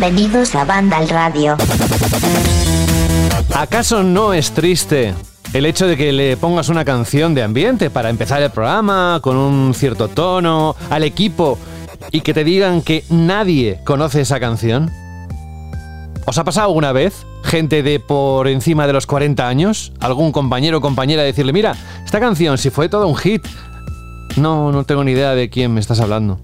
Bienvenidos a Banda al Radio. ¿Acaso no es triste el hecho de que le pongas una canción de ambiente para empezar el programa con un cierto tono al equipo y que te digan que nadie conoce esa canción? ¿Os ha pasado alguna vez? Gente de por encima de los 40 años, algún compañero o compañera decirle, mira, esta canción si fue todo un hit, no, no tengo ni idea de quién me estás hablando.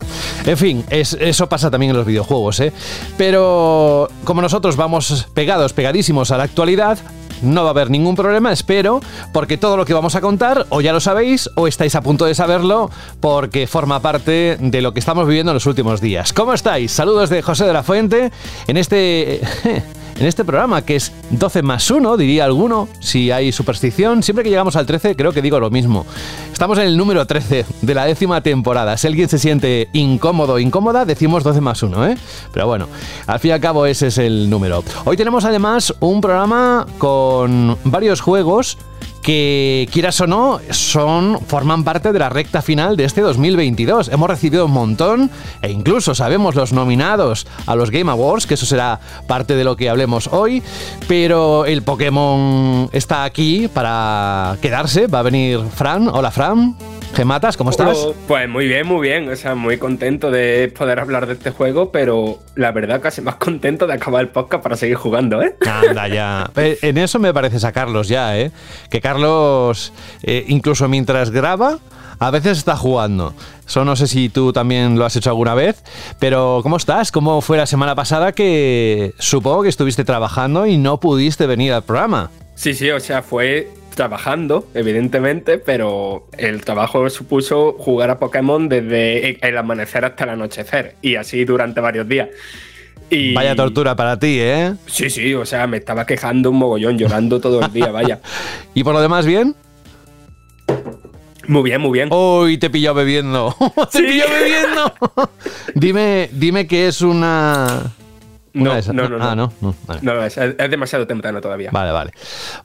En fin, eso pasa también en los videojuegos, ¿eh? Pero como nosotros vamos pegados, pegadísimos a la actualidad, no va a haber ningún problema, espero, porque todo lo que vamos a contar o ya lo sabéis o estáis a punto de saberlo porque forma parte de lo que estamos viviendo en los últimos días. ¿Cómo estáis? Saludos de José de la Fuente en este... en este programa, que es 12 más 1, diría alguno, si hay superstición. Siempre que llegamos al 13, creo que digo lo mismo. Estamos en el número 13 de la décima temporada. Si alguien se siente incómodo o incómoda, decimos 12 más 1, ¿eh? Pero bueno, al fin y al cabo ese es el número. Hoy tenemos además un programa con varios juegos que quieras o no, son, forman parte de la recta final de este 2022. Hemos recibido un montón e incluso sabemos los nominados a los Game Awards, que eso será parte de lo que hablemos hoy, pero el Pokémon está aquí para quedarse. Va a venir Fran. Hola Fran. Gematas, ¿cómo estás? Oh, pues muy bien, muy bien. O sea, muy contento de poder hablar de este juego, pero la verdad casi más contento de acabar el podcast para seguir jugando, ¿eh? Anda, ya. Eh, en eso me parece a Carlos ya, ¿eh? Que Carlos, eh, incluso mientras graba, a veces está jugando. Eso no sé si tú también lo has hecho alguna vez, pero ¿cómo estás? ¿Cómo fue la semana pasada que supongo que estuviste trabajando y no pudiste venir al programa? Sí, sí, o sea, fue trabajando, evidentemente, pero el trabajo supuso jugar a Pokémon desde el amanecer hasta el anochecer y así durante varios días. Y... Vaya tortura para ti, ¿eh? Sí, sí, o sea, me estaba quejando un mogollón, llorando todo el día, vaya. ¿Y por lo demás bien? Muy bien, muy bien. Uy, te pilló bebiendo. te pilló bebiendo. dime, dime que es una no, no, no, Ah, no. No, es, demasiado temprano todavía. Vale, vale.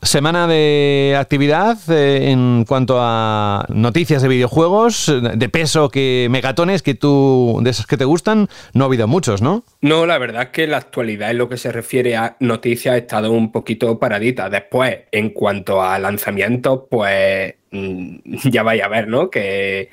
Semana de actividad eh, en cuanto a noticias de videojuegos, de peso que megatones que tú, de esos que te gustan, no ha habido muchos, ¿no? No, la verdad es que la actualidad en lo que se refiere a noticias ha estado un poquito paradita. Después, en cuanto a lanzamientos, pues mm, ya vaya a ver, ¿no? Que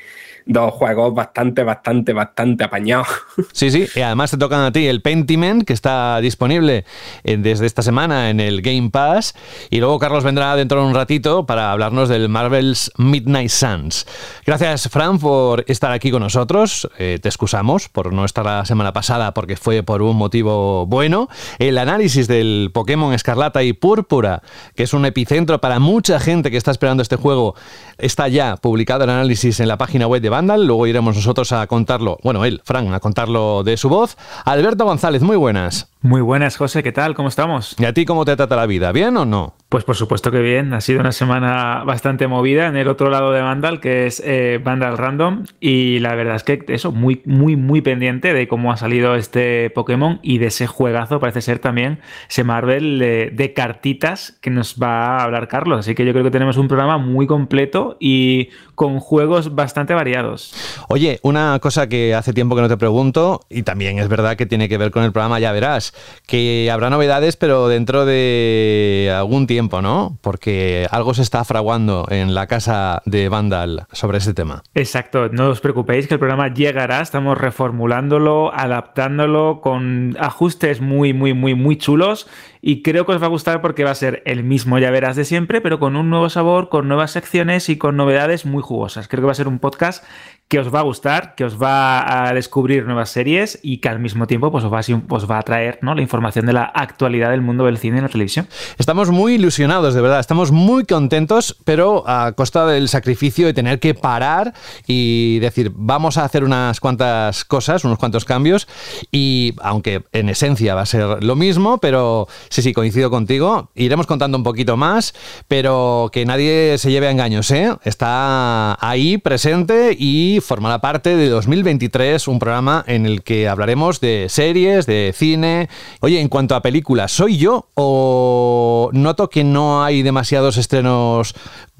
dos juegos bastante, bastante, bastante apañados. Sí, sí, y además te tocan a ti el Pentiment, que está disponible eh, desde esta semana en el Game Pass, y luego Carlos vendrá dentro de un ratito para hablarnos del Marvel's Midnight Suns. Gracias, Fran, por estar aquí con nosotros. Eh, te excusamos por no estar la semana pasada porque fue por un motivo bueno. El análisis del Pokémon Escarlata y Púrpura, que es un epicentro para mucha gente que está esperando este juego, está ya publicado el análisis en la página web de luego iremos nosotros a contarlo, bueno, él, Frank, a contarlo de su voz. Alberto González, muy buenas. Muy buenas, José, ¿qué tal? ¿Cómo estamos? ¿Y a ti cómo te trata la vida? ¿Bien o no? Pues por supuesto que bien, ha sido una semana bastante movida en el otro lado de Vandal, que es eh, Vandal Random, y la verdad es que eso, muy, muy, muy pendiente de cómo ha salido este Pokémon y de ese juegazo, parece ser también ese Marvel de, cartitas que nos va a hablar Carlos, así que yo creo que tenemos un programa muy completo y con juegos bastante variados. Oye, una cosa que hace tiempo que no te pregunto, y también es verdad que tiene que ver con el programa, ya verás, que habrá novedades, pero dentro de algún tiempo, ¿no? Porque algo se está fraguando en la casa de Vandal sobre ese tema. Exacto, no os preocupéis que el programa llegará, estamos reformulándolo, adaptándolo con ajustes muy, muy, muy, muy chulos y creo que os va a gustar porque va a ser el mismo ya verás de siempre, pero con un nuevo sabor, con nuevas secciones y con novedades muy jugosas. Creo que va a ser un podcast que os va a gustar, que os va a descubrir nuevas series y que al mismo tiempo pues, os, va a, traer ¿no? la información de la actualidad del mundo del cine y la televisión. Estamos muy ilusionados, de verdad, estamos muy contentos, pero a costa del sacrificio de tener que parar y decir, vamos a hacer unas cuantas cosas, unos cuantos cambios, y aunque en esencia va a ser lo mismo, pero sí, sí, coincido contigo, iremos contando un poquito más, pero que nadie se lleve a engaños, ¿eh? Está ahí presente y formará parte de 2023, un programa en el que hablaremos de series, de cine. Oye, en cuanto a películas, ¿soy yo o noto que no hay demasiados estrenos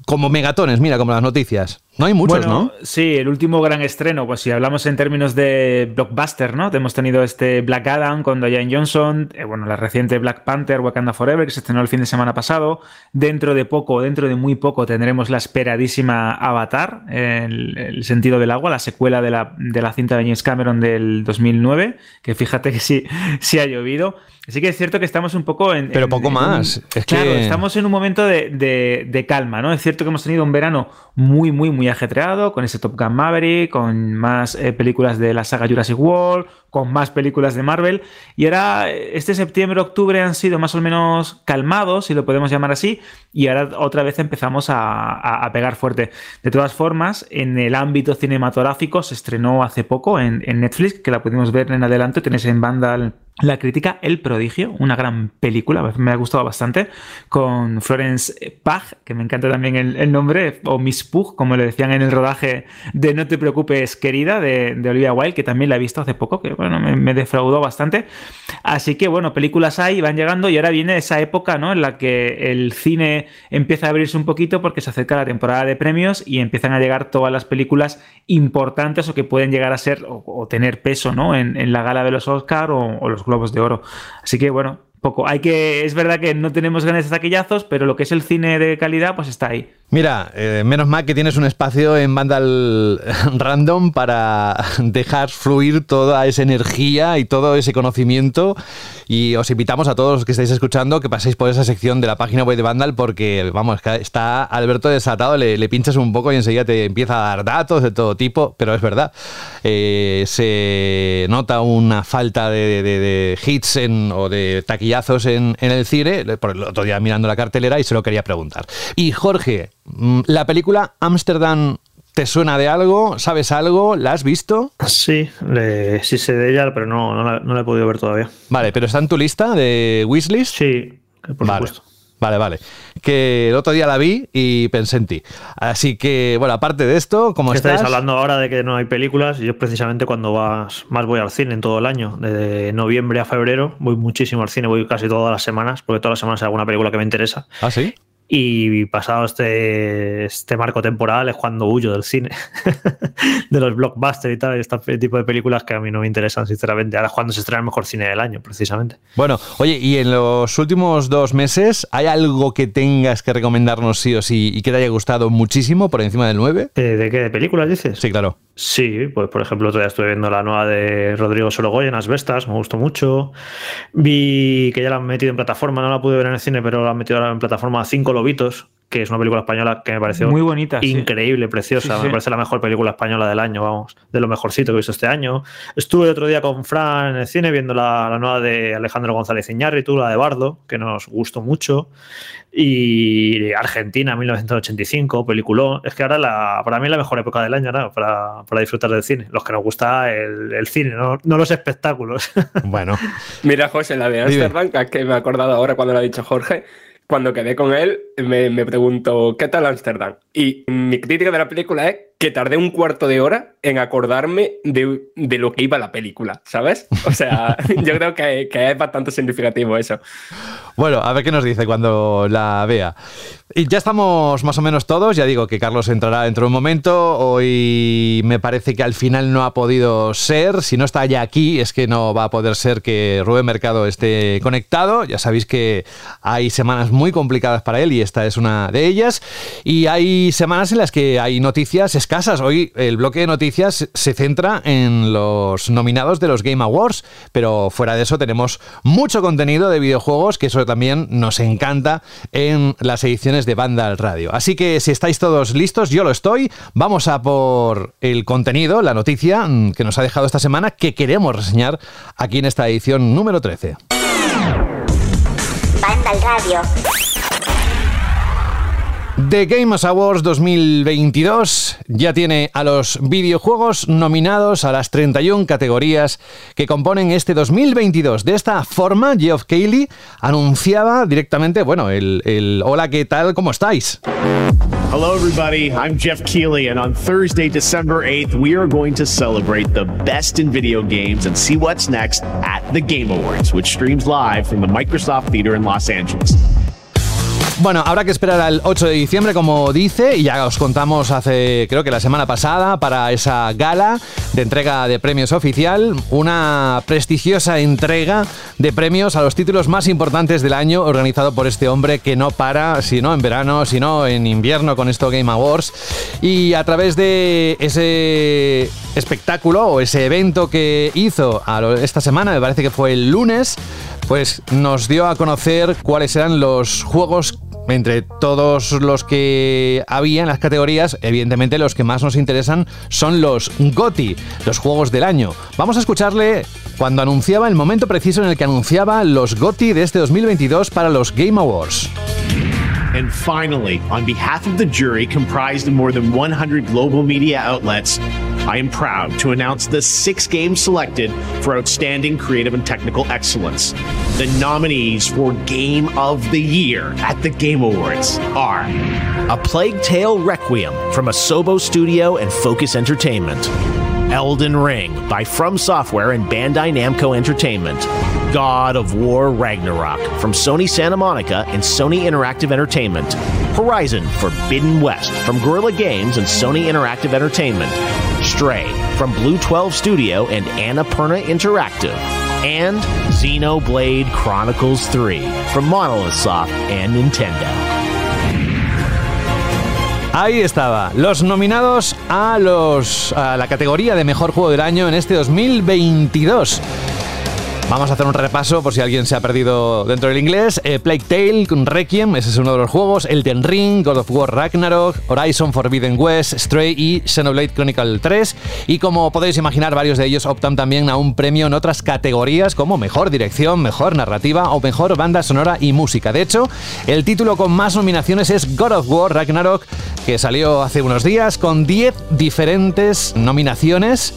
como megatones, mira, como las noticias? No hay muchos, ¿no? Sí, el último gran estreno, pues si hablamos en términos de blockbuster, ¿no? Hemos tenido este Black Adam con Diane Johnson, eh, bueno, la reciente Black Panther, Wakanda Forever, que se estrenó el fin de semana pasado. Dentro de poco, dentro de muy poco, tendremos la esperadísima Avatar, el, el sentido del agua, la secuela de la, de la cinta de James Cameron del 2009, que fíjate que sí, sí ha llovido. Sí que es cierto que estamos un poco en... Pero poco más. claro, estamos en un momento de, calma, ¿no? Es cierto que hemos tenido un verano muy, muy, muy ajetreado, con ese Top Gun Maverick, con más eh, películas de la saga Jurassic World, con más películas de Marvel. Y ahora, este septiembre, octubre han sido más o menos calmados, si lo podemos llamar así, y ahora otra vez empezamos a, pegar fuerte. De todas formas, en el ámbito cinematográfico se estrenó hace poco en, en Netflix, que la pudimos ver en adelante, tenéis en banda la crítica El Prodigio, una gran película, me ha gustado bastante, con Florence Pugh, que me encanta también el, nombre, o Miss Pugh, como le decían en el rodaje de No te preocupes, querida, de, Olivia Wilde, que también la he visto hace poco, que bueno, me, defraudó bastante. Así que bueno, películas hay, van llegando y ahora viene esa época ¿no? en la que el cine empieza a abrirse un poquito porque se acerca la temporada de premios y empiezan a llegar todas las películas importantes o que pueden llegar a ser o, tener peso ¿no? en, la gala de los Oscar o, o los globos de oro. Así que bueno, poco. Hay que, es verdad que no tenemos grandes taquillazos, pero lo que es el cine de calidad, pues está ahí. Mira, eh, menos mal que tienes un espacio en Vandal Random para dejar fluir toda esa energía y todo ese conocimiento. Y os invitamos a todos los que estáis escuchando que paséis por esa sección de la página web de Vandal porque, vamos, está Alberto desatado, le, pinchas un poco y enseguida te empieza a dar datos de todo tipo, pero es verdad. Eh, se nota una falta de, hits o de taquillazos en, en el cine, por el otro día mirando la cartelera y se lo quería preguntar. Y Jorge, Mm, la película Amsterdam ¿Te suena de algo? ¿Sabes algo? ¿La has visto? Sí, sí sé de ella, pero no, no, la, he podido ver todavía. Vale, pero ¿está en tu lista de wishlist? Sí, por vale. supuesto. Vale, vale. Que el otro día la vi y pensé en ti. Así que, bueno, aparte de esto, como estás... Estáis hablando ahora de que no hay películas. Yo precisamente cuando vas, más voy al cine en todo el año. De noviembre a febrero voy muchísimo al cine, voy casi todas las semanas, porque todas las semanas hay alguna película que me interesa. ¿Ah, sí? Y pasado este, este marco temporal es cuando huyo del cine, de los blockbusters y tal, este tipo de películas que a mí no me interesan, sinceramente. Ahora es cuando se estrena el mejor cine del año, precisamente. Bueno, oye, y en los últimos dos meses, ¿hay algo que tengas que recomendarnos sí o sí y que te haya gustado muchísimo por encima del 9? Eh, ¿De qué? ¿De películas dices? Sí, claro. Sí, pues por ejemplo, todavía estuve viendo la nueva de Rodrigo Sorogoy en Asbestas, me gustó mucho. Vi que ya la han metido en plataforma, no la pude ver en el cine, pero la han metido en plataforma Cinco Lobitos, que es una película española que me pareció muy bonita, increíble, preciosa. me parece la mejor película española del año, vamos, de lo mejorcito que he visto este año. Estuve otro día con Fran en el cine viendo la, nueva de Alejandro González Iñárritu, la de Bardo, que nos gustó mucho. Y Argentina, 1985, peliculón. Es que ahora la, para mí es la mejor época del año para, para, disfrutar del cine. Los que nos gusta el, cine, no, los espectáculos. Bueno. Mira, José, la de Amsterdam, que me he acordado ahora cuando lo ha dicho Jorge, cuando quedé con él, me, me preguntó, ¿qué tal Amsterdam? Y mi crítica de la película es que tardé un cuarto de hora en acordarme de, de lo que iba la película, ¿sabes? O sea, yo creo que, que, es bastante significativo eso. Bueno, a ver qué nos dice cuando la vea. Y ya estamos más o menos todos, ya digo que Carlos entrará dentro de un momento, hoy me parece que al final no ha podido ser, si no está ya aquí es que no va a poder ser que Rubén Mercado esté conectado, ya sabéis que hay semanas muy complicadas para él y esta es una de ellas, y hay semanas en las que hay noticias casas. Hoy el bloque de noticias se centra en los nominados de los Game Awards, pero fuera de eso tenemos mucho contenido de videojuegos, que eso también nos encanta en las ediciones de Banda al Radio. Así que si estáis todos listos, yo lo estoy. Vamos a por el contenido, la noticia mm, que nos ha dejado esta semana, que queremos reseñar aquí en esta edición número 13. Banda Radio. The Game Awards 2022 ya tiene a los videojuegos nominados a las 31 categorías que componen este 2022. De esta forma, Geoff Keighley anunciaba directamente, bueno, el, el hola, ¿qué tal? ¿Cómo estáis? Hello, everybody. I'm Jeff Keighley, and on Thursday, December 8th, we are going to celebrate the best in video games and see what's next at the Game Awards, which streams live from the Microsoft Theater in Los Angeles. Bueno, habrá que esperar al 8 de diciembre, como dice, y ya os contamos hace, creo que la semana pasada, para esa gala de entrega de premios oficial, una prestigiosa entrega de premios a los títulos más importantes del año, organizado por este hombre que no para, si no en verano, si no en invierno con esto Game Awards. Y a través de ese espectáculo o ese evento que hizo esta semana, me parece que fue el lunes, pues nos dio a conocer cuáles eran los juegos entre todos los que había en las categorías, evidentemente los que más nos interesan son los GOTI, los juegos del año. Vamos a escucharle cuando anunciaba el momento preciso en el que anunciaba los GOTI de este 2022 para los Game Awards. And finally, on behalf of the jury comprised more than 100 global media outlets, I am proud to announce the six games selected for outstanding creative and technical excellence. The nominees for Game of the Year at the Game Awards are A Plague Tale Requiem from Asobo Studio and Focus Entertainment. Elden Ring by From Software and Bandai Namco Entertainment. God of War Ragnarok from Sony Santa Monica and Sony Interactive Entertainment. Horizon Forbidden West from Guerrilla Games and Sony Interactive Entertainment. Stray from Blue 12 Studio and Annapurna Interactive. And Xenoblade Chronicles 3 from Monolith Soft and Nintendo. Ahí estaba, los nominados a, los, a la categoría de mejor juego del año en este 2022. Vamos a hacer un repaso por si alguien se ha perdido dentro del inglés. Eh, Plague Tale, Requiem, ese es uno de los juegos. Elden Ring, God of War Ragnarok, Horizon Forbidden West, Stray y Xenoblade Chronicle 3. Y como podéis imaginar, varios de ellos optan también a un premio en otras categorías como mejor dirección, mejor narrativa o mejor banda sonora y música. De hecho, el título con más nominaciones es God of War Ragnarok, que salió hace unos días con 10 diferentes nominaciones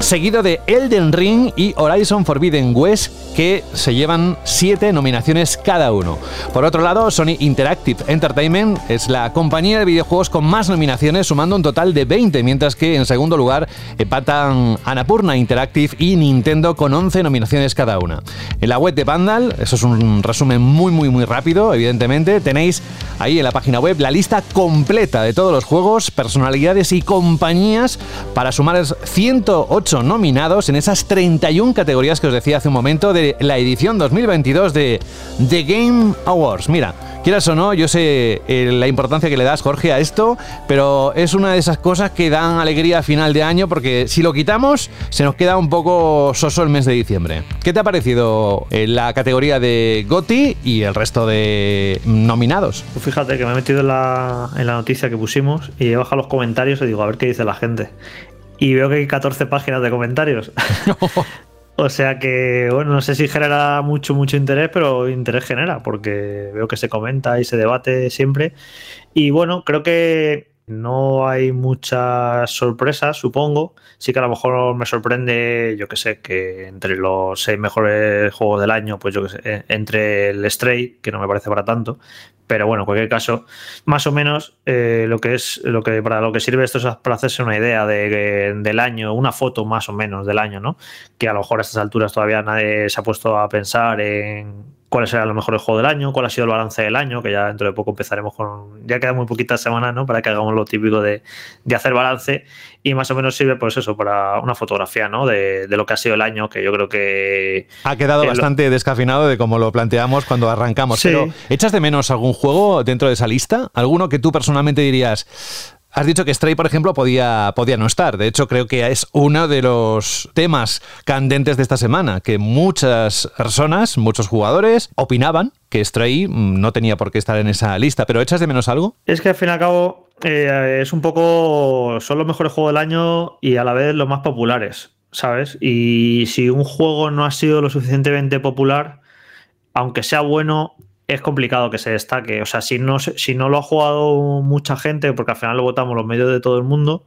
seguido de Elden Ring y Horizon Forbidden West, que se llevan siete nominaciones cada uno. Por otro lado, Sony Interactive Entertainment es la compañía de videojuegos con más nominaciones, sumando un total de 20, mientras que en segundo lugar empatan Anapurna Interactive y Nintendo con 11 nominaciones cada una. En la web de Vandal, eso es un resumen muy muy muy rápido, evidentemente, tenéis ahí en la página web la lista completa de todos los juegos, personalidades y compañías para sumar 108 nominados en esas 31 categorías que os decía hace un momento de la edición 2022 de The Game Awards. Mira, quieras o no, yo sé eh, la importancia que le das, Jorge, a esto, pero es una de esas cosas que dan alegría a final de año porque si lo quitamos, se nos queda un poco soso el mes de diciembre. ¿Qué te ha parecido eh, la categoría de GOTI y el resto de nominados? Pues fíjate que me he metido en la, en la noticia que pusimos y he bajado los comentarios y digo, a ver qué dice la gente y veo que hay 14 páginas de comentarios. o sea que, bueno, no sé si genera mucho, mucho interés, pero interés genera, porque veo que se comenta y se debate siempre. Y bueno, creo que no hay muchas sorpresas, supongo. Sí que a lo mejor me sorprende, yo que sé, que entre los seis mejores juegos del año, pues yo que sé, eh, entre el Stray, que no me parece para tanto, pero bueno, en cualquier caso, más o menos eh, lo que es lo que para lo que sirve esto es para hacerse una idea de, del año, una foto más o menos del año, ¿no? Que a lo mejor a estas alturas todavía nadie se ha puesto a pensar en cuáles serán los mejores juegos del año, cuál ha sido el balance del año, que ya dentro de poco empezaremos con. Ya quedan muy poquitas semanas, ¿no? Para que hagamos lo típico de, hacer balance. Y más o menos sirve, pues eso, para una fotografía, ¿no? De, lo que ha sido el año, que yo creo que. Ha quedado bastante descafinado de cómo lo planteamos cuando arrancamos. Pero, ¿echas de menos algún juego dentro de esa lista? ¿Alguno que tú personalmente dirías, Has dicho que Stray, por ejemplo, podía, podía no estar. De hecho, creo que es uno de los temas candentes de esta semana, que muchas personas, muchos jugadores, opinaban que Stray no tenía por qué estar en esa lista. ¿Pero echas de menos algo? Es que al fin y al cabo eh, es un poco... Son los mejores juegos del año y a la vez los más populares, ¿sabes? Y si un juego no ha sido lo suficientemente popular, aunque sea bueno, es complicado que se destaque. O sea, si no, si no lo ha jugado mucha gente, porque al final lo votamos los medios de todo el mundo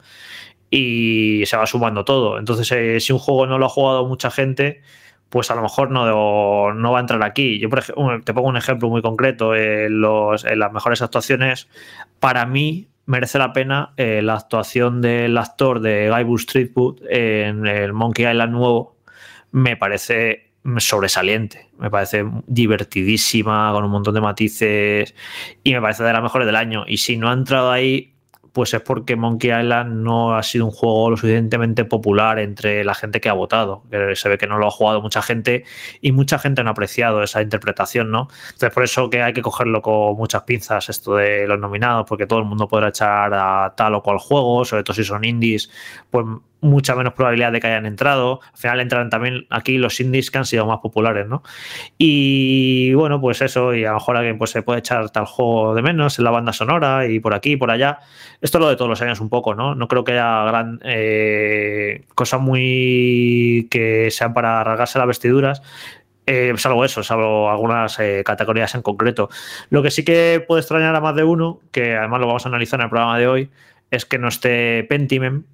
y se va sumando todo. Entonces, eh, si un juego no lo ha jugado mucha gente, pues a lo mejor no, no va a entrar aquí. Yo, por ejemplo, te pongo un ejemplo muy concreto. En, los, en las mejores actuaciones, para mí merece la pena eh, la actuación del actor de Guybrush Streetwood en el Monkey Island nuevo. Me parece sobresaliente. Me parece divertidísima, con un montón de matices y me parece de las mejores del año. Y si no ha entrado ahí, pues es porque Monkey Island no ha sido un juego lo suficientemente popular entre la gente que ha votado. se ve que no lo ha jugado mucha gente y mucha gente no ha apreciado esa interpretación, ¿no? Entonces, por eso que hay que cogerlo con muchas pinzas esto de los nominados, porque todo el mundo podrá echar a tal o cual juego, sobre todo si son indies, pues mucha menos probabilidad de que hayan entrado. Al final entran también aquí los indies que han sido más populares, ¿no? Y bueno, pues eso, y a lo mejor alguien pues, se puede echar tal juego de menos en la banda sonora y por aquí y por allá. Esto es lo de todos los años un poco, ¿no? No creo que haya gran eh, cosas muy que sean para rasgarse las vestiduras. Eh, salvo eso, salvo algunas eh, categorías en concreto. Lo que sí que puede extrañar a más de uno, que además lo vamos a analizar en el programa de hoy, es que no esté Pentiment,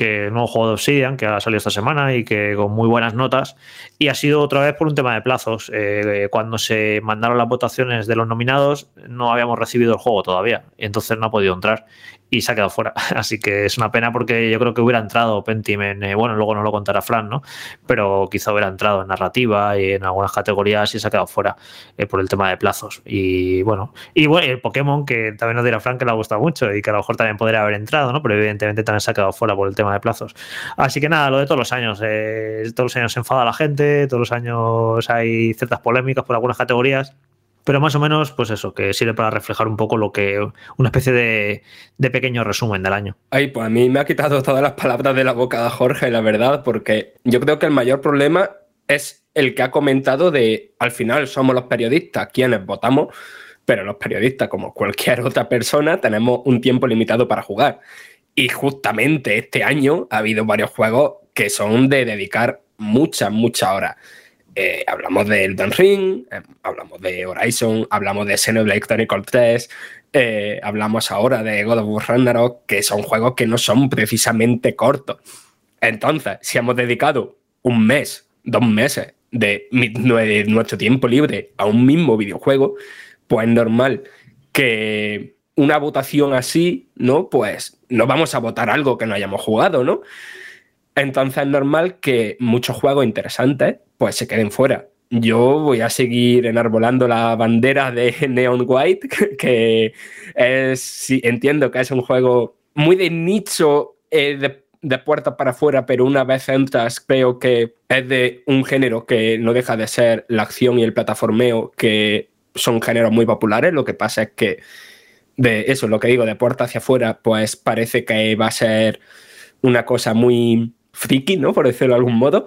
que no juego de Obsidian, que ha salido esta semana y que con muy buenas notas. Y ha sido otra vez por un tema de plazos. Eh, cuando se mandaron las votaciones de los nominados, no habíamos recibido el juego todavía. Entonces no ha podido entrar y se ha quedado fuera. Así que es una pena porque yo creo que hubiera entrado Pentiment, eh, bueno, luego no lo contará Fran, ¿no? Pero quizá hubiera entrado en narrativa y en algunas categorías y se ha quedado fuera eh, por el tema de plazos. Y bueno, y bueno, el Pokémon, que también nos dirá Fran que le ha gustado mucho y que a lo mejor también podría haber entrado, ¿no? Pero evidentemente también se ha quedado fuera por el tema de plazos. Así que nada, lo de todos los años. Eh, todos los años se enfada la gente, todos los años hay ciertas polémicas por algunas categorías pero más o menos, pues eso, que sirve para reflejar un poco lo que. una especie de, pequeño resumen del año. Ay, pues a mí me ha quitado todas las palabras de la boca de Jorge, la verdad, porque yo creo que el mayor problema es el que ha comentado de al final somos los periodistas quienes votamos, pero los periodistas, como cualquier otra persona, tenemos un tiempo limitado para jugar. Y justamente este año ha habido varios juegos que son de dedicar muchas, muchas horas. Eh, hablamos de Elden Ring, eh, hablamos de Horizon, hablamos de Xenoblade Chronicles 3, eh, hablamos ahora de God of War Ragnarok, que son juegos que no son precisamente cortos. Entonces, si hemos dedicado un mes, dos meses de, de nuestro tiempo libre a un mismo videojuego, pues es normal que una votación así, ¿no? Pues no vamos a votar algo que no hayamos jugado, ¿no? Entonces es normal que muchos juegos interesantes pues se queden fuera. Yo voy a seguir enarbolando la bandera de Neon White, que es, entiendo que es un juego muy de nicho eh, de, de puertas para afuera, pero una vez entras creo que es de un género que no deja de ser la acción y el plataformeo, que son géneros muy populares. Lo que pasa es que de eso, lo que digo, de puerta hacia afuera, pues parece que va a ser una cosa muy friki, ¿no? Por decirlo de algún modo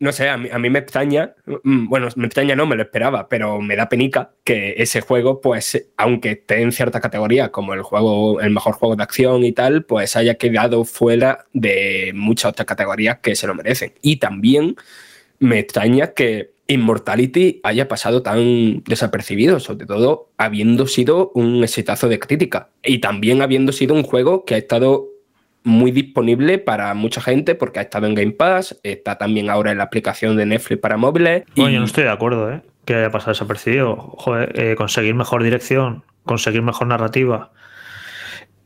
no sé, a mí, me extraña, mm, bueno, me extraña no, me lo esperaba, pero me da penica que ese juego, pues, aunque esté en cierta categoría, como el juego, el mejor juego de acción y tal, pues haya quedado fuera de muchas otras categorías que se lo merecen. Y también me extraña que Immortality haya pasado tan desapercibido, sobre todo habiendo sido un exitazo de crítica y también habiendo sido un juego que ha estado muy disponible para mucha gente porque ha estado en Game Pass, está también ahora en la aplicación de Netflix para móviles. Y... yo no estoy de acuerdo, ¿eh? Que haya pasado desapercibido. Joder, eh, conseguir mejor dirección, conseguir mejor narrativa,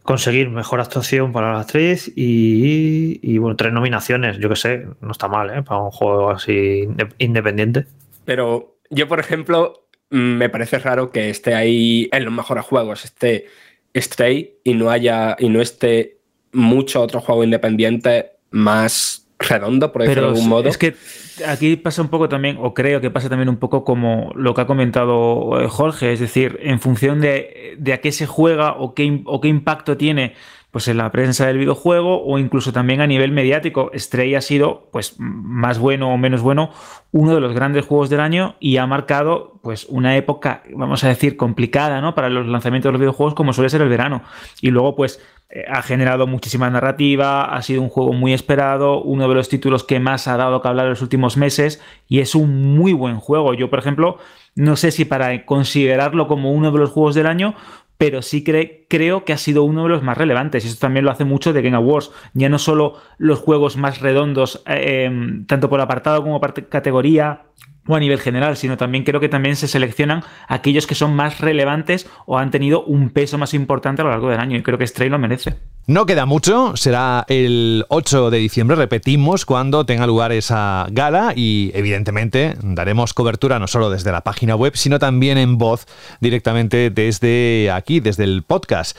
conseguir mejor actuación para la actriz y, bueno, tres nominaciones, yo que sé, no está mal, ¿eh? Para un juego así independiente. Pero yo, por ejemplo, mm, me parece raro que esté ahí en los mejores juegos, esté Stray y no haya y no esté muchos otros juegos independientes más redondos, por decirlo de algún modo. Es que aquí pasa un poco también, o creo que pasa también un poco como lo que ha comentado eh, Jorge, es decir, en función de, a qué se juega o qué, o qué impacto tiene pues en la prensa del videojuego o incluso también a nivel mediático. Stray ha sido, pues, más bueno o menos bueno, uno de los grandes juegos del año y ha marcado, pues, una época, vamos a decir, complicada, ¿no? Para los lanzamientos de los videojuegos, como suele ser el verano. Y luego, pues, eh, ha generado muchísima narrativa, ha sido un juego muy esperado, uno de los títulos que más ha dado que hablar en los últimos meses y es un muy buen juego. Yo, por ejemplo, no sé si para considerarlo como uno de los juegos del año, pero sí creo que ha sido uno de los más relevantes. Y esto también lo hace mucho de Game Awards. Ya no solo los juegos más redondos, eh, em, tanto por apartado como por categoría, o a nivel general, sino también creo que también se seleccionan aquellos que son más relevantes o han tenido un peso más importante a lo largo del año. Y creo que Stray lo merece. No queda mucho, será el 8 de diciembre, repetimos, cuando tenga lugar esa gala y evidentemente daremos cobertura no solo desde la página web, sino también en voz directamente desde aquí, desde el podcast.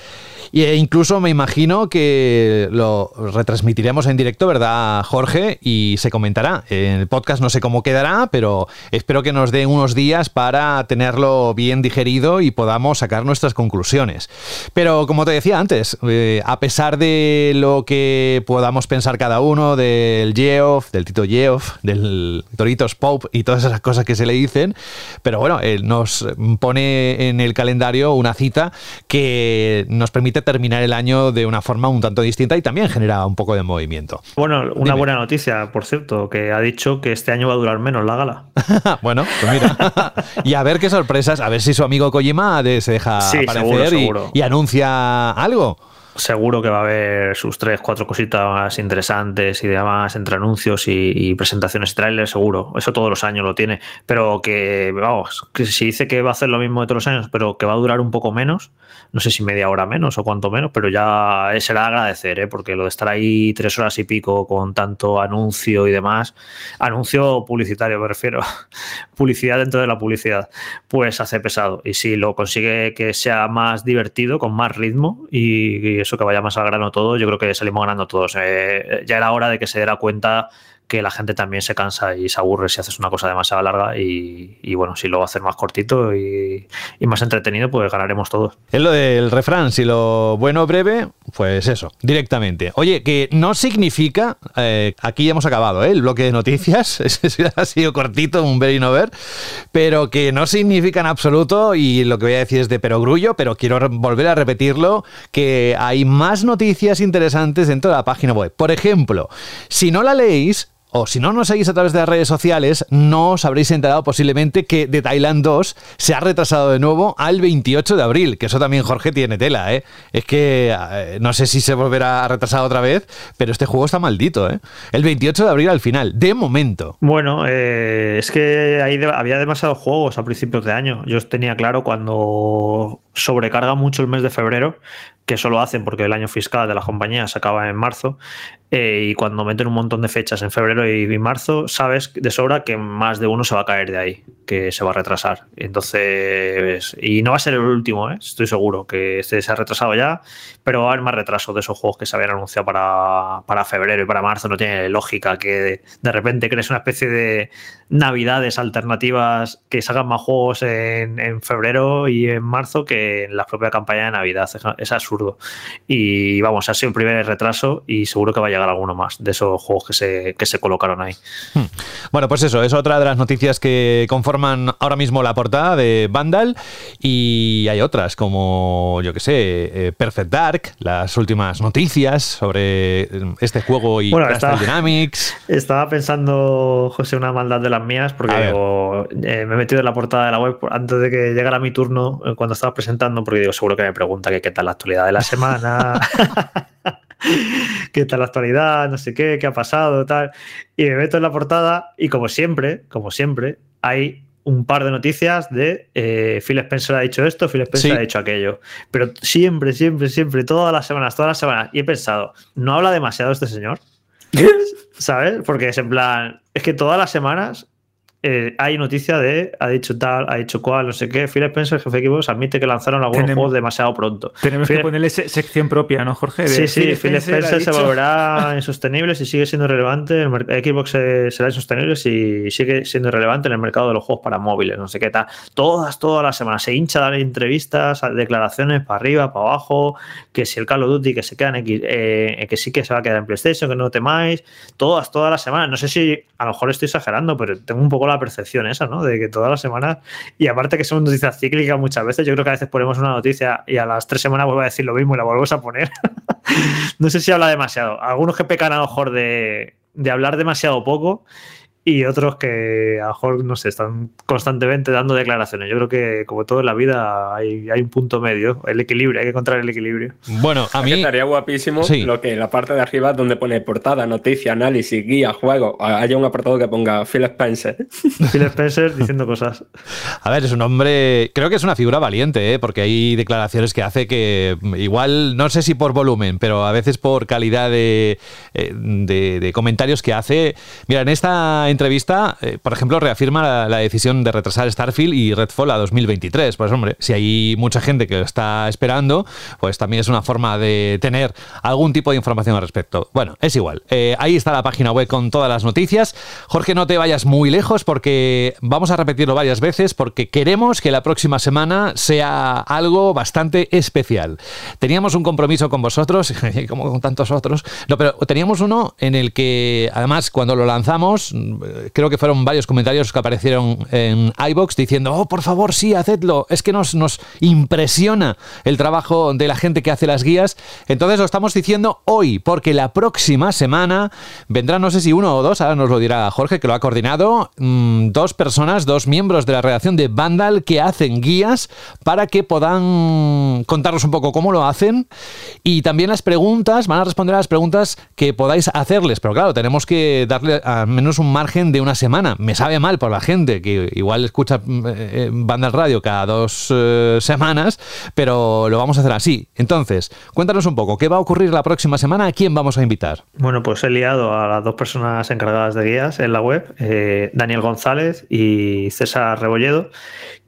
E incluso me imagino que lo retransmitiremos en directo, ¿verdad, Jorge? Y se comentará. En el podcast no sé cómo quedará, pero espero que nos dé unos días para tenerlo bien digerido y podamos sacar nuestras conclusiones. Pero como te decía antes, eh, a pesar de lo que podamos pensar cada uno del Geoff, del Tito Geoff, del Toritos Pope y todas esas cosas que se le dicen, pero bueno, nos pone en el calendario una cita que nos permite terminar el año de una forma un tanto distinta y también genera un poco de movimiento. Bueno, una buena noticia, por cierto, que ha dicho que este año va a durar menos la gala. bueno, pues mira. y a ver qué sorpresas, a ver si su amigo Kojima se deja aparecer y anuncia algo seguro que va a haber sus tres, cuatro cositas interesantes y demás entre anuncios y, presentaciones y trailers, seguro. Eso todos los años lo tiene. Pero que, vamos, que si dice que va a hacer lo mismo de todos los años, pero que va a durar un poco menos, no sé si media hora menos o cuánto menos, pero ya será agradecer, ¿eh? porque lo de estar ahí tres horas y pico con tanto anuncio y demás, anuncio publicitario me refiero, publicidad dentro de la publicidad, pues hace pesado. Y si lo consigue que sea más divertido, con más ritmo y, eso que vaya más al grano todo, yo creo que salimos ganando todos. Eh, ya era hora de que se diera cuenta que la gente también se cansa y se aburre si haces una cosa demasiado larga y, bueno, si lo haces más cortito y, más entretenido, pues ganaremos todos. Es lo del refrán, si lo bueno breve, pues eso, directamente. Oye, que no significa, eh, aquí ya hemos acabado, ¿eh? el bloque de noticias, ha sido cortito, un ver y no ver, pero que no significa en absoluto, y lo que voy a decir es de perogrullo, pero quiero volver a repetirlo, que hay más noticias interesantes dentro de la página web. Por ejemplo, si no la leéis, o si no nos seguís a través de las redes sociales, no os habréis enterado posiblemente que The Thailand 2 se ha retrasado de nuevo al 28 de abril, que eso también Jorge tiene tela, ¿eh? Es que eh, no sé si se volverá a retrasar otra vez, pero este juego está maldito, ¿eh? El 28 de abril al final, de momento. Bueno, eh, es que había demasiados juegos a principios de año. Yo tenía claro cuando sobrecarga mucho el mes de febrero, que solo hacen porque el año fiscal de la compañía se acaba en marzo, eh, y cuando meten un montón de fechas en febrero y, marzo, sabes de sobra que más de uno se va a caer de ahí, que se va a retrasar. Entonces, y no va a ser el último, ¿eh? estoy seguro que este se ha retrasado ya, pero va a haber más retraso de esos juegos que se habían anunciado para, para febrero y para marzo. No tiene lógica que de, repente crees una especie de navidades alternativas que salgan más juegos en, en, febrero y en marzo que en la propia campaña de Navidad. Es, absurdo. Y vamos, ha sido el primer retraso y seguro que vaya llegar alguno más de esos juegos que se, que se colocaron ahí. Hmm. Bueno, pues eso, es otra de las noticias que conforman ahora mismo la portada de Vandal y hay otras como, yo que sé, eh, Perfect Dark, las últimas noticias sobre este juego y bueno, Dynamics. Estaba pensando, José, una maldad de las mías porque digo, eh, me he metido en la portada de la web antes de que llegara mi turno eh, cuando estaba presentando porque digo, seguro que me pregunta que qué tal la actualidad de la semana. qué tal la actualidad, no sé qué, qué ha pasado, tal. Y me meto en la portada y como siempre, como siempre, hay un par de noticias de eh, Phil Spencer ha dicho esto, Phil Spencer ha dicho aquello. Pero siempre, siempre, siempre, todas las semanas, todas las semanas. Y he pensado, ¿no habla demasiado este señor? ¿Sabes? Porque es en plan, es que todas las semanas eh, hay noticia de ha dicho tal, ha dicho cual, no sé qué. Phil Spencer, jefe de equipos, admite que lanzaron algunos juegos demasiado pronto. Tenemos que ponerle sección propia, ¿no, Jorge? sí, sí, Phil Spencer, se volverá insostenible si sigue siendo relevante. El Xbox será insostenible si sigue siendo relevante en el mercado de los juegos para móviles, no sé qué tal. Todas, todas las semanas se hincha dar entrevistas, declaraciones para arriba, para abajo, que si el Call of Duty que se queda en X, eh, que sí que se va a quedar en PlayStation, que no temáis. Todas, todas las semanas. No sé si a lo mejor estoy exagerando, pero tengo un poco la percepción esa, ¿no? De que todas las semanas, y aparte que son noticias cíclicas muchas veces, yo creo que a veces ponemos una noticia y a las tres semanas vuelvo a decir lo mismo y la volvemos a poner. no sé si habla demasiado. Algunos que pecan a lo mejor de, de hablar demasiado poco y otros que a lo mejor, no sé, están constantemente dando declaraciones. Yo creo que, como todo en la vida, hay, hay un punto medio, el equilibrio, hay que encontrar el equilibrio. Bueno, a mí. Estaría guapísimo lo que la parte de arriba, donde pone portada, noticia, análisis, guía, juego, haya un apartado que ponga Phil Spencer. Phil Spencer diciendo cosas. A ver, es un hombre. Creo que es una figura valiente, ¿eh? porque hay declaraciones que hace que, igual, no sé si por volumen, pero a veces por calidad de, eh, de, comentarios que hace. Mira, en esta entrevista, eh, por ejemplo, reafirma la, decisión de retrasar Starfield y Redfall a 2023. Pues hombre, si hay mucha gente que lo está esperando, pues también es una forma de tener algún tipo de información al respecto. Bueno, es igual. Eh, ahí está la página web con todas las noticias. Jorge, no te vayas muy lejos porque vamos a repetirlo varias veces porque queremos que la próxima semana sea algo bastante especial. Teníamos un compromiso con vosotros, como con tantos otros, no, pero teníamos uno en el que, además, cuando lo lanzamos, creo que fueron varios comentarios que aparecieron en iBox diciendo, oh, por favor, sí, hacedlo. Es que nos, nos impresiona el trabajo de la gente que hace las guías. Entonces lo estamos diciendo hoy, porque la próxima semana vendrán, no sé si uno o dos, ahora nos lo dirá Jorge, que lo ha coordinado, mm, dos personas, dos miembros de la redacción de Vandal que hacen guías para que puedan contarnos un poco cómo lo hacen y también las preguntas, van a responder a las preguntas que podáis hacerles. Pero claro, tenemos que darle al menos un margen de una semana. Me sabe mal por la gente que igual escucha mm, eh, Vandal Radio cada dos eh, semanas, pero lo vamos a hacer así. Entonces, cuéntanos un poco, ¿qué va a ocurrir la próxima semana? ¿A quién vamos a invitar? Bueno, pues he liado a las dos personas encargadas de guías en la web, eh, Daniel González y César Rebolledo,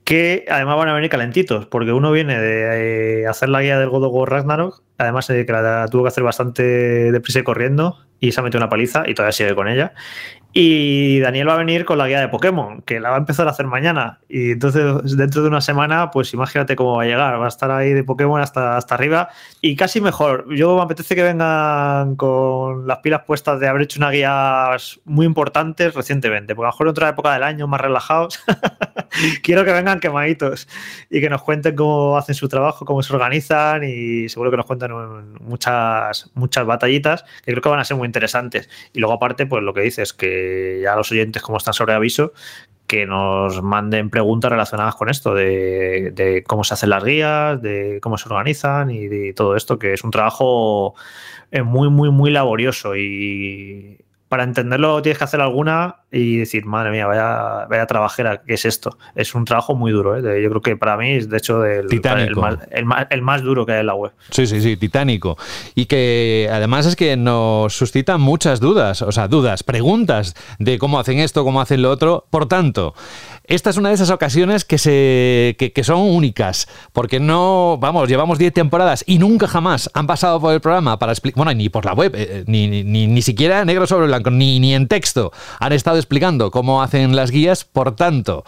que además van a venir calentitos, porque uno viene de hacer la guía del God of Ragnarok, además que la tuvo que hacer bastante deprisa y corriendo, y se ha metido una paliza y todavía sigue con ella. Y Daniel va a venir con la guía de Pokémon, que la va a empezar a hacer mañana. Y entonces, dentro de una semana, pues imagínate cómo va a llegar. Va a estar ahí de Pokémon hasta, hasta arriba. Y casi mejor. Yo me apetece que vengan con las pilas puestas de haber hecho una guía muy importante recientemente. Porque a lo mejor en otra época del año, más relajados, quiero que vengan quemaditos y que nos cuenten cómo hacen su trabajo, cómo se organizan. Y seguro que nos cuentan muchas, muchas batallitas que creo que van a ser muy interesantes. Y luego, aparte, pues lo que dices, que ya los oyentes, como están sobre aviso, que nos manden preguntas relacionadas con esto, de, cómo se hacen las guías, de cómo se organizan y de todo esto, que es un trabajo eh, muy, muy, muy laborioso y para entenderlo tienes que hacer alguna y decir, madre mía, vaya, vaya trabajera, ¿qué es esto? Es un trabajo muy duro, ¿eh? yo creo que para mí es de hecho el, el, más, duro que hay en la web. Sí, sí, sí, titánico. Y que además es que nos suscita muchas dudas, o sea, dudas, preguntas de cómo hacen esto, cómo hacen lo otro. Por tanto, esta es una de esas ocasiones que, se, que, son únicas, porque no, vamos, llevamos 10 temporadas y nunca jamás han pasado por el programa para explicar, bueno, ni por la web, eh, ni, ni, ni, siquiera negro sobre blanco, ni en texto han estado explicando cómo hacen las guías, por tanto,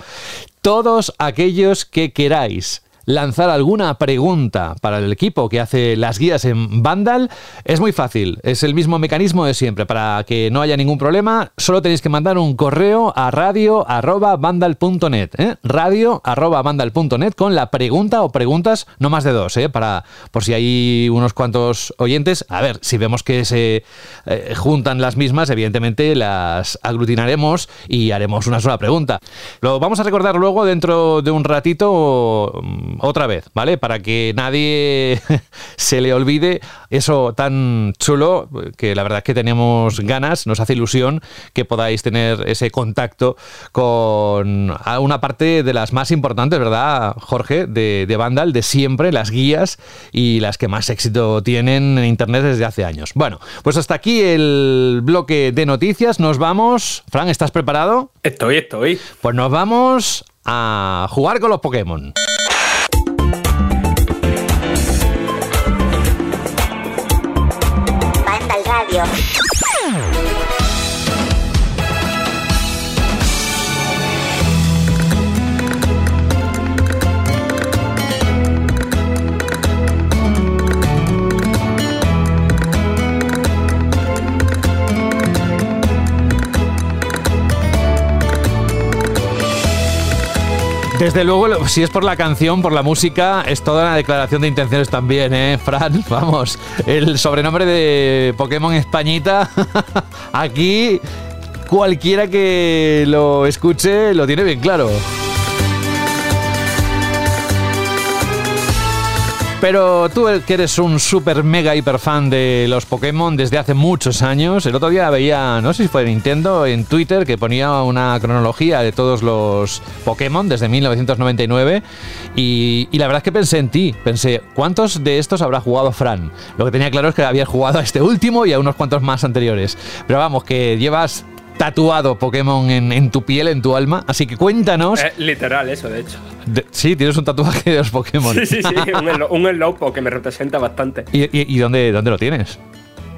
todos aquellos que queráis lanzar alguna pregunta para el equipo que hace las guías en Vandal, es muy fácil. Es el mismo mecanismo de siempre. Para que no haya ningún problema, solo tenéis que mandar un correo a radio.vandal.net. ¿eh? Radio.vandal.net con la pregunta o preguntas, no más de dos, ¿eh? para por si hay unos cuantos oyentes. A ver, si vemos que se eh, juntan las mismas, evidentemente las aglutinaremos y haremos una sola pregunta. Lo vamos a recordar luego dentro de un ratito otra vez, ¿vale? Para que nadie se le olvide eso tan chulo, que la verdad es que tenemos ganas, nos hace ilusión que podáis tener ese contacto con una parte de las más importantes, ¿verdad, Jorge? De, de Vandal, de siempre, las guías y las que más éxito tienen en Internet desde hace años. Bueno, pues hasta aquí el bloque de noticias. Nos vamos. Fran, ¿estás preparado? Estoy, estoy. Pues nos vamos a jugar con los Pokémon. Radio. Desde luego, si es por la canción, por la música, es toda una declaración de intenciones también, ¿eh, Fran? Vamos, el sobrenombre de Pokémon Españita, aquí cualquiera que lo escuche lo tiene bien claro. Pero tú que eres un super mega hiper fan de los Pokémon desde hace muchos años, el otro día veía, no sé si fue Nintendo, en Twitter que ponía una cronología de todos los Pokémon desde 1999 y, la verdad es que pensé en ti, pensé, ¿cuántos de estos habrá jugado Fran? Lo que tenía claro es que habías jugado a este último y a unos cuantos más anteriores. Pero vamos, que llevas tatuado Pokémon en, tu piel, en tu alma. Así que cuéntanos. literal, eso, de hecho. sí, tienes un tatuaje de los Pokémon. Sí, sí, sí, un, un que me representa bastante. ¿Y, dónde, dónde lo tienes?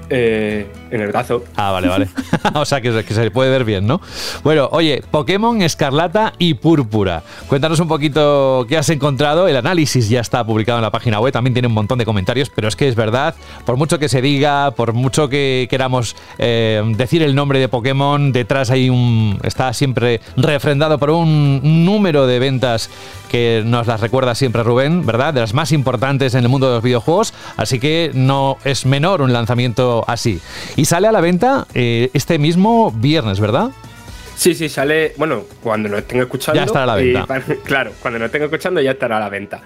Eh, en el brazo. Ah, vale, vale. o sea que, se puede ver bien, ¿no? Bueno, oye, Pokémon Escarlata y Púrpura. Cuéntanos un poquito qué has encontrado. El análisis ya está publicado en la página web, también tiene un montón de comentarios, pero es que es verdad, por mucho que se diga, por mucho que queramos eh, decir el nombre de Pokémon, detrás hay un. está siempre refrendado por un número de ventas que nos las recuerda siempre Rubén, ¿verdad? De las más importantes en el mundo de los videojuegos, así que no es menor un lanzamiento así. Sale a la venta eh, este mismo viernes, ¿verdad? Sí, sí, sale, bueno, cuando lo estén escuchando. Ya estará a la venta. claro, cuando lo estén escuchando ya estará a la venta.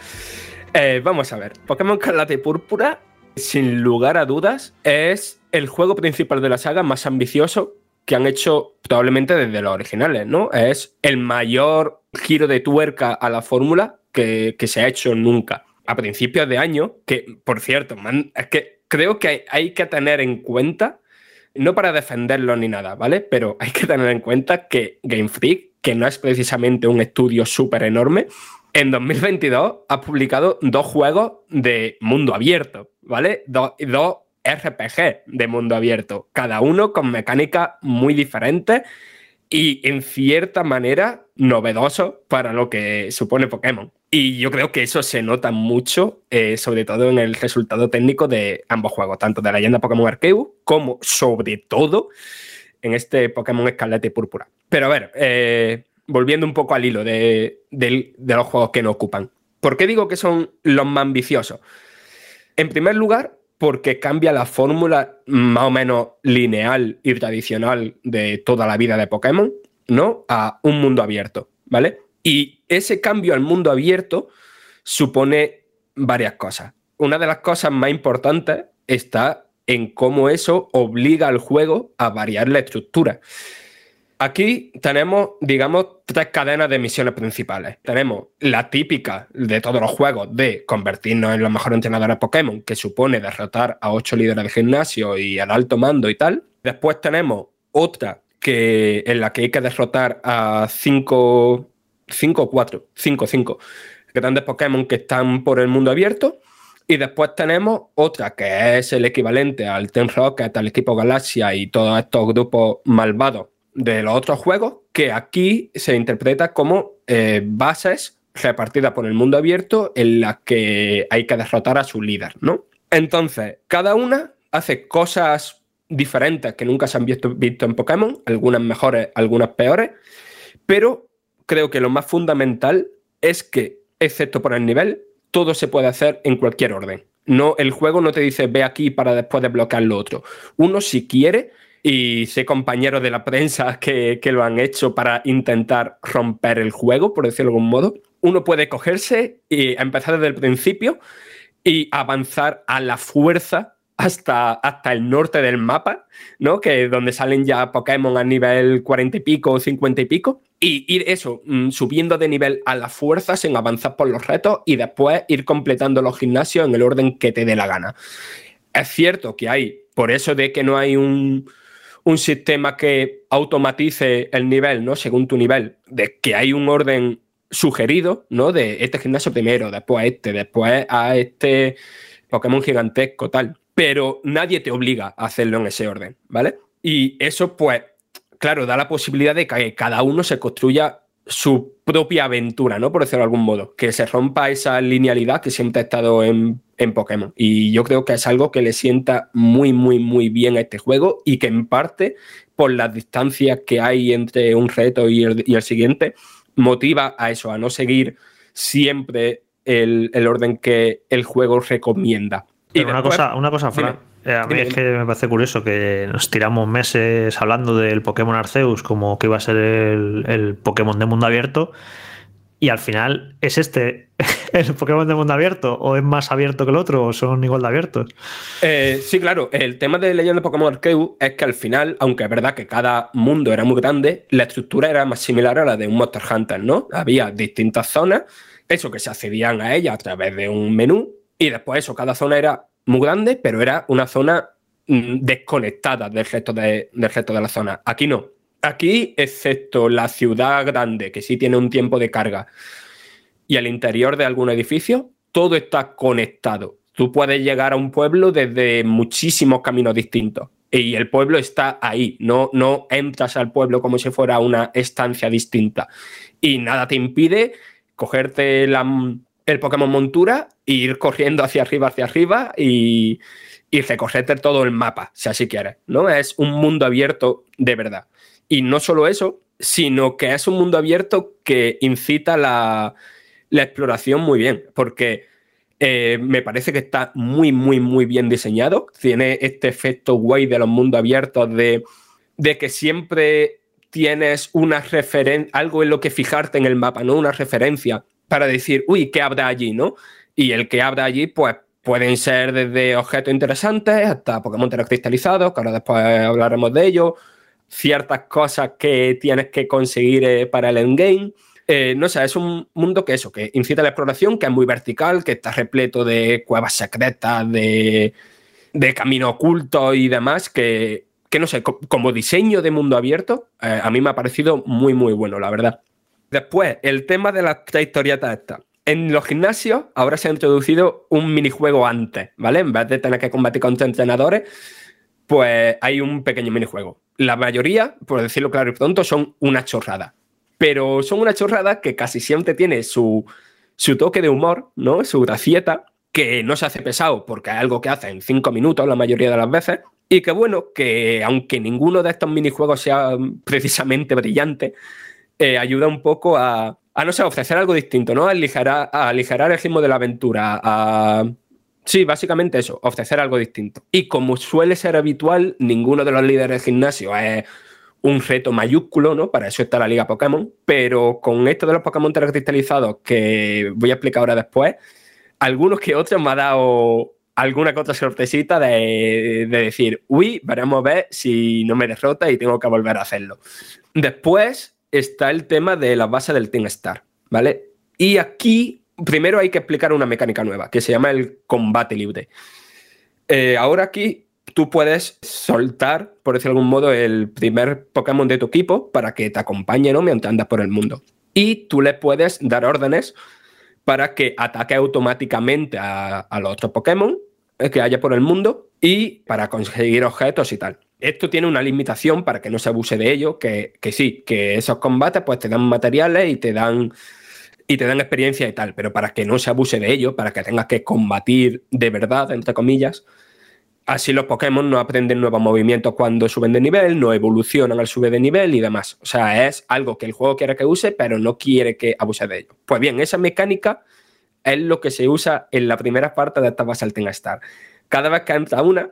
Eh, vamos a ver, Pokémon Carlata y Púrpura, sin lugar a dudas, es el juego principal de la saga más ambicioso que han hecho probablemente desde los originales, ¿no? Es el mayor giro de tuerca a la fórmula que, se ha hecho nunca. A principios de año, que por cierto, es que creo que hay, que tener en cuenta, no para defenderlo ni nada, ¿vale? Pero hay que tener en cuenta que Game Freak, que no es precisamente un estudio súper enorme, en 2022 ha publicado dos juegos de mundo abierto, ¿vale? dos RPG de mundo abierto, cada uno con mecánicas muy diferentes y en cierta manera novedoso para lo que supone Pokémon. Y yo creo que eso se nota mucho, eh, sobre todo en el resultado técnico de ambos juegos, tanto de la leyenda Pokémon Arceus como sobre todo en este Pokémon Escarlata y Púrpura. Pero a ver, eh, volviendo un poco al hilo de, los juegos que nos ocupan. ¿Por qué digo que son los más ambiciosos? En primer lugar, porque cambia la fórmula más o menos lineal y tradicional de toda la vida de Pokémon, ¿no? A un mundo abierto, ¿vale? Y ese cambio al mundo abierto supone varias cosas. Una de las cosas más importantes está en cómo eso obliga al juego a variar la estructura. Aquí tenemos, digamos, tres cadenas de misiones principales. Tenemos la típica de todos los juegos de convertirnos en los mejores entrenadores Pokémon, que supone derrotar a ocho líderes de gimnasio y al alto mando y tal. Después tenemos otra que, en la que hay que derrotar a cinco, cinco o cuatro, cinco, cinco grandes Pokémon que están por el mundo abierto. Y después tenemos otra que es el equivalente al Ten Rocket, al equipo Galaxia y todos estos grupos malvados de los otros juegos, que aquí se interpreta como eh, bases repartidas por el mundo abierto en las que hay que derrotar a su líder, ¿no? Entonces, cada una hace cosas diferentes que nunca se han visto, visto en Pokémon, algunas mejores, algunas peores, pero creo que lo más fundamental es que, excepto por el nivel, todo se puede hacer en cualquier orden. No, el juego no te dice ve aquí para después desbloquear lo otro. Uno, si quiere, y sé compañeros de la prensa que, lo han hecho para intentar romper el juego, por decirlo de algún modo. Uno puede cogerse y empezar desde el principio y avanzar a la fuerza hasta, hasta el norte del mapa, ¿no? Que es donde salen ya Pokémon a nivel 40 y pico o 50 y pico. Y ir eso, mm, subiendo de nivel a la fuerza sin avanzar por los retos y después ir completando los gimnasios en el orden que te dé la gana. Es cierto que hay, por eso de que no hay un, un sistema que automatice el nivel, ¿no? Según tu nivel, de que hay un orden sugerido, ¿no? De este gimnasio primero, después a este, después a este Pokémon gigantesco, tal. Pero nadie te obliga a hacerlo en ese orden, ¿vale? Y eso, pues, claro, da la posibilidad de que cada uno se construya su propia aventura, ¿no? Por decirlo de algún modo. Que se rompa esa linealidad que siempre ha estado en Pokémon. Y yo creo que es algo que le sienta muy, muy, muy bien a este juego y que en parte, por las distancias que hay entre un reto y el, siguiente, motiva a eso, a no seguir siempre el, orden que el juego recomienda. Y una, cosa, una cosa, Fran. Eh, a mí es que me parece curioso que nos tiramos meses hablando del Pokémon Arceus como que iba a ser el, el Pokémon de mundo abierto y al final es este el Pokémon de mundo abierto o es más abierto que el otro o son igual de abiertos. Eh, sí, claro, el tema de Leyenda de Pokémon Arceus es que al final, aunque es verdad que cada mundo era muy grande, la estructura era más similar a la de un Monster Hunter, ¿no? Había distintas zonas, eso que se accedían a ella a través de un menú y después eso, cada zona era muy grande, pero era una zona mm, desconectada del resto de, del resto de la zona. Aquí no. Aquí, excepto la ciudad grande, que sí tiene un tiempo de carga, y el interior de algún edificio, todo está conectado. Tú puedes llegar a un pueblo desde muchísimos caminos distintos. Y el pueblo está ahí, no, no entras al pueblo como si fuera una estancia distinta. Y nada te impide cogerte la, el Pokémon montura ir corriendo hacia arriba, hacia arriba y, y recorrerte todo el mapa, si así quieres. ¿no? Es un mundo abierto de verdad. Y no solo eso, sino que es un mundo abierto que incita la, la exploración muy bien, porque eh, me parece que está muy, muy, muy bien diseñado. Tiene este efecto guay de los mundos abiertos de, de que siempre tienes una referencia, algo en lo que fijarte en el mapa, ¿no? Una referencia para decir, uy, ¿qué habrá allí, no? Y el que habrá allí, pues pueden ser desde objetos interesantes hasta Pokémon cristalizados, que ahora después hablaremos de ello, ciertas cosas que tienes que conseguir eh, para el endgame. Eh, no sé, es un mundo que eso, que incita a la exploración, que es muy vertical, que está repleto de cuevas secretas, de, de camino oculto y demás, que, que no sé, como diseño de mundo abierto, eh, a mí me ha parecido muy, muy bueno, la verdad. Después, el tema de las tres historietas estas. En los gimnasios ahora se ha introducido un minijuego antes, ¿vale? En vez de tener que combatir contra entrenadores, pues hay un pequeño minijuego. La mayoría, por decirlo claro y pronto, son una chorrada. Pero son una chorrada que casi siempre tiene su, su toque de humor, ¿no? Su gracieta, que no se hace pesado porque es algo que hace en cinco minutos la mayoría de las veces. Y que bueno, que aunque ninguno de estos minijuegos sea precisamente brillante, eh, ayuda un poco a, no sé, ofrecer algo distinto, ¿no? A aligerar, a aligerar el ritmo de la aventura, Sí, básicamente eso, ofrecer algo distinto. Y como suele ser habitual, ninguno de los líderes de gimnasio es un reto mayúsculo, ¿no? Para eso está la Liga Pokémon. Pero con esto de los Pokémon cristalizados, que voy a explicar ahora después, algunos que otros me ha dado alguna que otra sorpresita de, de, decir, uy, veremos a ver si no me derrota y tengo que volver a hacerlo. Después está el tema de la base del Team Star, ¿vale? Y aquí primero hay que explicar una mecánica nueva que se llama el combate libre. Eh, ahora aquí tú puedes soltar, por decir de algún modo, el primer Pokémon de tu equipo para que te acompañe ¿no? mientras andas por el mundo. Y tú le puedes dar órdenes para que ataque automáticamente a, a los otros Pokémon eh, que haya por el mundo y para conseguir objetos y tal. Esto tiene una limitación para que no se abuse de ello, que, que sí, que esos combates pues te dan materiales y te dan y te dan experiencia y tal, pero para que no se abuse de ello, para que tengas que combatir de verdad, entre comillas, así los Pokémon no aprenden nuevos movimientos cuando suben de nivel, no evolucionan al subir de nivel y demás. O sea, es algo que el juego quiere que use, pero no quiere que abuse de ello. Pues bien, esa mecánica es lo que se usa en la primera parte de esta Basaltina Star. Cada vez que entra una,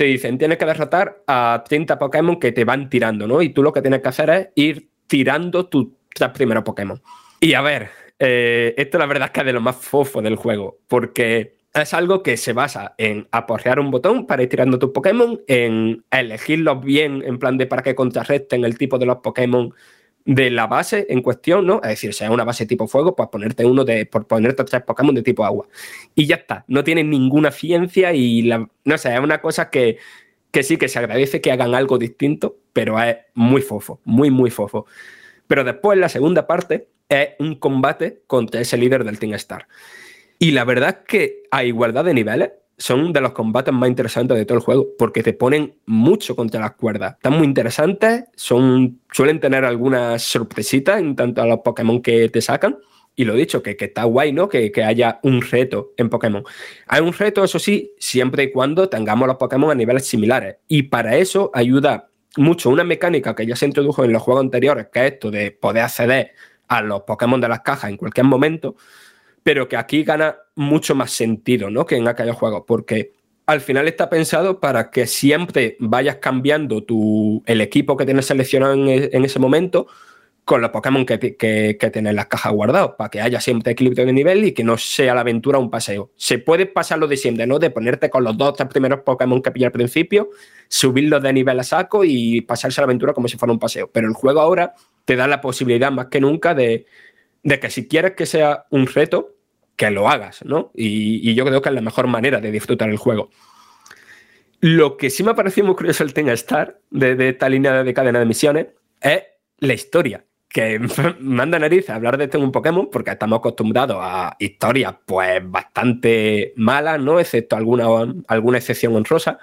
te dicen, tienes que derrotar a 30 Pokémon que te van tirando, ¿no? Y tú lo que tienes que hacer es ir tirando tus primeros Pokémon. Y a ver, eh, esto la verdad es que es de lo más fofo del juego, porque es algo que se basa en aporrear un botón para ir tirando tus Pokémon, en elegirlos bien, en plan de para que contrarresten el tipo de los Pokémon de la base en cuestión, ¿no? Es decir, si una base tipo fuego, pues ponerte uno de, por ponerte tres Pokémon de tipo agua. Y ya está, no tiene ninguna ciencia y no sé, es una cosa que, que sí que se agradece que hagan algo distinto, pero es muy fofo, muy, muy fofo. Pero después, la segunda parte, es un combate contra ese líder del Team Star. Y la verdad es que a igualdad de niveles son de los combates más interesantes de todo el juego, porque te ponen mucho contra las cuerdas. Están muy interesantes, son, suelen tener algunas sorpresitas en tanto a los Pokémon que te sacan. Y lo dicho, que, que está guay, ¿no? Que, que, haya un reto en Pokémon. Hay un reto, eso sí, siempre y cuando tengamos los Pokémon a niveles similares. Y para eso ayuda mucho una mecánica que ya se introdujo en los juegos anteriores, que es esto de poder acceder a los Pokémon de las cajas en cualquier momento, pero que aquí gana mucho más sentido ¿no? que en aquellos juegos, porque al final está pensado para que siempre vayas cambiando tu, el equipo que tienes seleccionado en, e, ese momento con los Pokémon que, que, tienes en las cajas guardados, para que haya siempre equilibrio de nivel y que no sea la aventura un paseo. Se puede pasar lo de siempre, ¿no? De ponerte con los dos tres primeros Pokémon que pilla al principio, subirlos de nivel a saco y pasarse la aventura como si fuera un paseo. Pero el juego ahora te da la posibilidad más que nunca de, de que si quieres que sea un reto, que lo hagas, ¿no? Y, yo creo que es la mejor manera de disfrutar el juego. Lo que sí me ha parecido muy curioso el Tenga Star de, esta línea de cadena de misiones es la historia. Que manda nariz a hablar de este un Pokémon porque estamos acostumbrados a historias pues bastante malas, ¿no? Excepto alguna, alguna excepción honrosa.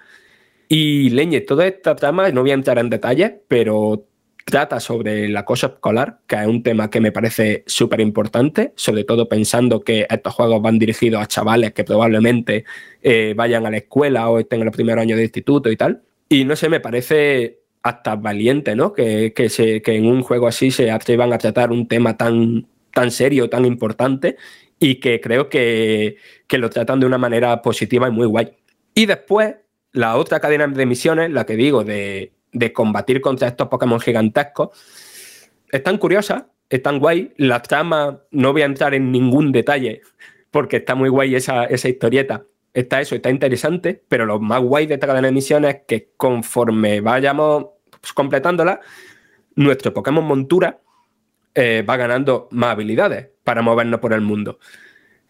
Y leñe, toda esta trama, no voy a entrar en detalles, pero trata sobre el acoso escolar, que es un tema que me parece súper importante, sobre todo pensando que estos juegos van dirigidos a chavales que probablemente eh, vayan a la escuela o estén en los primeros años de instituto y tal. Y no sé, me parece hasta valiente, ¿no? Que, que, se, en un juego así se atrevan a tratar un tema tan, tan serio, tan importante, y que creo que, que lo tratan de una manera positiva y muy guay. Y después, la otra cadena de misiones, la que digo, de de combatir contra estos Pokémon gigantescos, es tan curiosa, es tan guay. La trama, no voy a entrar en ningún detalle, porque está muy guay esa, esa historieta. Está eso, está interesante, pero lo más guay de esta cadena de misiones es que conforme vayamos pues, completándola, nuestro Pokémon montura eh, va ganando más habilidades para movernos por el mundo.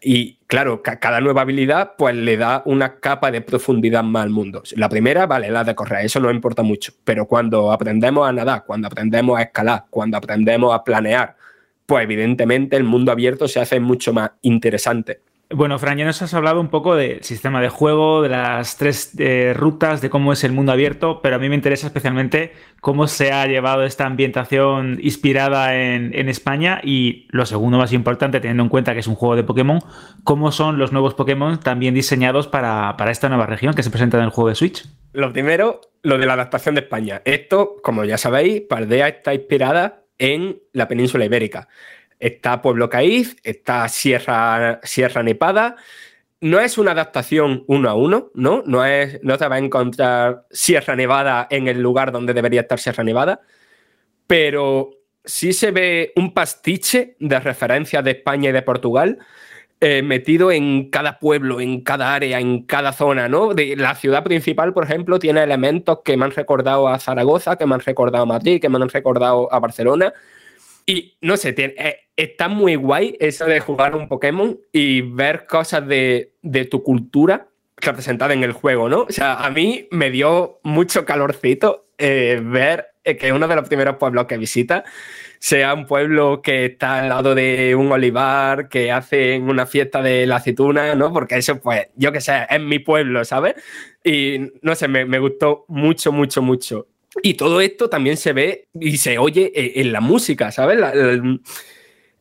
Y claro, cada nueva habilidad pues le da una capa de profundidad más al mundo. La primera, vale, la de correr, eso no importa mucho, pero cuando aprendemos a nadar, cuando aprendemos a escalar, cuando aprendemos a planear, pues evidentemente el mundo abierto se hace mucho más interesante. Bueno, Fran, ya nos has hablado un poco del sistema de juego, de las tres eh, rutas, de cómo es el mundo abierto, pero a mí me interesa especialmente cómo se ha llevado esta ambientación inspirada en, España y lo segundo más importante, teniendo en cuenta que es un juego de Pokémon, cómo son los nuevos Pokémon también diseñados para, para esta nueva región que se presenta en el juego de Switch. Lo primero, lo de la adaptación de España. Esto, como ya sabéis, Paldea está inspirada en la península ibérica. Está Pueblo Caíz, está Sierra, Sierra Nepada. No es una adaptación uno a uno, ¿no? No, es, no te va a encontrar Sierra Nevada en el lugar donde debería estar Sierra Nevada, pero sí se ve un pastiche de referencias de España y de Portugal eh, metido en cada pueblo, en cada área, en cada zona, ¿no? La ciudad principal, por ejemplo, tiene elementos que me han recordado a Zaragoza, que me han recordado a Madrid, que me han recordado a Barcelona. Y no sé, eh, está muy guay eso de jugar un Pokémon y ver cosas de, tu cultura representada en el juego, ¿no? O sea, a mí me dio mucho calorcito eh, ver eh, que uno de los primeros pueblos que visita sea un pueblo que está al lado de un olivar, que hacen una fiesta de la aceituna, ¿no? Porque eso, pues, yo que sé, es mi pueblo, ¿sabes? Y no sé, me, me gustó mucho, mucho, mucho. Y todo esto también se ve y se oye eh, en la música, ¿sabes?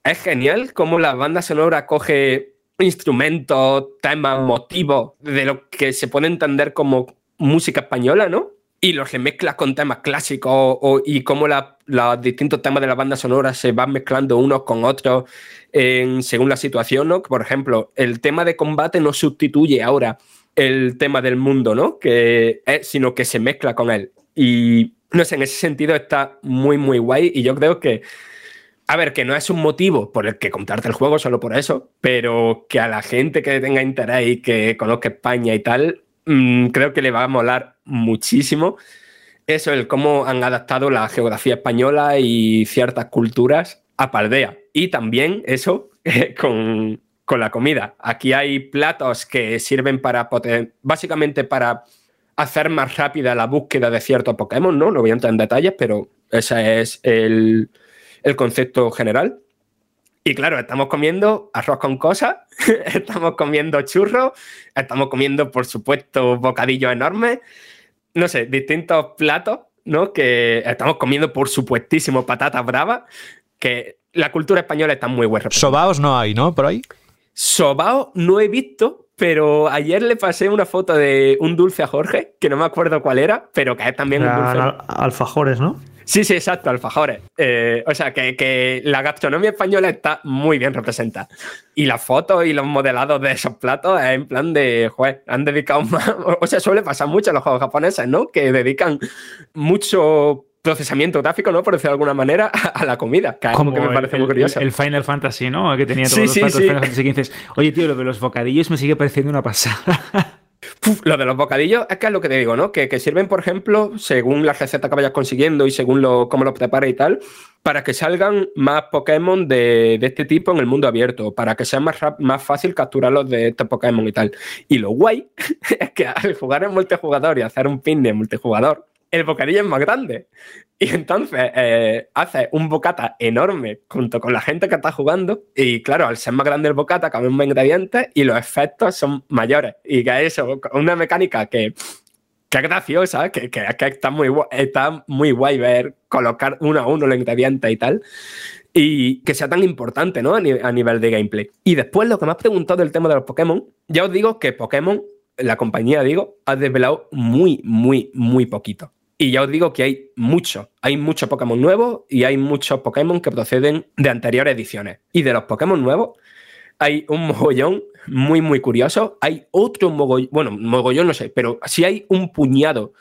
es genial cómo la banda sonora coge instrumentos, temas, motivos de lo que se puede entender como música española, ¿no? Y los remezclas con temas clásicos y cómo los distintos temas de la banda sonora se van mezclando unos con otros según la situación, ¿no? Por ejemplo, el tema de combate no sustituye ahora el tema del mundo, ¿no? Que es, sino que se mezcla con él. Y no sé, en ese sentido está muy, muy guay y yo creo que a ver, que no es un motivo por el que comprarte el juego solo por eso, pero que a la gente que tenga interés y que conozca España y tal, mm, creo que le va a molar muchísimo eso, el cómo han adaptado la geografía española y ciertas culturas a Paldea. Y también eso con, con la comida. Aquí hay platos que sirven para, básicamente para hacer más rápida la búsqueda de ciertos Pokémon, ¿no? No voy a entrar en detalles, pero ese es el el concepto general. Y claro, estamos comiendo arroz con cosas, estamos comiendo churros, estamos comiendo, por supuesto, bocadillos enormes, no sé, distintos platos, ¿no? Que estamos comiendo, por supuestísimo, patatas bravas, que la cultura española está muy buena. Sobaos no hay, ¿no? Por ahí. Sobao no he visto, pero ayer le pasé una foto de un dulce a Jorge, que no me acuerdo cuál era, pero que es también un dulce. Alfajores, ¿no? Sí, sí, exacto, alfajores. Eh, o sea, que, la gastronomía española está muy bien representada. Y las fotos y los modelados de esos platos es en plan de, joder, han dedicado más. O sea, suele pasar mucho en los juegos japoneses, ¿no? Que dedican mucho procesamiento gráfico, ¿no? Por decirlo de alguna manera, a la comida. Que Como que me parece muy curioso. El, Final Fantasy, ¿no? Que tenía todos los platos sí. Final Fantasy XV. Oye, tío, lo de los bocadillos me sigue pareciendo una pasada. lo de los bocadillos es que es lo que te digo, ¿no? Que, sirven, por ejemplo, según la receta que vayas consiguiendo y según lo, cómo lo prepares y tal, para que salgan más Pokémon de, este tipo en el mundo abierto, para que sea más, más fácil capturarlos de estos Pokémon y tal. Y lo guay es que al jugar en multijugador y hacer un pin de multijugador, el bocadillo es más grande. Y entonces eh, hace un bocata enorme junto con la gente que está jugando. Y claro, al ser más grande el bocata, caben más ingredientes y los efectos son mayores. Y que eso, una mecánica que, que es graciosa, que, que, está, muy, está muy guay ver colocar uno a uno los ingredientes y tal. Y que sea tan importante, ¿no? A, a nivel de gameplay. Y después, lo que me has preguntado del tema de los Pokémon, ya os digo que Pokémon, la compañía, digo, ha desvelado muy, muy, muy poquito. Y ya os digo que hay mucho, hay muchos Pokémon nuevos y hay muchos Pokémon que proceden de anteriores ediciones. Y de los Pokémon nuevos hay un mogollón muy, muy curioso. Hay otro mogollón, bueno, mogollón no sé, pero sí hay un puñado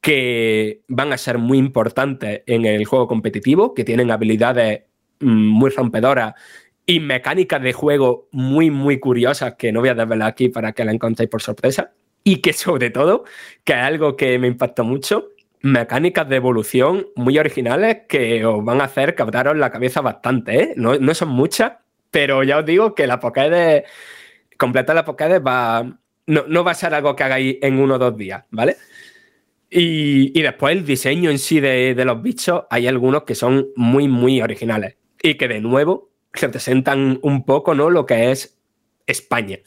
que van a ser muy importantes en el juego competitivo, que tienen habilidades mm, muy rompedoras y mecánicas de juego muy, muy curiosas que no voy a desvelar aquí para que la encontréis por sorpresa. Y que sobre todo, que es algo que me impactó mucho, mecánicas de evolución muy originales que os van a hacer cabraros la cabeza bastante, ¿eh? No, son muchas, pero ya os digo que la Pokédex, completar la Pokédex va, no, no, va a ser algo que hagáis en uno o dos días, ¿vale? Y, después el diseño en sí de, de, los bichos, hay algunos que son muy, muy originales y que de nuevo representan un poco, ¿no? Lo que es España.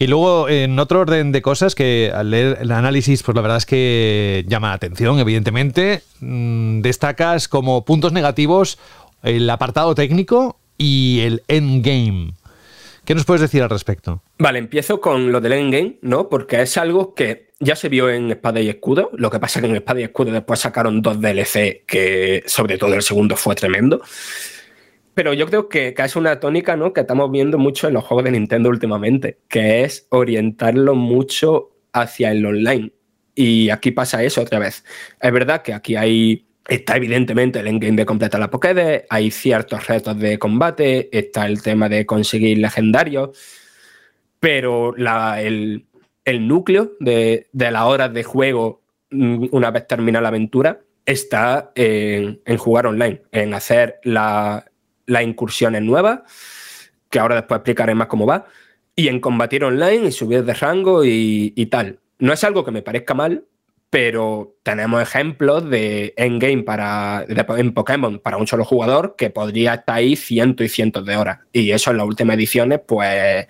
Y luego, en otro orden de cosas que al leer el análisis, pues la verdad es que llama la atención, evidentemente. Mm, destacas como puntos negativos el apartado técnico y el endgame. ¿Qué nos puedes decir al respecto? Vale, empiezo con lo del endgame, ¿no? Porque es algo que ya se vio en Espada y Escudo. Lo que pasa es que en Espada y Escudo después sacaron dos DLC que, sobre todo el segundo, fue tremendo. Pero yo creo que, es una tónica ¿no? que estamos viendo mucho en los juegos de Nintendo últimamente, que es orientarlo mucho hacia el online. Y aquí pasa eso otra vez. Es verdad que aquí hay Está evidentemente el endgame de completar la Pokédex, hay ciertos retos de combate, está el tema de conseguir legendarios, pero el, núcleo de, de las horas de juego mm, una vez termina la aventura está en, jugar online, en hacer la, las incursiones nuevas, que ahora después explicaré más cómo va, y en combatir online y subir de rango y, tal. No es algo que me parezca mal, pero tenemos ejemplos de endgame para, en Pokémon para un solo jugador que podría estar ahí cientos y cientos de horas. Y eso en las últimas ediciones, pues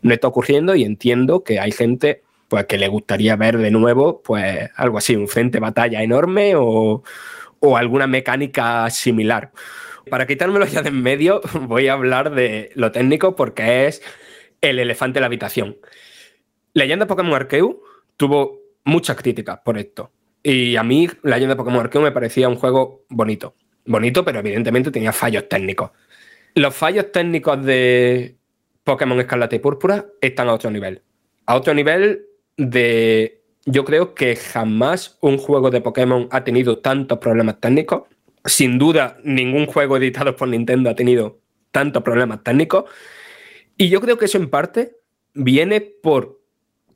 no está ocurriendo y entiendo que hay gente pues, que le gustaría ver de nuevo, pues algo así, un frente batalla enorme o, o alguna mecánica similar. Para quitármelo ya de en medio, voy a hablar de lo técnico porque es el elefante de la habitación. Leyenda Pokémon Arceus tuvo muchas críticas por esto. Y a mí, Leyenda Pokémon Arceus me parecía un juego bonito. Bonito, pero evidentemente tenía fallos técnicos. Los fallos técnicos de Pokémon Escarlata y Púrpura están a otro nivel. A otro nivel de. Yo creo que jamás un juego de Pokémon ha tenido tantos problemas técnicos sin duda, ningún juego editado por Nintendo ha tenido tantos problemas técnicos. Y yo creo que eso en parte viene por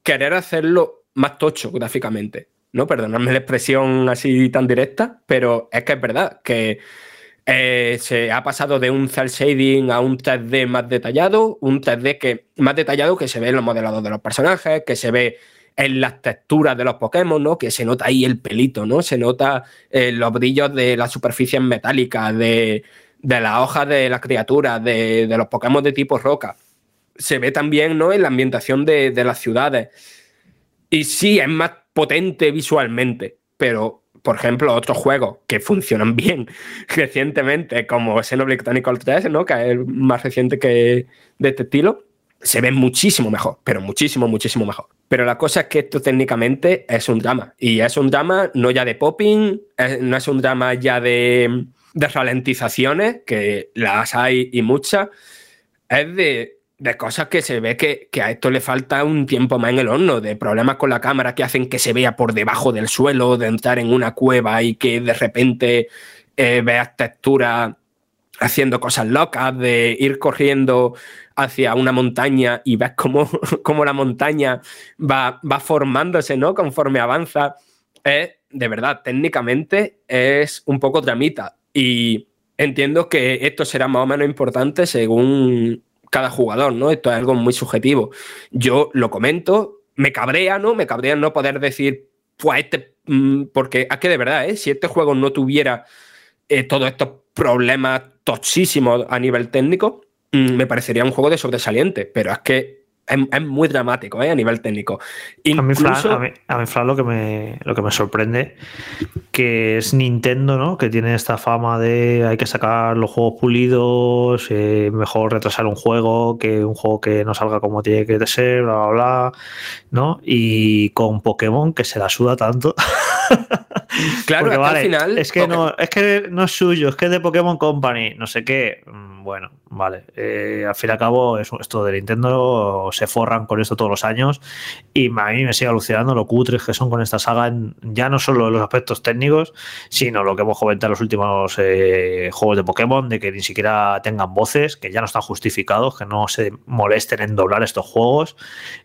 querer hacerlo más tocho gráficamente. ¿no? Perdonadme la expresión así tan directa, pero es que es verdad que eh, se ha pasado de un cel shading a un 3D más detallado, un 3D que, más detallado que se ve en los modelados de los personajes, que se ve en las texturas de los Pokémon, ¿no? Que se nota ahí el pelito, ¿no? Se nota eh, los brillos de las superficies metálicas, de, de las hojas de las criaturas, de, los Pokémon de tipo roca. Se ve también, ¿no? En la ambientación de, las ciudades. Y sí, es más potente visualmente, pero por ejemplo, otros juegos que funcionan bien recientemente, como Xenoblade Chronicles 3, ¿no? que es el más reciente que de este estilo, se ve muchísimo mejor, pero muchísimo, muchísimo mejor. Pero la cosa es que esto técnicamente es un drama. Y es un drama no ya de popping, no es un drama ya de, de ralentizaciones, que las hay y muchas. Es de, de cosas que se ve que, que, a esto le falta un tiempo más en el horno, de problemas con la cámara que hacen que se vea por debajo del suelo, de entrar en una cueva y que de repente eh, veas texturas haciendo cosas locas, de ir corriendo hacia una montaña y ves cómo, cómo la montaña va, va, formándose, ¿no? Conforme avanza. Es, de verdad, técnicamente es un poco tramita. Y entiendo que esto será más o menos importante según cada jugador, ¿no? Esto es algo muy subjetivo. Yo lo comento, me cabrea, ¿no? Me cabrea no poder decir, pues este, mm, porque es que de verdad, ¿eh? Si este juego no tuviera eh, todos estos problemas tochísimos a nivel técnico, mm, me parecería un juego de sobresaliente, pero es que es, muy dramático ¿eh? a nivel técnico. A mí, Fran, lo, que me, lo que me sorprende que es Nintendo, ¿no? Que tiene esta fama de hay que sacar los juegos pulidos, eh, mejor retrasar un juego que un juego que no salga como tiene que ser, bla, bla, bla, ¿no? Y con Pokémon que se la suda tanto. Claro, al final. Es que, no, es que no es suyo, es que es de Pokémon Company, no sé qué. Mm, bueno, vale. Eh, al fin y al cabo, esto de Nintendo se forran con esto todos los años. Y a mí me sigue alucinando lo cutres que son con esta saga, ya no solo los aspectos técnicos, sino lo que hemos comentado en los últimos eh, juegos de Pokémon, de que ni siquiera tengan voces, que ya no están justificados, que no se molesten en doblar estos juegos.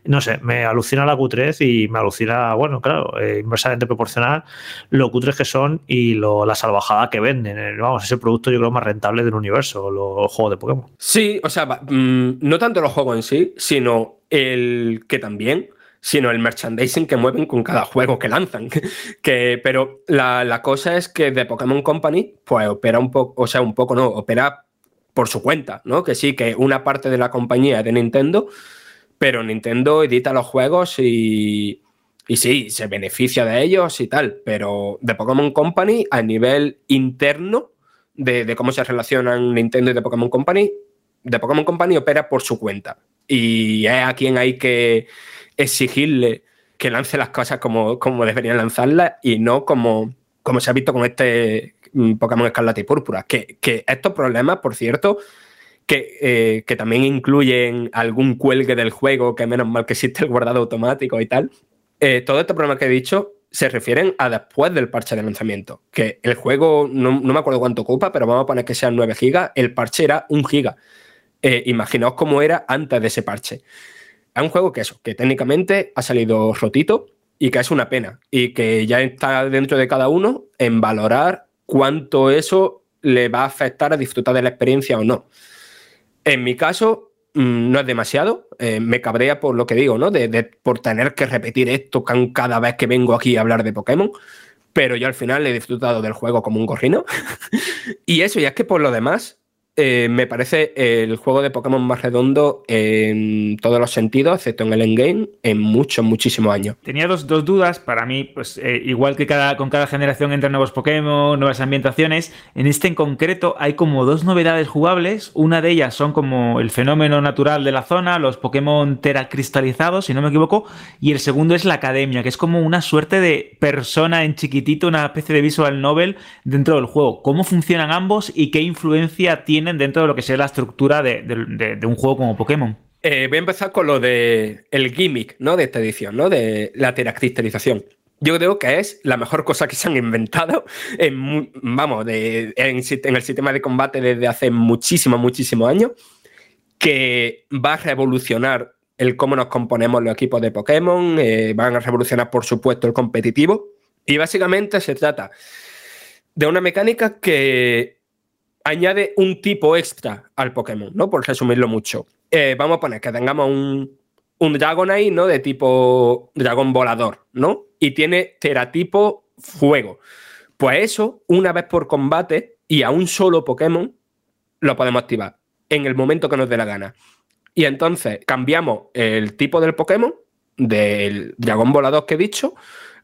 No sé, me alucina la cutrez y me alucina, bueno, claro, eh, inversamente proporcional lo cutres que son y lo, la salvajada que venden. Eh, vamos, es el producto yo creo más rentable del universo, los juegos de Pokémon. Sí, o sea, mm, no tanto los juegos en sí, sino el que también sino el merchandising que mueven con cada juego que lanzan. que, pero la, la, cosa es que de Pokémon Company, pues opera un poco, o sea, un poco no, opera por su cuenta, ¿no? Que sí, que una parte de la compañía es de Nintendo, pero Nintendo edita los juegos y, y sí, se beneficia de ellos y tal, pero de Pokémon Company a nivel interno de, cómo se relacionan Nintendo y de Pokémon Company, de Pokémon Company opera por su cuenta. Y es a quien hay que exigirle que lance las cosas como, como deberían lanzarlas y no como, como se ha visto con este mm, Pokémon Escarlata y Púrpura. Que, estos problemas, por cierto, que, eh, que, también incluyen algún cuelgue del juego, que menos mal que existe el guardado automático y tal, eh, todo este problema que he dicho se refieren a después del parche de lanzamiento. Que el juego, no, me acuerdo cuánto ocupa, pero vamos a poner que sean 9 gigas. El parche era 1 giga. Eh, imaginaos cómo era antes de ese parche. Es un juego que eso, que técnicamente ha salido rotito y que es una pena. Y que ya está dentro de cada uno en valorar cuánto eso le va a afectar a disfrutar de la experiencia o no. En mi caso, no es demasiado. Eh, me cabrea por lo que digo, ¿no? De, por tener que repetir esto cada vez que vengo aquí a hablar de Pokémon. Pero yo al final he disfrutado del juego como un gorrino. y eso, y es que por lo demás, eh, me parece el juego de Pokémon más redondo en todos los sentidos, excepto en el endgame, en muchos, muchísimos años. Tenía dos, dudas. Para mí, pues eh, igual que cada, con cada generación entran nuevos Pokémon, nuevas ambientaciones. En este en concreto hay como dos novedades jugables. Una de ellas son como el fenómeno natural de la zona, los Pokémon teracristalizados, si no me equivoco. Y el segundo es la academia, que es como una suerte de persona en chiquitito, una especie de visual novel dentro del juego. ¿Cómo funcionan ambos y qué influencia tiene? Dentro de lo que sea la estructura de, un juego como Pokémon. Eh, voy a empezar con lo de el gimmick ¿no? de esta edición, ¿no? de la teracristalización. Yo creo que es la mejor cosa que se han inventado en, vamos, en, el sistema de combate desde hace muchísimos, muchísimos años, que va a revolucionar el cómo nos componemos los equipos de Pokémon, eh, van a revolucionar, por supuesto, el competitivo. Y básicamente se trata de una mecánica que añade un tipo extra al Pokémon, ¿no? Por resumirlo mucho. Eh, vamos a poner que tengamos un, un Dragonite, ¿no? De tipo dragón volador, ¿no? Y tiene teratipo fuego. Pues eso, una vez por combate y a un solo Pokémon, lo podemos activar en el momento que nos dé la gana. Y entonces cambiamos el tipo del Pokémon, del dragón volador que he dicho,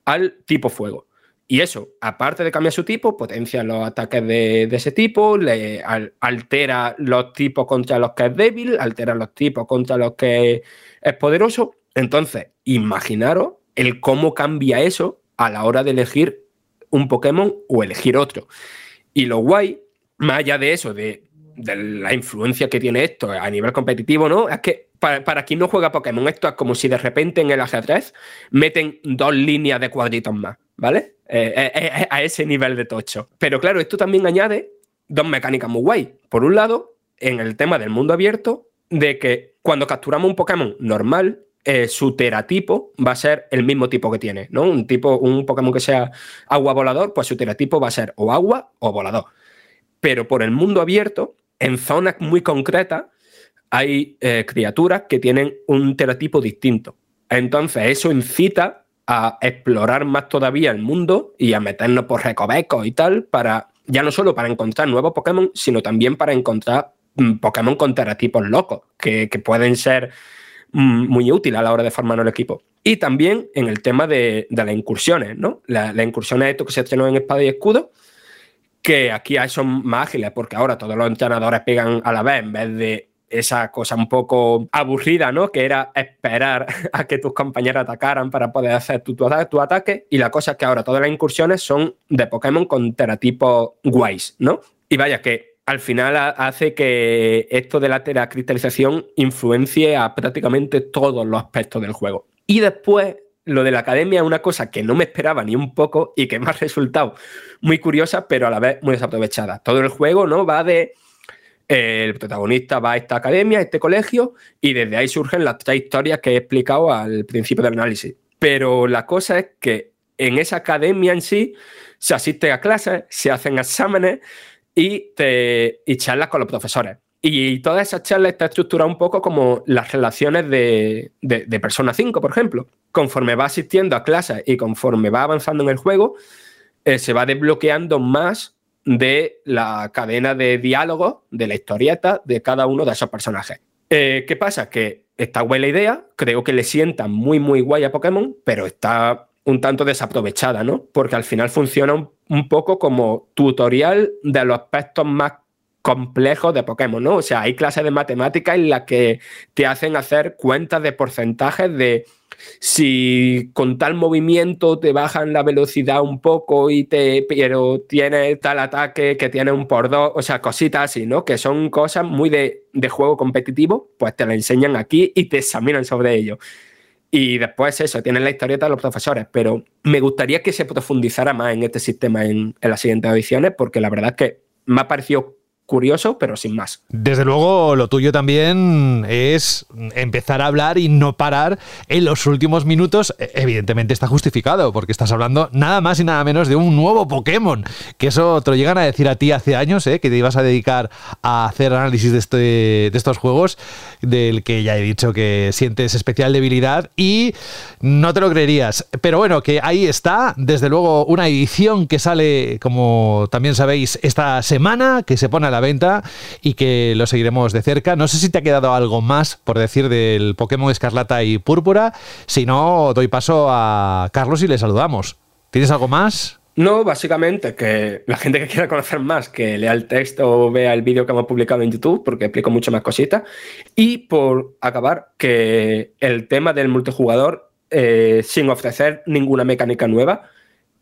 al tipo fuego. Y eso, aparte de cambiar su tipo, potencia los ataques de, ese tipo, le altera los tipos contra los que es débil, altera los tipos contra los que es poderoso. Entonces, imaginaros el cómo cambia eso a la hora de elegir un Pokémon o elegir otro. Y lo guay, más allá de eso, de, la influencia que tiene esto a nivel competitivo, ¿no? Es que para, quien no juega Pokémon, esto es como si de repente en el ajedrez meten dos líneas de cuadritos más, ¿vale? Eh, eh, eh, a ese nivel de tocho. Pero claro, esto también añade dos mecánicas muy guay. Por un lado, en el tema del mundo abierto, de que cuando capturamos un Pokémon normal, su teratipo va a ser el mismo tipo que tiene, ¿no? Un tipo, un Pokémon que sea agua volador, pues su teratipo va a ser o agua o volador. Pero por el mundo abierto, en zonas muy concretas, hay criaturas que tienen un teratipo distinto. Entonces, eso incita a explorar más todavía el mundo y a meternos por recovecos y tal, para ya no solo para encontrar nuevos Pokémon, sino también para encontrar mm, Pokémon con teratipos locos, que, pueden ser mm, muy útiles a la hora de formar el equipo. Y también en el tema de, las incursiones, ¿no? Las la incursiones esto que se estrenó en Espada y Escudo, que aquí son más ágiles, porque ahora todos los entrenadores pegan a la vez en vez de esa cosa un poco aburrida, ¿no? Que era esperar a que tus compañeros atacaran para poder hacer tu, tu, ataque. Y la cosa es que ahora todas las incursiones son de Pokémon con teratipos guays, ¿no? Y vaya que al final hace que esto de la teracristalización influencie a prácticamente todos los aspectos del juego. Y después, lo de la academia es una cosa que no me esperaba ni un poco y que me ha resultado muy curiosa, pero a la vez muy desaprovechada. Todo el juego, ¿no? Va de el protagonista va a esta academia, a este colegio, y desde ahí surgen las tres historias que he explicado al principio del análisis. Pero la cosa es que en esa academia en sí se asiste a clases, se hacen exámenes y, te, charlas con los profesores. Y toda esa charla está estructurada un poco como las relaciones de, de, Persona 5, por ejemplo. Conforme va asistiendo a clases y conforme va avanzando en el juego, eh, se va desbloqueando más de la cadena de diálogo, de la historieta de cada uno de esos personajes. Eh, ¿Qué pasa? Que está la idea, creo que le sienta muy, muy guay a Pokémon, pero está un tanto desaprovechada, ¿no? Porque al final funciona un, poco como tutorial de los aspectos más complejos de Pokémon, ¿no? O sea, hay clases de matemáticas en las que te hacen hacer cuentas de porcentajes de si con tal movimiento te bajan la velocidad un poco y te pero tiene tal ataque que tiene un por dos, o sea, cositas así, ¿no? Que son cosas muy de, juego competitivo, pues te la enseñan aquí y te examinan sobre ello. Y después eso, tienen la historieta de los profesores, pero me gustaría que se profundizara más en este sistema en, en las siguientes ediciones, porque la verdad es que me ha parecido curioso, pero sin más. Desde luego, lo tuyo también es empezar a hablar y no parar en los últimos minutos. E, evidentemente está justificado, porque estás hablando nada más y nada menos de un nuevo Pokémon. Que eso te lo llegan a decir a ti hace años, ¿eh? que te ibas a dedicar a hacer análisis de, este, de estos juegos, del que ya he dicho que sientes especial debilidad y no te lo creerías. Pero bueno, que ahí está, desde luego, una edición que sale, como también sabéis, esta semana, que se pone a la venta y que lo seguiremos de cerca. No sé si te ha quedado algo más por decir del Pokémon Escarlata y Púrpura. Si no, doy paso a Carlos y le saludamos. ¿Tienes algo más? No, básicamente que la gente que quiera conocer más, que lea el texto o vea el vídeo que hemos publicado en YouTube, porque explico mucho más cositas. Y por acabar, que el tema del multijugador, eh, sin ofrecer ninguna mecánica nueva,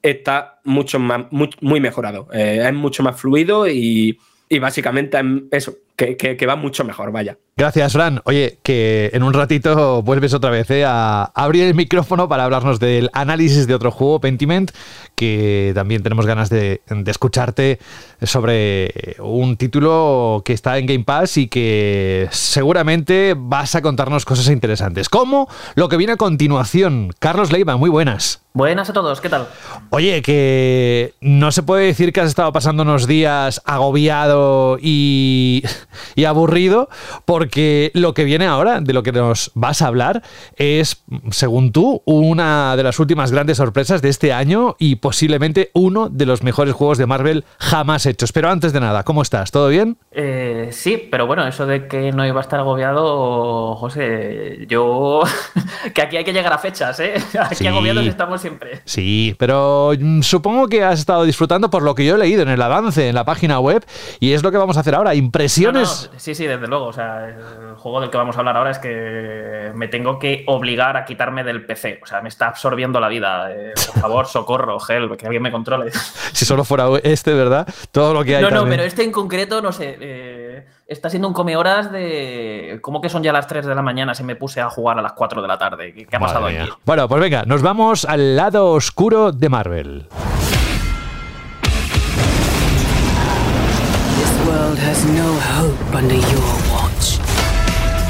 está mucho más, muy, mejorado. Eh, es mucho más fluido y y básicamente eso, que, va mucho mejor, vaya. Gracias, Fran. Oye, que en un ratito vuelves otra vez ¿eh? a abrir el micrófono para hablarnos del análisis de otro juego, Pentiment, que también tenemos ganas de, escucharte sobre un título que está en Game Pass y que seguramente vas a contarnos cosas interesantes. Como lo que viene a continuación. Carlos Leiva, muy buenas. Buenas a todos, ¿qué tal? Oye, que no se puede decir que has estado pasando unos días agobiado y y aburrido, porque lo que viene ahora, de lo que nos vas a hablar, es, según tú, una de las últimas grandes sorpresas de este año y posiblemente uno de los mejores juegos de Marvel jamás hechos. Pero antes de nada, ¿cómo estás? ¿Todo bien? Eh, sí, pero bueno, eso de que no iba a estar agobiado, José, yo... que aquí hay que llegar a fechas, ¿eh? Aquí agobiados estamos siempre. Sí, pero mm, supongo que has estado disfrutando por lo que yo he leído en el avance, en la página web, y es lo que vamos a hacer ahora. Impresiones. No, no, sí, sí, desde luego. O sea, el juego del que vamos a hablar ahora es que me tengo que obligar a quitarme del PC. O sea, me está absorbiendo la vida. Eh, por favor, socorro, Gel, que alguien me controle. Si solo fuera este, ¿verdad? Todo lo que hay. No, no, pero este en concreto, no sé. eh, está siendo un come horas de. ¿Cómo que son ya las 3 de la mañana si me puse a jugar a las 4 de la tarde? ¿Qué, qué ha pasado aquí? Bueno, pues venga, nos vamos al lado oscuro de Marvel. This world has no hope under your.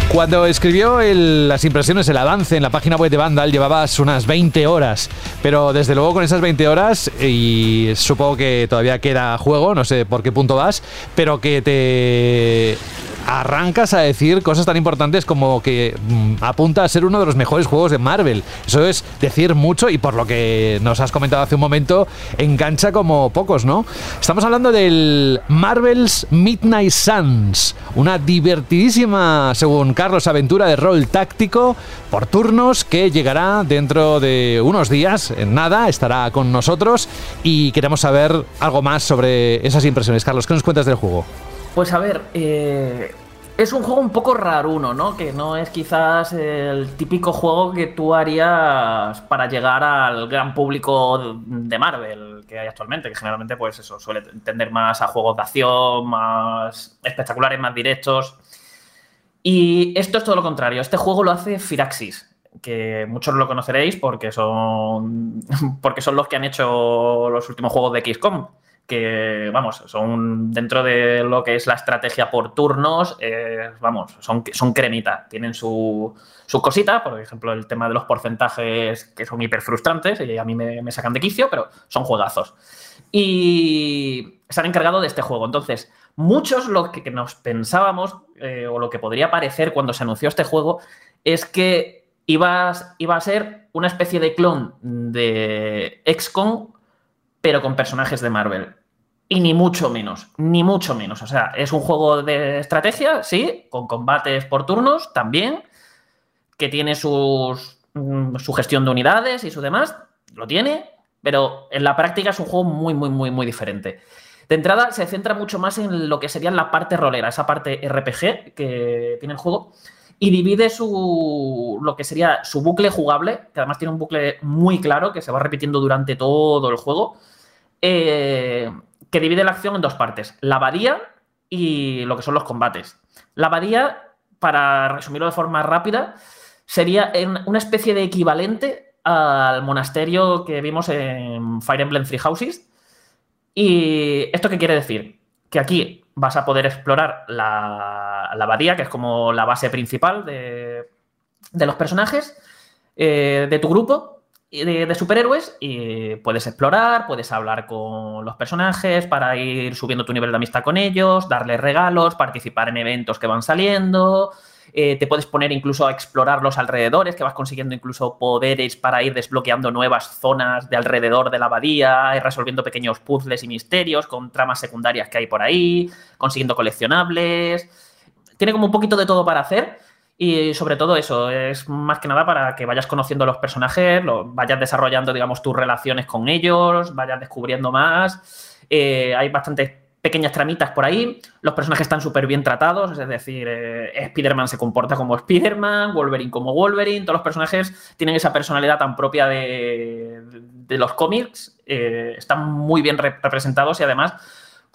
Cuando escribió las impresiones, el avance en la página web de Vandal, llevabas unas 20 horas. Pero desde luego con esas 20 horas, y supongo que todavía queda juego, no sé por qué punto vas, pero que te arrancas a decir cosas tan importantes como que mm, apunta a ser uno de los mejores juegos de Marvel. Eso es decir mucho y por lo que nos has comentado hace un momento, engancha como pocos, ¿no? Estamos hablando del Marvel's Midnight Suns, una divertidísima, según Carlos, aventura de rol táctico por turnos que llegará dentro de unos días, en nada, estará con nosotros y queremos saber algo más sobre esas impresiones. Carlos, ¿qué nos cuentas del juego? Pues a ver, eh, es un juego un poco raruno, ¿no? Que no es quizás el típico juego que tú harías para llegar al gran público de Marvel que hay actualmente, que generalmente, pues eso, suele tender más a juegos de acción, más espectaculares, más directos. Y esto es todo lo contrario. Este juego lo hace Firaxis, que muchos lo conoceréis porque son, porque son los que han hecho los últimos juegos de XCOM que, vamos, son dentro de lo que es la estrategia por turnos, eh, vamos, son, son cremita. Tienen su, su cosita, por ejemplo, el tema de los porcentajes que son hiper frustrantes y a mí me, me sacan de quicio, pero son juegazos. Y se han encargado de este juego. Entonces, muchos lo que nos pensábamos, eh, o lo que podría parecer cuando se anunció este juego, es que ibas, iba a ser una especie de clon de XCOM, pero con personajes de Marvel. Y ni mucho menos, ni mucho menos. O sea, es un juego de estrategia, sí, con combates por turnos también, que tiene sus, mm, su gestión de unidades y su demás, lo tiene, pero en la práctica es un juego muy, muy, muy, muy diferente. De entrada se centra mucho más en lo que sería la parte rolera, esa parte RPG que tiene el juego, y divide su lo que sería su bucle jugable, que además tiene un bucle muy claro que se va repitiendo durante todo el juego, eh, que divide la acción en dos partes, la abadía y lo que son los combates. La abadía, para resumirlo de forma rápida, sería una especie de equivalente al monasterio que vimos en Fire Emblem Three Houses. ¿Y esto qué quiere decir? Que aquí vas a poder explorar la, la abadía, que es como la base principal de, de los personajes eh, de tu grupo de, superhéroes y puedes explorar, puedes hablar con los personajes para ir subiendo tu nivel de amistad con ellos, darles regalos, participar en eventos que van saliendo. Eh, te puedes poner incluso a explorar los alrededores, que vas consiguiendo incluso poderes para ir desbloqueando nuevas zonas de alrededor de la abadía, y resolviendo pequeños puzzles y misterios con tramas secundarias que hay por ahí, consiguiendo coleccionables. Tiene como un poquito de todo para hacer. Y sobre todo eso, es más que nada para que vayas conociendo a los personajes, lo, vayas desarrollando, digamos, tus relaciones con ellos, vayas descubriendo más. Eh, hay bastantes pequeñas tramitas por ahí. Los personajes están súper bien tratados, es decir, eh, Spider-Man se comporta como Spider-Man, Wolverine como Wolverine, todos los personajes tienen esa personalidad tan propia de, de los cómics, eh, están muy bien rep representados y además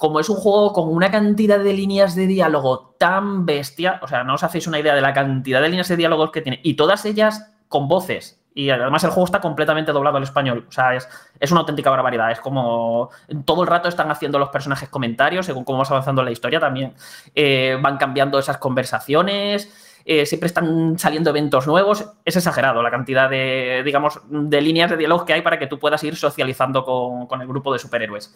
como es un juego con una cantidad de líneas de diálogo tan bestia, o sea, no os hacéis una idea de la cantidad de líneas de diálogo que tiene, y todas ellas con voces. Y además el juego está completamente doblado al español. O sea, es, es una auténtica barbaridad. Es como todo el rato están haciendo los personajes comentarios, según cómo vas avanzando en la historia también. Eh, van cambiando esas conversaciones. Eh, siempre están saliendo eventos nuevos. Es exagerado la cantidad de, digamos, de líneas de diálogo que hay para que tú puedas ir socializando con, con el grupo de superhéroes.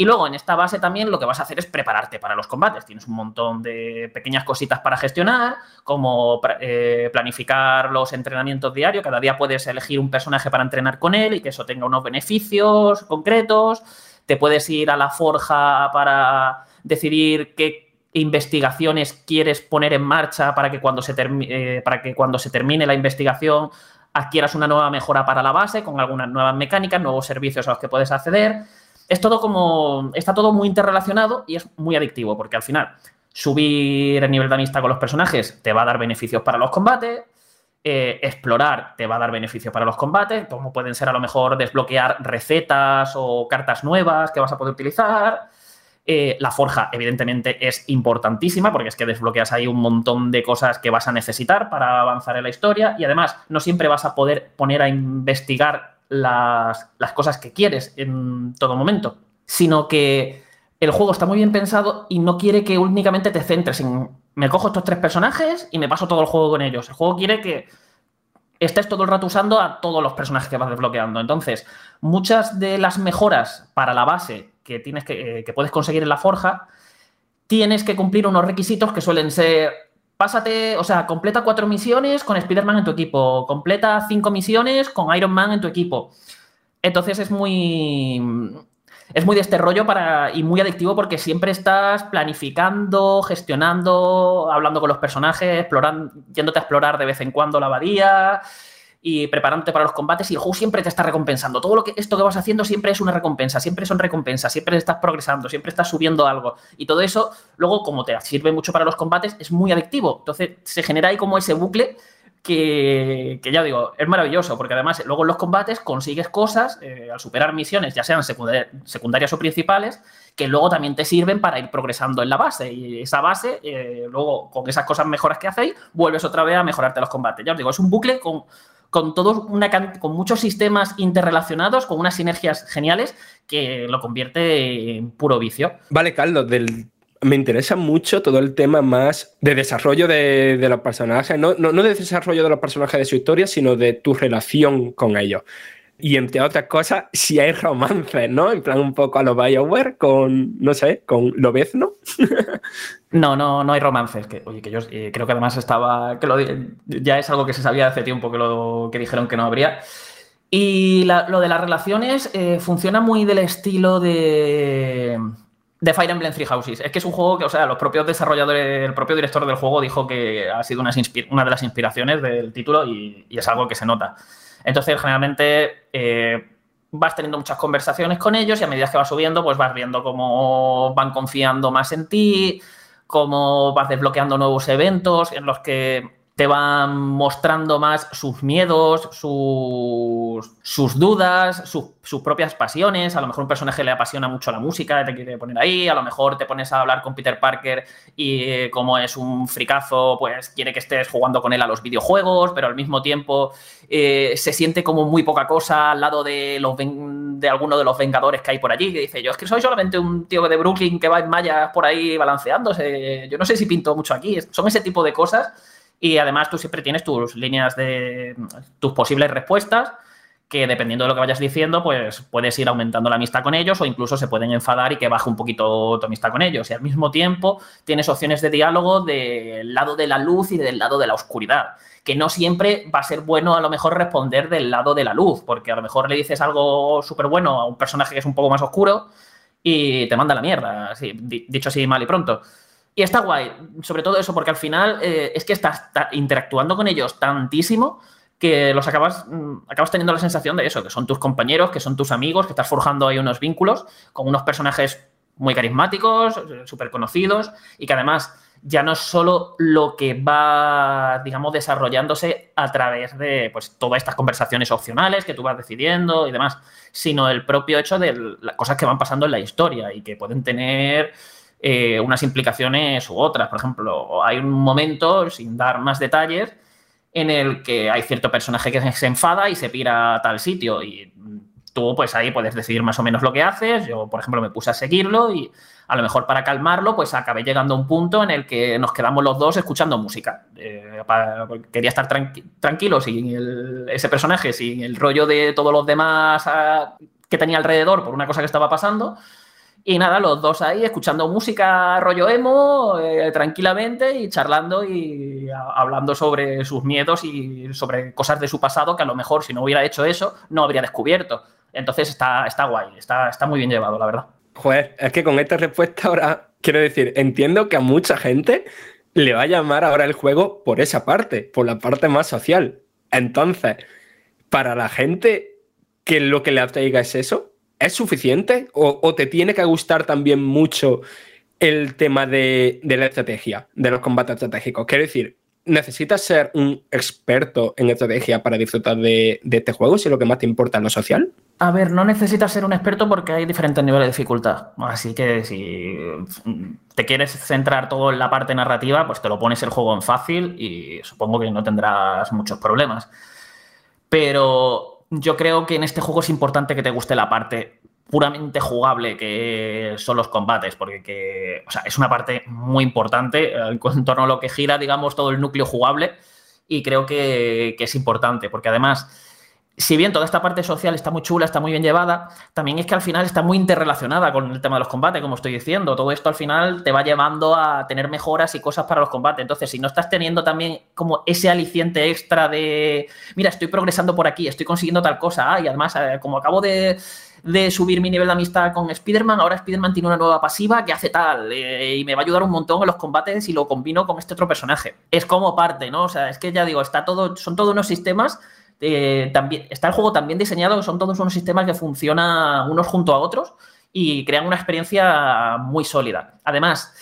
Y luego en esta base también lo que vas a hacer es prepararte para los combates. Tienes un montón de pequeñas cositas para gestionar, como eh, planificar los entrenamientos diarios. Cada día puedes elegir un personaje para entrenar con él y que eso tenga unos beneficios concretos. Te puedes ir a la forja para decidir qué investigaciones quieres poner en marcha para que cuando se, eh, para que cuando se termine la investigación adquieras una nueva mejora para la base, con algunas nuevas mecánicas, nuevos servicios a los que puedes acceder. Es todo como. Está todo muy interrelacionado y es muy adictivo, porque al final subir el nivel de amistad con los personajes te va a dar beneficios para los combates. Eh, explorar te va a dar beneficios para los combates, como pueden ser a lo mejor desbloquear recetas o cartas nuevas que vas a poder utilizar. Eh, la forja, evidentemente, es importantísima porque es que desbloqueas ahí un montón de cosas que vas a necesitar para avanzar en la historia y además no siempre vas a poder poner a investigar las, las cosas que quieres en todo momento, sino que el juego está muy bien pensado y no quiere que únicamente te centres en me cojo estos tres personajes y me paso todo el juego con ellos. El juego quiere que estés todo el rato usando a todos los personajes que vas desbloqueando. Entonces, muchas de las mejoras para la base que, tienes que, que puedes conseguir en la forja, tienes que cumplir unos requisitos que suelen ser pásate, o sea, completa cuatro misiones con Spider-Man en tu equipo, completa cinco misiones con Iron Man en tu equipo. Entonces es muy es muy de este rollo para, y muy adictivo porque siempre estás planificando, gestionando, hablando con los personajes, explorando, yéndote a explorar de vez en cuando la abadía y preparándote para los combates y el juego siempre te está recompensando. Todo lo que esto que vas haciendo siempre es una recompensa, siempre son recompensas, siempre estás progresando, siempre estás subiendo algo. Y todo eso, luego, como te sirve mucho para los combates, es muy adictivo. Entonces se genera ahí como ese bucle que, ya digo, es maravilloso, porque además luego en los combates consigues cosas eh, al superar misiones, ya sean secundarias o principales, que luego también te sirven para ir progresando en la base. Y esa base, eh, luego con esas cosas mejoras que hacéis, vuelves otra vez a mejorarte los combates. Ya os digo, es un bucle con, con, todos una, con muchos sistemas interrelacionados, con unas sinergias geniales que lo convierte en puro vicio. Vale, Carlos, del me interesa mucho todo el tema más de desarrollo de, los personajes, no, no, de desarrollo de los personajes de su historia, sino de tu relación con ellos. Y entre otras cosas, si hay romances, ¿no? En plan un poco a los BioWare con, no sé, con Lobezno. no, no, no hay romances. Que, oye, que yo eh, creo que además estaba, que lo, ya es algo que se sabía hace tiempo que, lo, que dijeron que no habría. Y lo de las relaciones eh, funciona muy del estilo de de Fire Emblem Three Houses. Es que es un juego que, o sea, los propios desarrolladores, el propio director del juego dijo que ha sido una, una de las inspiraciones del título y, es algo que se nota. Entonces, generalmente eh, vas teniendo muchas conversaciones con ellos y a medida que vas subiendo, pues vas viendo cómo van confiando más en ti, cómo vas desbloqueando nuevos eventos en los que te van mostrando más sus miedos, sus, sus dudas, sus propias pasiones. A lo mejor un personaje le apasiona mucho la música, te quiere poner ahí. A lo mejor te pones a hablar con Peter Parker y eh, como es un fricazo, pues quiere que estés jugando con él a los videojuegos, pero al mismo tiempo eh, se siente como muy poca cosa al lado de, los de alguno de los Vengadores que hay por allí, que dice, yo es que soy solamente un tío de Brooklyn que va en mallas por ahí balanceándose. Yo no sé si pinto mucho aquí. Son ese tipo de cosas y además tú siempre tienes tus líneas de tus posibles respuestas que dependiendo de lo que vayas diciendo, pues puedes ir aumentando la amistad con ellos o incluso se pueden enfadar y que baje un poquito tu amistad con ellos. Y al mismo tiempo tienes opciones de diálogo del lado de la luz y del lado de la oscuridad, que no siempre va a ser bueno a lo mejor responder del lado de la luz, porque a lo mejor le dices algo súper bueno a un personaje que es un poco más oscuro y te manda la mierda, dicho así mal y pronto. Y está guay, sobre todo eso, porque al final eh, es que estás interactuando con ellos tantísimo que los acabas, mm, acabas teniendo la sensación de eso, que son tus compañeros, que son tus amigos, que estás forjando ahí unos vínculos con unos personajes muy carismáticos, súper conocidos y que además ya no es solo lo que va, digamos, desarrollándose a través de pues, todas estas conversaciones opcionales que tú vas decidiendo y demás, sino el propio hecho de las cosas que van pasando en la historia y que pueden tener eh, unas implicaciones u otras. Por ejemplo, hay un momento, sin dar más detalles, en el que hay cierto personaje que se enfada y se pira a tal sitio y tú pues ahí puedes decidir más o menos lo que haces. Yo, por ejemplo, me puse a seguirlo y a lo mejor para calmarlo pues acabé llegando a un punto en el que nos quedamos los dos escuchando música. Eh, quería estar tranquilo sin ese personaje, sin el rollo de todos los demás ah, que tenía alrededor por una cosa que estaba pasando y nada, los dos ahí escuchando música rollo emo, eh, tranquilamente y charlando y hablando sobre sus miedos y sobre cosas de su pasado que a lo mejor si no hubiera hecho eso no habría descubierto. Entonces está, está guay, está, está muy bien llevado, la verdad. Joder, es que con esta respuesta ahora quiero decir, entiendo que a mucha gente le va a llamar ahora el juego por esa parte, por la parte más social. Entonces, para la gente que lo que le atraiga es eso, ¿es suficiente? ¿O, te tiene que gustar también mucho el tema de, la estrategia, de los combates estratégicos? Quiero decir, ¿necesitas ser un experto en estrategia para disfrutar de, este juego si es lo que más te importa en lo social? A ver, no necesitas ser un experto porque hay diferentes niveles de dificultad. Así que si te quieres centrar todo en la parte narrativa, pues te lo pones el juego en fácil y supongo que no tendrás muchos problemas. Pero yo creo que en este juego es importante que te guste la parte puramente jugable que son los combates, porque es una parte muy importante eh, en torno a lo que gira, digamos, todo el núcleo jugable y creo que, que es importante, porque además si bien toda esta parte social está muy chula, está muy bien llevada, también es que al final está muy interrelacionada con el tema de los combates, como estoy diciendo. Todo esto al final te va llevando a tener mejoras y cosas para los combates. Entonces, si no estás teniendo también como ese aliciente extra de, mira, estoy progresando por aquí, estoy consiguiendo tal cosa, ah, y además, eh, como acabo de, subir mi nivel de amistad con Spider-Man, ahora Spider-Man tiene una nueva pasiva que hace tal, eh, y me va a ayudar un montón en los combates y lo combino con este otro personaje. Es como parte, ¿no? O sea, es que ya digo, está todo, son todos unos sistemas eh, también, está el juego también diseñado, son todos unos sistemas que funcionan unos junto a otros y crean una experiencia muy sólida. Además,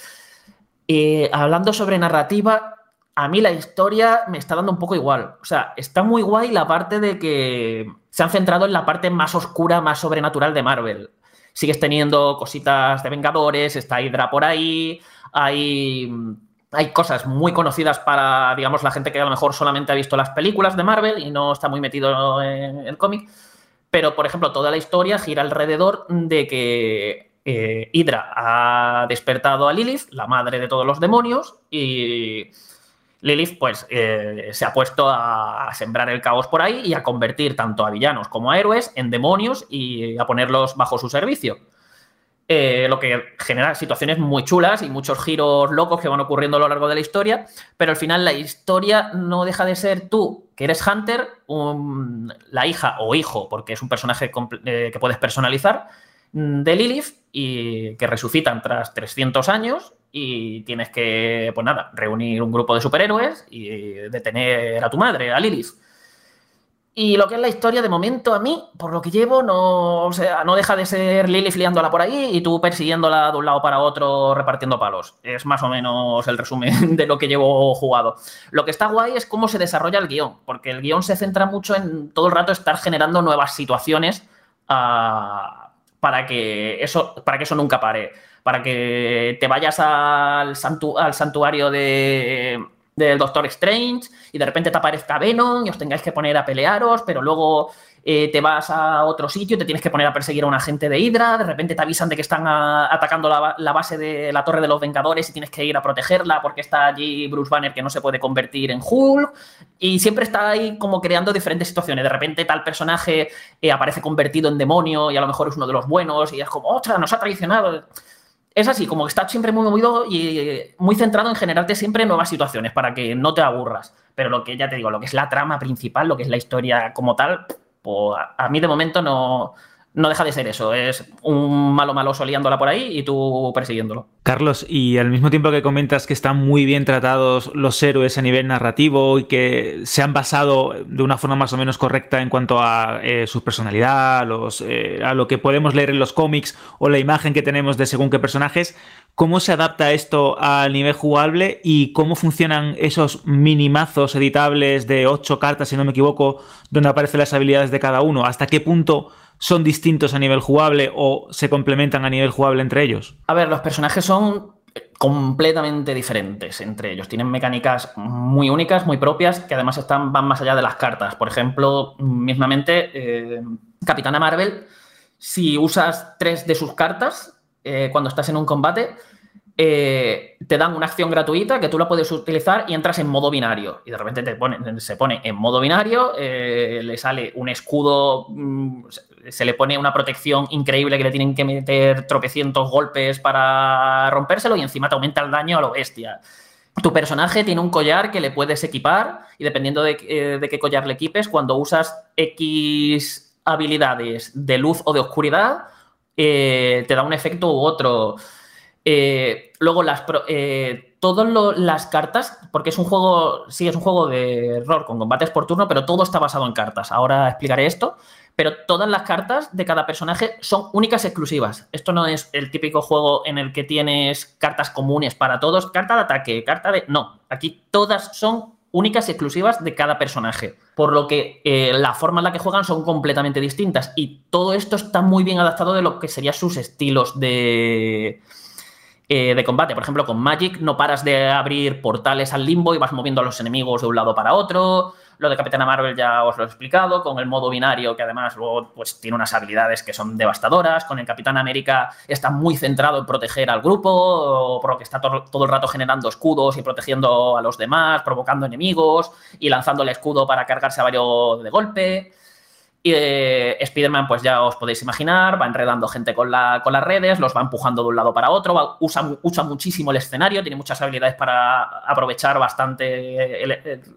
eh, hablando sobre narrativa, a mí la historia me está dando un poco igual. O sea, está muy guay la parte de que se han centrado en la parte más oscura, más sobrenatural de Marvel. Sigues teniendo cositas de Vengadores, está Hydra por ahí, hay hay cosas muy conocidas para, digamos, la gente que a lo mejor solamente ha visto las películas de Marvel y no está muy metido en el cómic. Pero, por ejemplo, toda la historia gira alrededor de que eh, Hydra ha despertado a Lilith, la madre de todos los demonios, y Lilith, pues, eh, se ha puesto a sembrar el caos por ahí y a convertir tanto a villanos como a héroes en demonios y a ponerlos bajo su servicio. Eh, lo que genera situaciones muy chulas y muchos giros locos que van ocurriendo a lo largo de la historia, pero al final la historia no deja de ser tú, que eres Hunter, la hija o hijo, porque es un personaje eh, que puedes personalizar, mm, de Lilith y que resucitan tras 300 años y tienes que, pues nada, reunir un grupo de superhéroes y detener a tu madre, a Lilith. Y lo que es la historia, de momento, a mí, por lo que llevo, no, o sea, no deja de ser Lily liándola por ahí y tú persiguiéndola de un lado para otro repartiendo palos. Es más o menos el resumen de lo que llevo jugado. Lo que está guay es cómo se desarrolla el guion, porque el guion se centra mucho en todo el rato estar generando nuevas situaciones ah, para, que eso, para que eso nunca pare. Para que te vayas al, al santuario de del Doctor Strange y de repente te aparezca Venom y os tengáis que poner a pelearos, pero luego eh, te vas a otro sitio te tienes que poner a perseguir a un agente de Hydra, de repente te avisan de que están atacando la, base de la Torre de los Vengadores y tienes que ir a protegerla porque está allí Bruce Banner que no se puede convertir en Hulk y siempre está ahí como creando diferentes situaciones. De repente tal personaje eh, aparece convertido en demonio y a lo mejor es uno de los buenos y es como, ¡otra! Nos ha traicionado es así, como que está siempre muy movido y muy centrado en generarte siempre nuevas situaciones para que no te aburras. Pero lo que ya te digo, lo que es la trama principal, lo que es la historia como tal, pues a mí de momento no, no deja de ser eso. Es un malo maloso liándola por ahí y tú persiguiéndolo. Carlos, y al mismo tiempo que comentas que están muy bien tratados los héroes a nivel narrativo y que se han basado de una forma más o menos correcta en cuanto a eh, su personalidad, eh, a lo que podemos leer en los cómics o la imagen que tenemos de según qué personajes, ¿cómo se adapta esto al nivel jugable y cómo funcionan esos minimazos editables de ocho cartas, si no me equivoco, donde aparecen las habilidades de cada uno? ¿Hasta qué punto son distintos a nivel jugable o se complementan a nivel jugable entre ellos? A ver, los personajes son completamente diferentes entre ellos. Tienen mecánicas muy únicas, muy propias, que además están, van más allá de las cartas. Por ejemplo, mismamente, eh, Capitana Marvel, si usas tres de sus cartas eh, cuando estás en un combate, eh, te dan una acción gratuita que tú la puedes utilizar y entras en modo binario. Y de repente te pone, se pone en modo binario, le sale un escudo, mm, se le pone una protección increíble que le tienen que meter tropecientos golpes para rompérselo y encima te aumenta el daño a lo bestia. Tu personaje tiene un collar que le puedes equipar y dependiendo de, eh, qué collar le equipes, cuando usas X habilidades de luz o de oscuridad, eh, te da un efecto u otro. Eh, luego, las, todas las cartas, porque es un juego, sí, es un juego de error con combates por turno, pero todo está basado en cartas. Ahora explicaré esto. Pero todas las cartas de cada personaje son únicas exclusivas. Esto no es el típico juego en el que tienes cartas comunes para todos, carta de ataque, carta de... No, aquí todas son únicas y exclusivas de cada personaje. Por lo que eh, la forma en la que juegan son completamente distintas. Y todo esto está muy bien adaptado de lo que serían sus estilos de, eh, de combate. Por ejemplo, con Magic no paras de abrir portales al limbo y vas moviendo a los enemigos de un lado para otro. Lo de Capitana Marvel ya os lo he explicado, con el modo binario que además luego pues, tiene unas habilidades que son devastadoras. Con el Capitán América está muy centrado en proteger al grupo, por lo que está todo el rato generando escudos y protegiendo a los demás, provocando enemigos y lanzando el escudo para cargarse a varios de golpe. Y eh, Spider-Man, pues ya os podéis imaginar, va enredando gente con, la, con, las redes, los va empujando de un lado para otro, usa, usa, muchísimo el escenario, tiene muchas habilidades para aprovechar bastante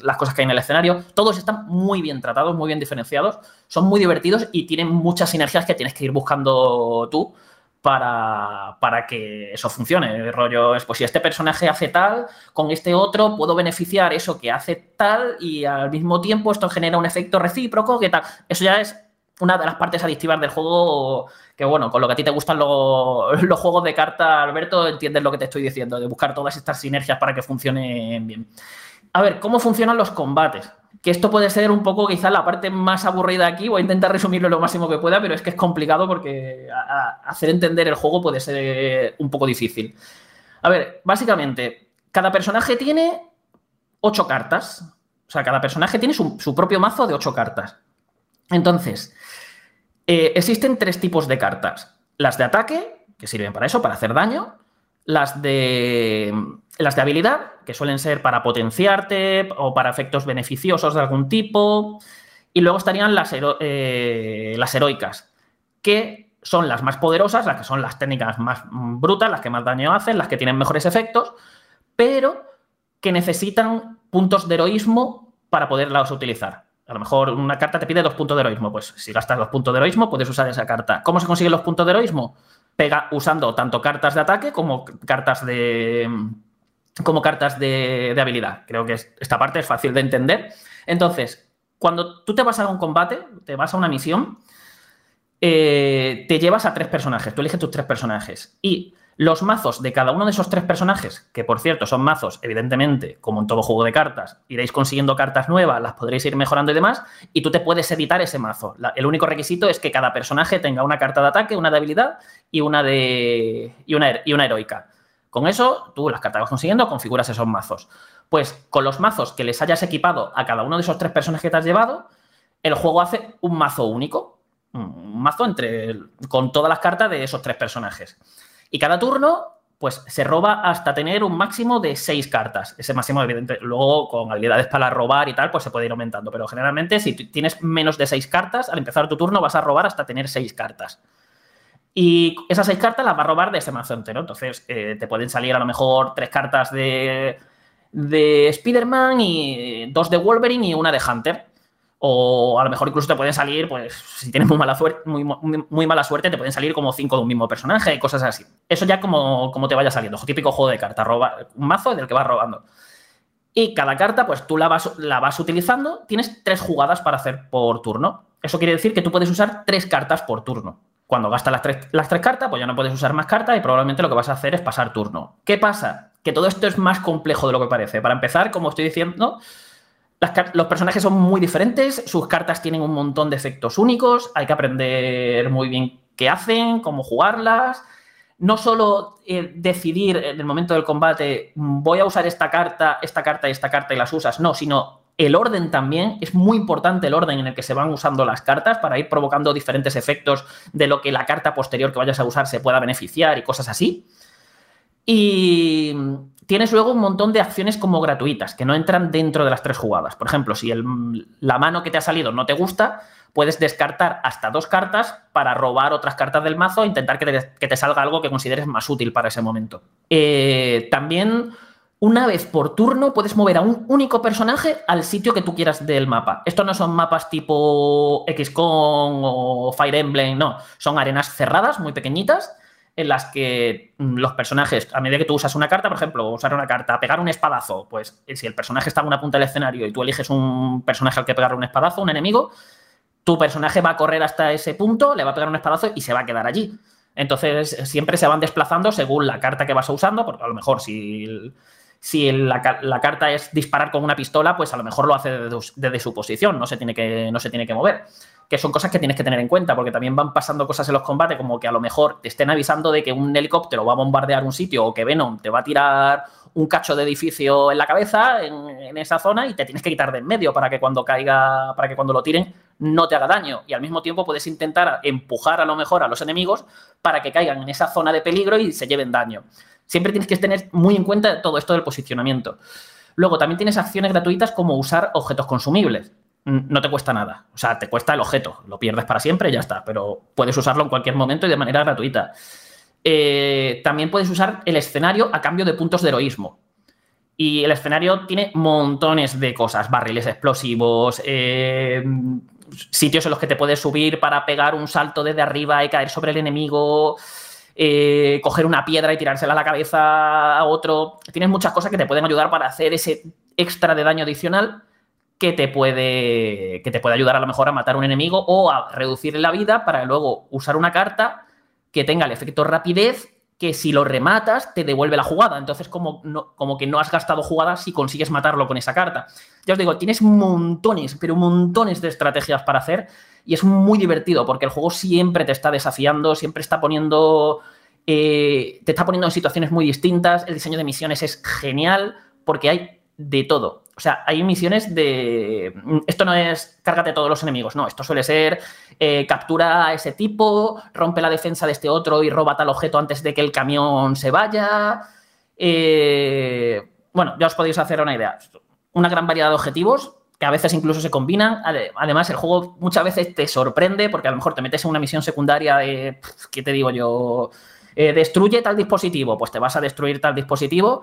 las cosas que hay en el escenario. Todos están muy bien tratados, muy bien diferenciados, son muy divertidos y tienen muchas sinergias que tienes que ir buscando tú para, para, que eso funcione. El rollo es, pues si este personaje hace tal, con este otro puedo beneficiar eso que hace tal y al mismo tiempo esto genera un efecto recíproco, que tal. Eso ya es una de las partes adictivas del juego que, bueno, con lo que a ti te gustan los, los juegos de carta, Alberto, entiendes lo que te estoy diciendo, de buscar todas estas sinergias para que funcionen bien. A ver, ¿cómo funcionan los combates? que esto puede ser un poco quizá la parte más aburrida aquí, voy a intentar resumirlo lo máximo que pueda, pero es que es complicado porque hacer entender el juego puede ser un poco difícil. A ver, básicamente, cada personaje tiene ocho cartas, o sea, cada personaje tiene su, propio mazo de ocho cartas. Entonces, eh, existen tres tipos de cartas. Las de ataque, que sirven para eso, para hacer daño, las de, las de habilidad, que suelen ser para potenciarte o para efectos beneficiosos de algún tipo. Y luego estarían las, eh, las heroicas, que son las más poderosas, las que son las técnicas más brutas, las que más daño hacen, las que tienen mejores efectos, pero que necesitan puntos de heroísmo para poderlas utilizar. A lo mejor una carta te pide dos puntos de heroísmo. Pues si gastas dos puntos de heroísmo, puedes usar esa carta. ¿Cómo se consiguen los puntos de heroísmo? Pega usando tanto cartas de ataque como cartas de como cartas de, habilidad. Creo que esta parte es fácil de entender. Entonces, cuando tú te vas a un combate, te vas a una misión, eh, te llevas a tres personajes, tú eliges tus tres personajes y los mazos de cada uno de esos tres personajes, que por cierto son mazos, evidentemente, como en todo juego de cartas, iréis consiguiendo cartas nuevas, las podréis ir mejorando y demás, y tú te puedes editar ese mazo. el único requisito es que cada personaje tenga una carta de ataque, una de habilidad y una de. y una, y una heroica. Con eso, tú las cartas vas consiguiendo, configuras esos mazos. Pues con los mazos que les hayas equipado a cada uno de esos tres personajes que te has llevado, el juego hace un mazo único. Un mazo entre, con todas las cartas de esos tres personajes. Y cada turno, pues se roba hasta tener un máximo de seis cartas. Ese máximo, evidentemente, luego con habilidades para robar y tal, pues se puede ir aumentando. Pero generalmente, si tienes menos de seis cartas, al empezar tu turno vas a robar hasta tener seis cartas. Y esas seis cartas las va a robar de ese mazo entero. Entonces, eh, te pueden salir a lo mejor tres cartas de, de Spider-Man y dos de Wolverine y una de Hunter. O a lo mejor incluso te pueden salir, pues, si tienes muy mala suerte, muy, mala suerte, te pueden salir como cinco de un mismo personaje cosas así. Eso ya como, como te vaya saliendo. Típico juego de cartas, un mazo del que vas robando. Y cada carta, pues tú la vas, la vas utilizando. Tienes tres jugadas para hacer por turno. Eso quiere decir que tú puedes usar tres cartas por turno. Cuando gastas las tres, las tres cartas, pues ya no puedes usar más cartas y probablemente lo que vas a hacer es pasar turno. ¿Qué pasa? Que todo esto es más complejo de lo que parece. Para empezar, como estoy diciendo, los personajes son muy diferentes, sus cartas tienen un montón de efectos únicos, hay que aprender muy bien qué hacen, cómo jugarlas. No solo eh, decidir en el momento del combate, voy a usar esta carta, esta carta y esta carta y las usas, no, sino el orden también. Es muy importante el orden en el que se van usando las cartas para ir provocando diferentes efectos de lo que la carta posterior que vayas a usar se pueda beneficiar y cosas así. Y tienes luego un montón de acciones como gratuitas que no entran dentro de las tres jugadas. Por ejemplo, si la mano que te ha salido no te gusta, puedes descartar hasta dos cartas para robar otras cartas del mazo e intentar que te, salga algo que consideres más útil para ese momento. Eh, también, una vez por turno, puedes mover a un único personaje al sitio que tú quieras del mapa. Estos no son mapas tipo XCOM o Fire Emblem, no. Son arenas cerradas, muy pequeñitas en las que mm, los personajes, a medida que tú usas una carta, por ejemplo, usar una carta, pegar un espadazo, pues eh, si el personaje está en una punta del escenario y tú eliges un personaje al que pegarle un espadazo, un enemigo, tu personaje va a correr hasta ese punto, le va a pegar un espadazo y se va a quedar allí. Entonces, siempre se van desplazando según la carta que vas usando, porque a lo mejor si, si la, carta es disparar con una pistola, pues a lo mejor lo hace desde, su posición, no se, tiene que, no se tiene que mover que son cosas que tienes que tener en cuenta, porque también van pasando cosas en los combates, como que a lo mejor te estén avisando de que un helicóptero va a bombardear un sitio o que Venom te va a tirar un cacho de edificio en la cabeza en, esa zona y te tienes que quitar de en medio para que cuando caiga, para que cuando lo tiren no te haga daño. Y al mismo tiempo puedes intentar empujar a lo mejor a los enemigos para que caigan en esa zona de peligro y se lleven daño. Siempre tienes que tener muy en cuenta todo esto del posicionamiento. Luego también tienes acciones gratuitas como usar objetos consumibles no te cuesta nada. O sea, te cuesta el objeto. Lo pierdes para siempre y ya está. Pero puedes usarlo en cualquier momento y de manera gratuita. Eh, también puedes usar el escenario a cambio de puntos de heroísmo. Y el escenario tiene montones de cosas. Barriles explosivos, eh, sitios en los que te puedes subir para pegar un salto desde arriba y caer sobre el enemigo. Eh, coger una piedra y tirársela a la cabeza a otro. Tienes muchas cosas que te pueden ayudar para hacer ese extra de daño adicional que te puede, que te puede ayudar a lo mejor a matar un enemigo o a reducir la vida para luego usar una carta que tenga el efecto rapidez que si lo rematas te devuelve la jugada. Entonces como, como que no has gastado jugadas si consigues matarlo con esa carta. Ya os digo, tienes montones, pero montones de estrategias para hacer y es muy divertido porque el juego siempre te está desafiando, siempre está poniendo... Eh, te está poniendo en situaciones muy distintas, el diseño de misiones es genial porque hay de todo. O sea, hay misiones de. Esto no es cárgate todos los enemigos, no. Esto suele ser eh, captura a ese tipo, rompe la defensa de este otro y roba tal objeto antes de que el camión se vaya. Eh, bueno, ya os podéis hacer una idea. Una gran variedad de objetivos que a veces incluso se combinan. Además, el juego muchas veces te sorprende porque a lo mejor te metes en una misión secundaria de. ¿Qué te digo yo? Eh, destruye tal dispositivo, pues te vas a destruir tal dispositivo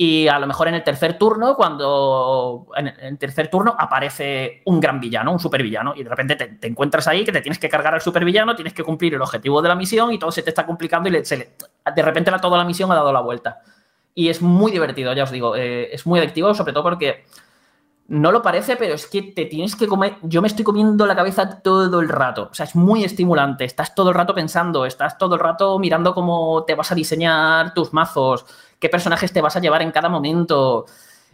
y a lo mejor en el tercer turno, cuando en el tercer turno aparece un gran villano, un supervillano, y de repente te, encuentras ahí que te tienes que cargar al supervillano, tienes que cumplir el objetivo de la misión y todo se te está complicando y de repente la, toda la misión ha dado la vuelta. Y es muy divertido, ya os digo, eh, es muy adictivo, sobre todo porque no lo parece, pero es que te tienes que comer. Yo me estoy comiendo la cabeza todo el rato. O sea, es muy estimulante. Estás todo el rato pensando, estás todo el rato mirando cómo te vas a diseñar tus mazos qué personajes te vas a llevar en cada momento,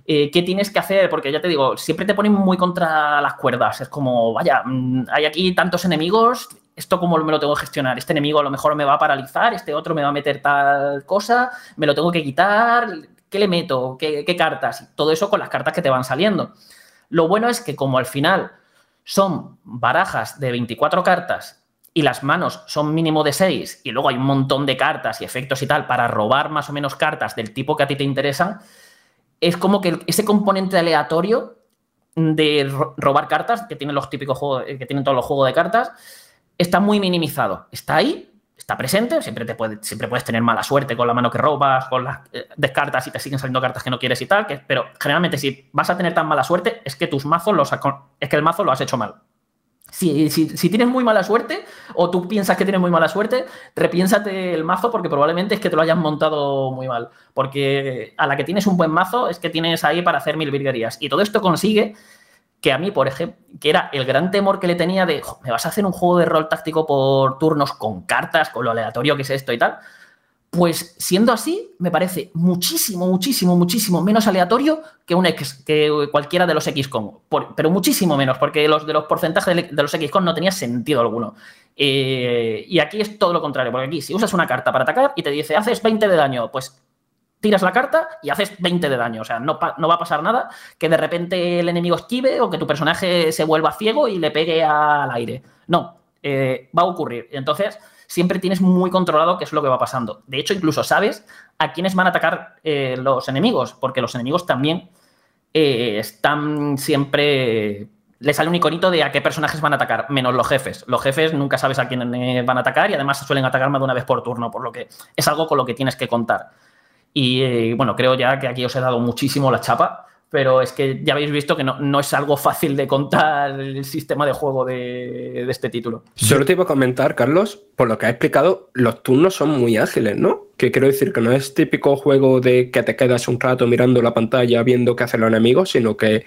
eh, qué tienes que hacer, porque ya te digo, siempre te ponen muy contra las cuerdas. Es como, vaya, mm, hay aquí tantos enemigos, esto cómo me lo tengo que gestionar. Este enemigo a lo mejor me va a paralizar, este otro me va a meter tal cosa, me lo tengo que quitar, ¿qué le meto? ¿Qué, qué cartas? Todo eso con las cartas que te van saliendo. Lo bueno es que como al final son barajas de 24 cartas y las manos son mínimo de 6 y luego hay un montón de cartas y efectos y tal para robar más o menos cartas del tipo que a ti te interesan, es como que ese componente aleatorio de robar cartas que tienen los típicos juegos, que tienen todos los juegos de cartas, está muy minimizado. Está ahí, está presente, siempre, te puede, siempre puedes tener mala suerte con la mano que robas, con las eh, descartas y te siguen saliendo cartas que no quieres y tal, pero generalmente si vas a tener tan mala suerte es que tus mazos los es que el mazo lo has hecho mal. Si, tienes muy mala suerte o tú piensas que tienes muy mala suerte, repiénsate el mazo porque probablemente es que te lo hayas montado muy mal. Porque a la que tienes un buen mazo es que tienes ahí para hacer mil virguerías. Y todo esto consigue que a mí, por ejemplo, que era el gran temor que le tenía de, me vas a hacer un juego de rol táctico por turnos con cartas, con lo aleatorio que es esto y tal. Pues siendo así, me parece muchísimo, muchísimo, muchísimo menos aleatorio que un X, que cualquiera de los XCOM. pero muchísimo menos, porque los de los porcentajes de, los XCOM no tenía sentido alguno. Eh, y aquí es todo lo contrario, porque aquí si usas una carta para atacar y te dice haces 20 de daño, pues tiras la carta y haces 20 de daño. O sea, no, no, va a pasar nada que de repente el enemigo esquive o que tu personaje se vuelva ciego y le pegue al aire. No, eh, va a ocurrir. Entonces siempre tienes muy controlado qué es lo que va pasando. De hecho, incluso sabes a quiénes van a atacar eh, los enemigos, porque los enemigos también eh, están siempre... Le sale un iconito de a qué personajes van a atacar, menos los jefes. Los jefes nunca sabes a quién van a atacar y además suelen atacar más de una vez por turno, por lo que es algo con lo que tienes que contar. Y bueno, creo ya que aquí os he dado muchísimo la chapa, pero es que ya habéis visto que no, no es algo fácil de contar el sistema de juego de, de, este título. Solo te iba a comentar, Carlos, por lo que has explicado, los turnos son muy ágiles, ¿no? Que quiero decir que no es típico juego de que te quedas un rato mirando la pantalla viendo qué hacen los enemigos, sino que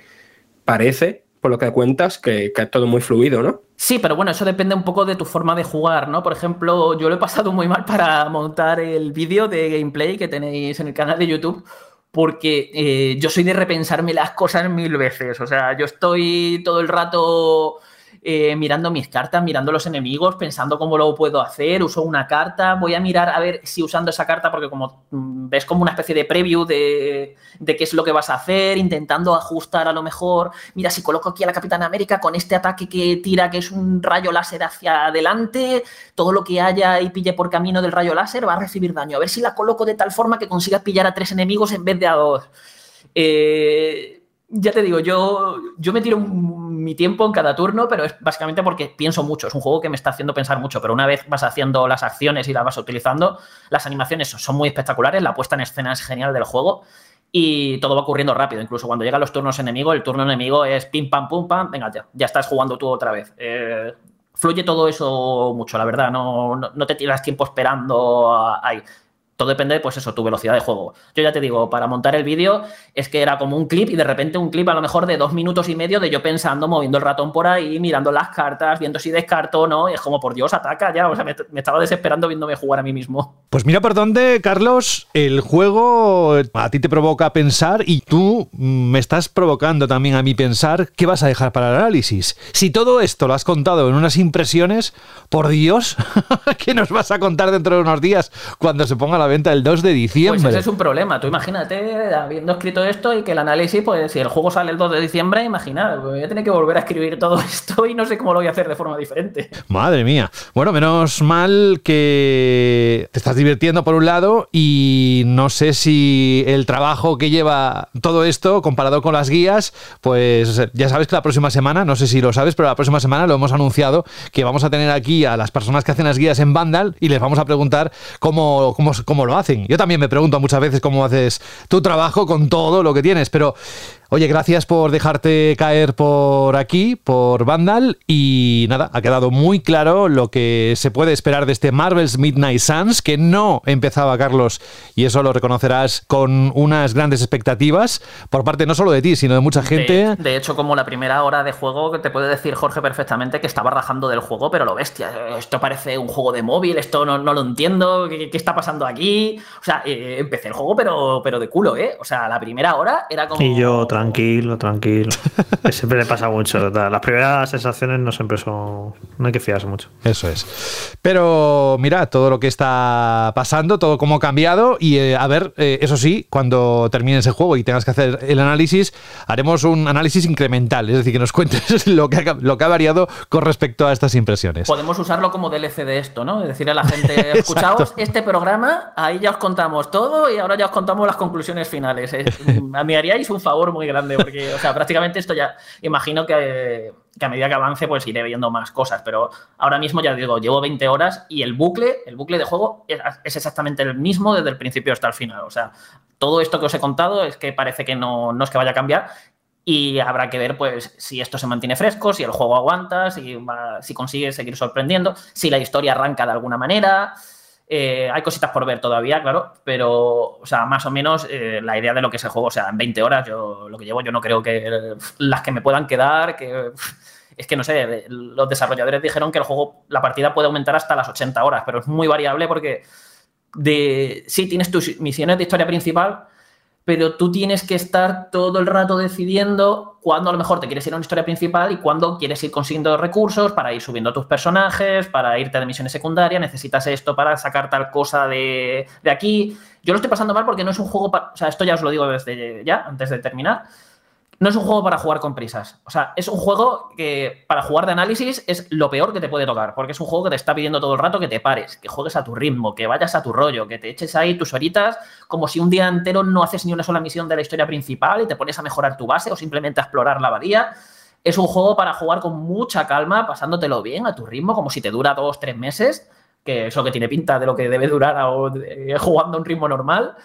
parece, por lo que cuentas, que, que es todo muy fluido, ¿no? Sí, pero bueno, eso depende un poco de tu forma de jugar, ¿no? Por ejemplo, yo lo he pasado muy mal para montar el vídeo de gameplay que tenéis en el canal de YouTube porque eh, yo soy de repensarme las cosas mil veces. O sea, yo estoy todo el rato eh, mirando mis cartas, mirando los enemigos, pensando cómo lo puedo hacer, uso una carta, voy a mirar a ver si usando esa carta, porque como mm, ves como una especie de preview de, qué es lo que vas a hacer, intentando ajustar a lo mejor, mira, si coloco aquí a la Capitana América con este ataque que tira, que es un rayo láser hacia adelante, todo lo que haya y pille por camino del rayo láser va a recibir daño, a ver si la coloco de tal forma que consigas pillar a tres enemigos en vez de a dos. Eh, ya te digo, yo, yo me tiro mi tiempo en cada turno, pero es básicamente porque pienso mucho. Es un juego que me está haciendo pensar mucho, pero una vez vas haciendo las acciones y las vas utilizando, las animaciones son muy espectaculares, la puesta en escena es genial del juego y todo va ocurriendo rápido. Incluso cuando llegan los turnos enemigos, el turno enemigo es pim, pam, pum, pam, venga, ya, ya estás jugando tú otra vez. Eh, fluye todo eso mucho, la verdad. No, no, no te tiras tiempo esperando ahí todo depende, pues eso, tu velocidad de juego. Yo ya te digo, para montar el vídeo es que era como un clip y de repente un clip a lo mejor de dos minutos y medio de yo pensando, moviendo el ratón por ahí, mirando las cartas, viendo si descarto o no. Y es como, por Dios, ataca ya. O sea, me, estaba desesperando viéndome jugar a mí mismo. Pues mira por dónde, Carlos, el juego a ti te provoca pensar y tú me estás provocando también a mí pensar qué vas a dejar para el análisis. Si todo esto lo has contado en unas impresiones, por Dios, ¿qué nos vas a contar dentro de unos días cuando se ponga la venta el 2 de diciembre. Pues ese es un problema. Tú imagínate habiendo escrito esto y que el análisis, pues si el juego sale el 2 de diciembre, imagina, voy a tener que volver a escribir todo esto y no sé cómo lo voy a hacer de forma diferente. Madre mía. Bueno, menos mal que te estás divirtiendo por un lado y no sé si el trabajo que lleva todo esto comparado con las guías, pues ya sabes que la próxima semana, no sé si lo sabes, pero la próxima semana lo hemos anunciado que vamos a tener aquí a las personas que hacen las guías en Vandal y les vamos a preguntar cómo, cómo, cómo lo hacen. Yo también me pregunto muchas veces cómo haces tu trabajo con todo lo que tienes, pero Oye, gracias por dejarte caer por aquí, por Vandal. Y nada, ha quedado muy claro lo que se puede esperar de este Marvel's Midnight Suns, que no empezaba, Carlos, y eso lo reconocerás con unas grandes expectativas por parte no solo de ti, sino de mucha gente. De, hecho, como la primera hora de juego, te puede decir Jorge perfectamente que estaba rajando del juego, pero lo bestia. Esto parece un juego de móvil, esto no, lo entiendo, ¿qué, está pasando aquí? O sea, eh, empecé el juego, pero, pero de culo, ¿eh? O sea, la primera hora era como. Y yo tranquilo, tranquilo. siempre le pasa mucho. Las primeras sensaciones no siempre son. No hay que fiarse mucho. Eso es. Pero mira, todo lo que está pasando, todo cómo ha cambiado. Y eh, a ver, eh, eso sí, cuando termine ese juego y tengas que hacer el análisis, haremos un análisis incremental. Es decir, que nos cuentes lo que ha, lo que ha variado con respecto a estas impresiones. Podemos usarlo como DLC de esto, ¿no? Es decir a la gente, escuchaos este programa, ahí ya os contamos todo y ahora ya os contamos las conclusiones finales. Me haríais un favor muy grande, porque, o sea, prácticamente esto ya, imagino que, a medida que avance, pues iré viendo más cosas, pero ahora mismo ya digo, llevo 20 horas y el bucle, el bucle de juego es, exactamente el mismo desde el principio hasta el final. O sea, todo esto que os he contado es que parece que no, no es que vaya a cambiar y habrá que ver pues si esto se mantiene fresco, si el juego aguanta, si, si consigue seguir sorprendiendo, si la historia arranca de alguna manera. Eh, hay cositas por ver todavía, claro, pero, o sea, más o menos eh, la idea de lo que es el juego, o sea, en 20 horas, yo lo que llevo, yo no creo que las que me puedan quedar, que es que no sé, los desarrolladores dijeron que el juego, la partida puede aumentar hasta las 80 horas, pero es muy variable porque de, sí, tienes tus misiones de historia principal, pero tú tienes que estar todo el rato decidiendo cuándo a lo mejor te quieres ir a una historia principal y cuándo quieres ir consiguiendo recursos para ir subiendo tus personajes, para irte de misiones secundarias, necesitas esto para sacar tal cosa de, de aquí. Yo lo estoy pasando mal porque no es un juego, para, o sea, esto ya os lo digo desde ya, antes de terminar, no es un juego para jugar con prisas. O sea, es un juego que para jugar de análisis es lo peor que te puede tocar, porque es un juego que te está pidiendo todo el rato que te pares, que juegues a tu ritmo, que vayas a tu rollo, que te eches ahí tus horitas, como si un día entero no haces ni una sola misión de la historia principal y te pones a mejorar tu base o simplemente a explorar la abadía. Es un juego para jugar con mucha calma, pasándotelo bien a tu ritmo, como si te dura dos, tres meses, que es lo que tiene pinta de lo que debe durar jugando a un ritmo normal.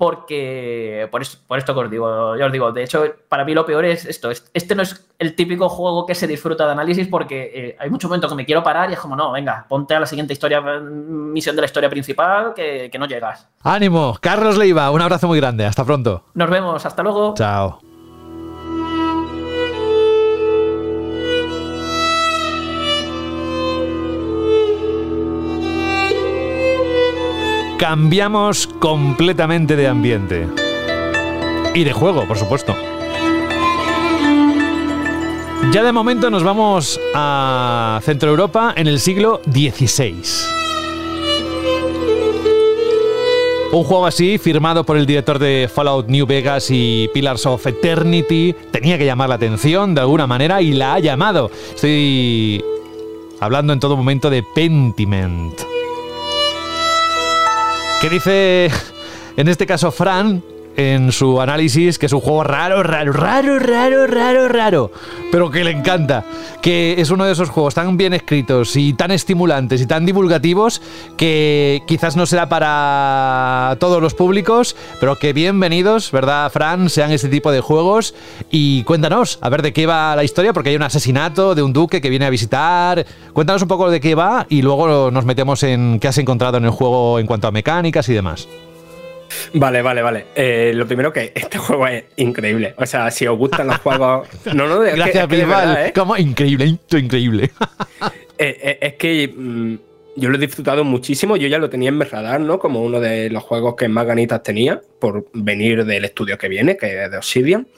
Porque por, por esto que os digo, yo os digo, de hecho, para mí lo peor es esto, este no es el típico juego que se disfruta de análisis porque eh, hay muchos momentos que me quiero parar y es como, no, venga, ponte a la siguiente historia, misión de la historia principal que, que no llegas. Ánimo, Carlos Leiva, un abrazo muy grande, hasta pronto. Nos vemos, hasta luego. Chao. Cambiamos completamente de ambiente. Y de juego, por supuesto. Ya de momento nos vamos a Centro Europa en el siglo XVI. Un juego así, firmado por el director de Fallout New Vegas y Pillars of Eternity, tenía que llamar la atención de alguna manera y la ha llamado. Estoy hablando en todo momento de Pentiment. ¿Qué dice en este caso Fran? En su análisis que es un juego raro, raro, raro, raro, raro, raro, pero que le encanta, que es uno de esos juegos tan bien escritos y tan estimulantes y tan divulgativos que quizás no será para todos los públicos, pero que bienvenidos, ¿verdad, Fran? Sean este tipo de juegos y cuéntanos, a ver de qué va la historia, porque hay un asesinato de un duque que viene a visitar, cuéntanos un poco de qué va y luego nos metemos en qué has encontrado en el juego en cuanto a mecánicas y demás. Vale, vale, vale. Eh, lo primero que este juego es increíble. O sea, si os gustan los juegos. No, no, es Gracias, que, ¿eh? Como increíble, increíble. Eh, es que yo lo he disfrutado muchísimo. Yo ya lo tenía en mi radar, ¿no? Como uno de los juegos que más ganitas tenía por venir del estudio que viene, que es de Obsidian.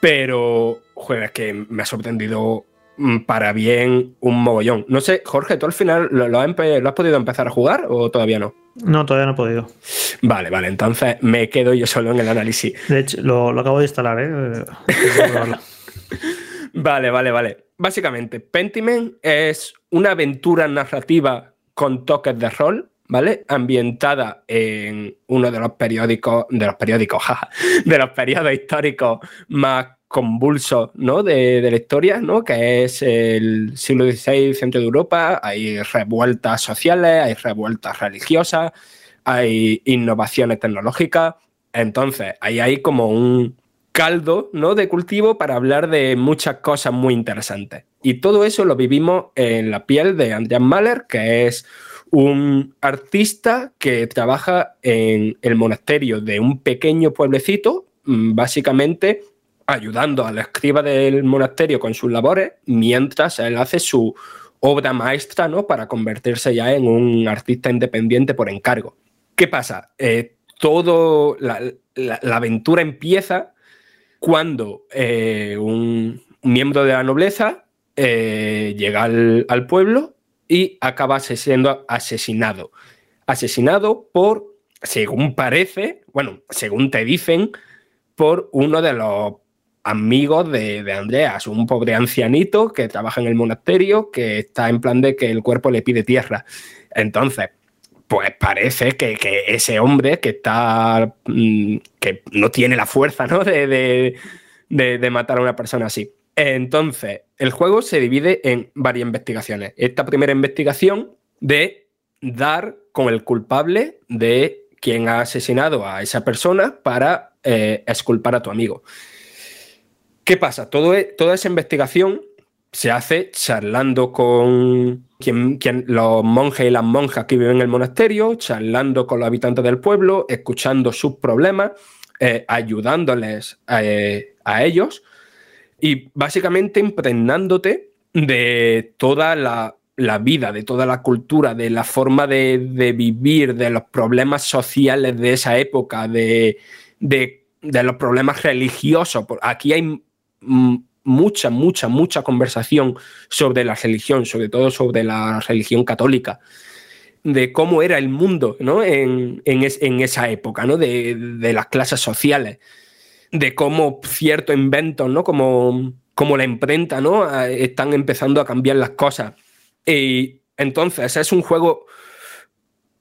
Pero, joder, es que me ha sorprendido mm, para bien un mogollón. No sé, Jorge, ¿tú al final lo has podido empezar a jugar o todavía no? No, todavía no he podido. Vale, vale, entonces me quedo yo solo en el análisis. De hecho, lo, acabo de instalar, ¿eh? vale, vale, vale. Básicamente, Pentiment es una aventura narrativa con toques de rol, ¿vale? Ambientada en uno de los periódicos, de los periódicos, jaja, de los periodos históricos más convulso ¿no? de, la historia, ¿no? que es el siglo XVI, centro de Europa, hay revueltas sociales, hay revueltas religiosas, hay innovaciones tecnológicas, entonces ahí hay como un caldo ¿no? de cultivo para hablar de muchas cosas muy interesantes. Y todo eso lo vivimos en la piel de Andreas Mahler, que es un artista que trabaja en el monasterio de un pequeño pueblecito, mm, básicamente ayudando al escriba del monasterio con sus labores, mientras él hace su obra maestra ¿no? para convertirse ya en un artista independiente por encargo. ¿Qué pasa? Eh, todo la, aventura empieza cuando eh, un miembro de la nobleza eh, llega al, pueblo y acaba siendo asesinado. Asesinado por, según parece, bueno, según te dicen, por uno de los amigos de, Andreas, un pobre ancianito que trabaja en el monasterio, que está en plan de que el cuerpo le pide tierra. Entonces, pues parece que, ese hombre que está. Mm, que no tiene la fuerza, ¿no? De, de, matar a una persona así. Entonces, el juego se divide en varias investigaciones. Esta primera investigación de dar con el culpable de quien ha asesinado a esa persona para eh, esculpar a tu amigo. ¿Qué pasa? E, toda esa investigación se hace charlando con quien, los monjes y las monjas que viven en el monasterio, charlando con los habitantes del pueblo, escuchando sus problemas, eh, ayudándoles eh, a ellos y básicamente impregnándote de toda la, vida, de toda la cultura, de la forma de, vivir, de los problemas sociales de esa época, de, de los problemas religiosos. Aquí hay mucha, mucha, mucha conversación sobre la religión, sobre todo sobre la religión católica, de cómo era el mundo ¿no? en, esa época, ¿no? de, las clases sociales, de cómo ciertos inventos, ¿no? como, como la imprenta, ¿no? están empezando a cambiar las cosas. Y entonces es un juego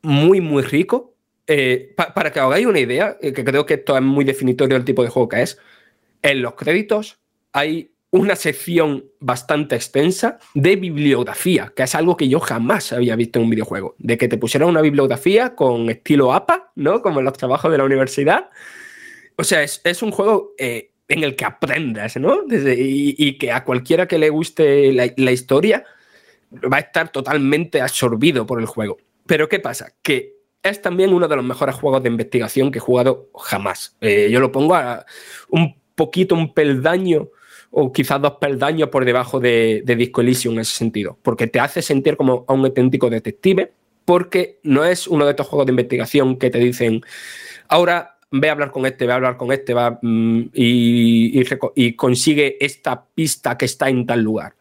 muy, muy rico. Eh, para que hagáis una idea, eh, que creo que esto es muy definitorio del tipo de juego que es, en los créditos hay una sección bastante extensa de bibliografía, que es algo que yo jamás había visto en un videojuego. De que te pusieran una bibliografía con estilo APA, ¿no? Como en los trabajos de la universidad. O sea, es, un juego eh, en el que aprendas, ¿no? y, que a cualquiera que le guste la, historia va a estar totalmente absorbido por el juego. Pero ¿qué pasa? Que es también uno de los mejores juegos de investigación que he jugado jamás. Eh, yo lo pongo a un poquito, un peldaño o quizás dos peldaños por debajo de, Disco Elysium en ese sentido, porque te hace sentir como a un auténtico detective, porque no es uno de estos juegos de investigación que te dicen, ahora ve a hablar con este, ve a hablar con este, va mm, y, consigue esta pista que está en tal lugar,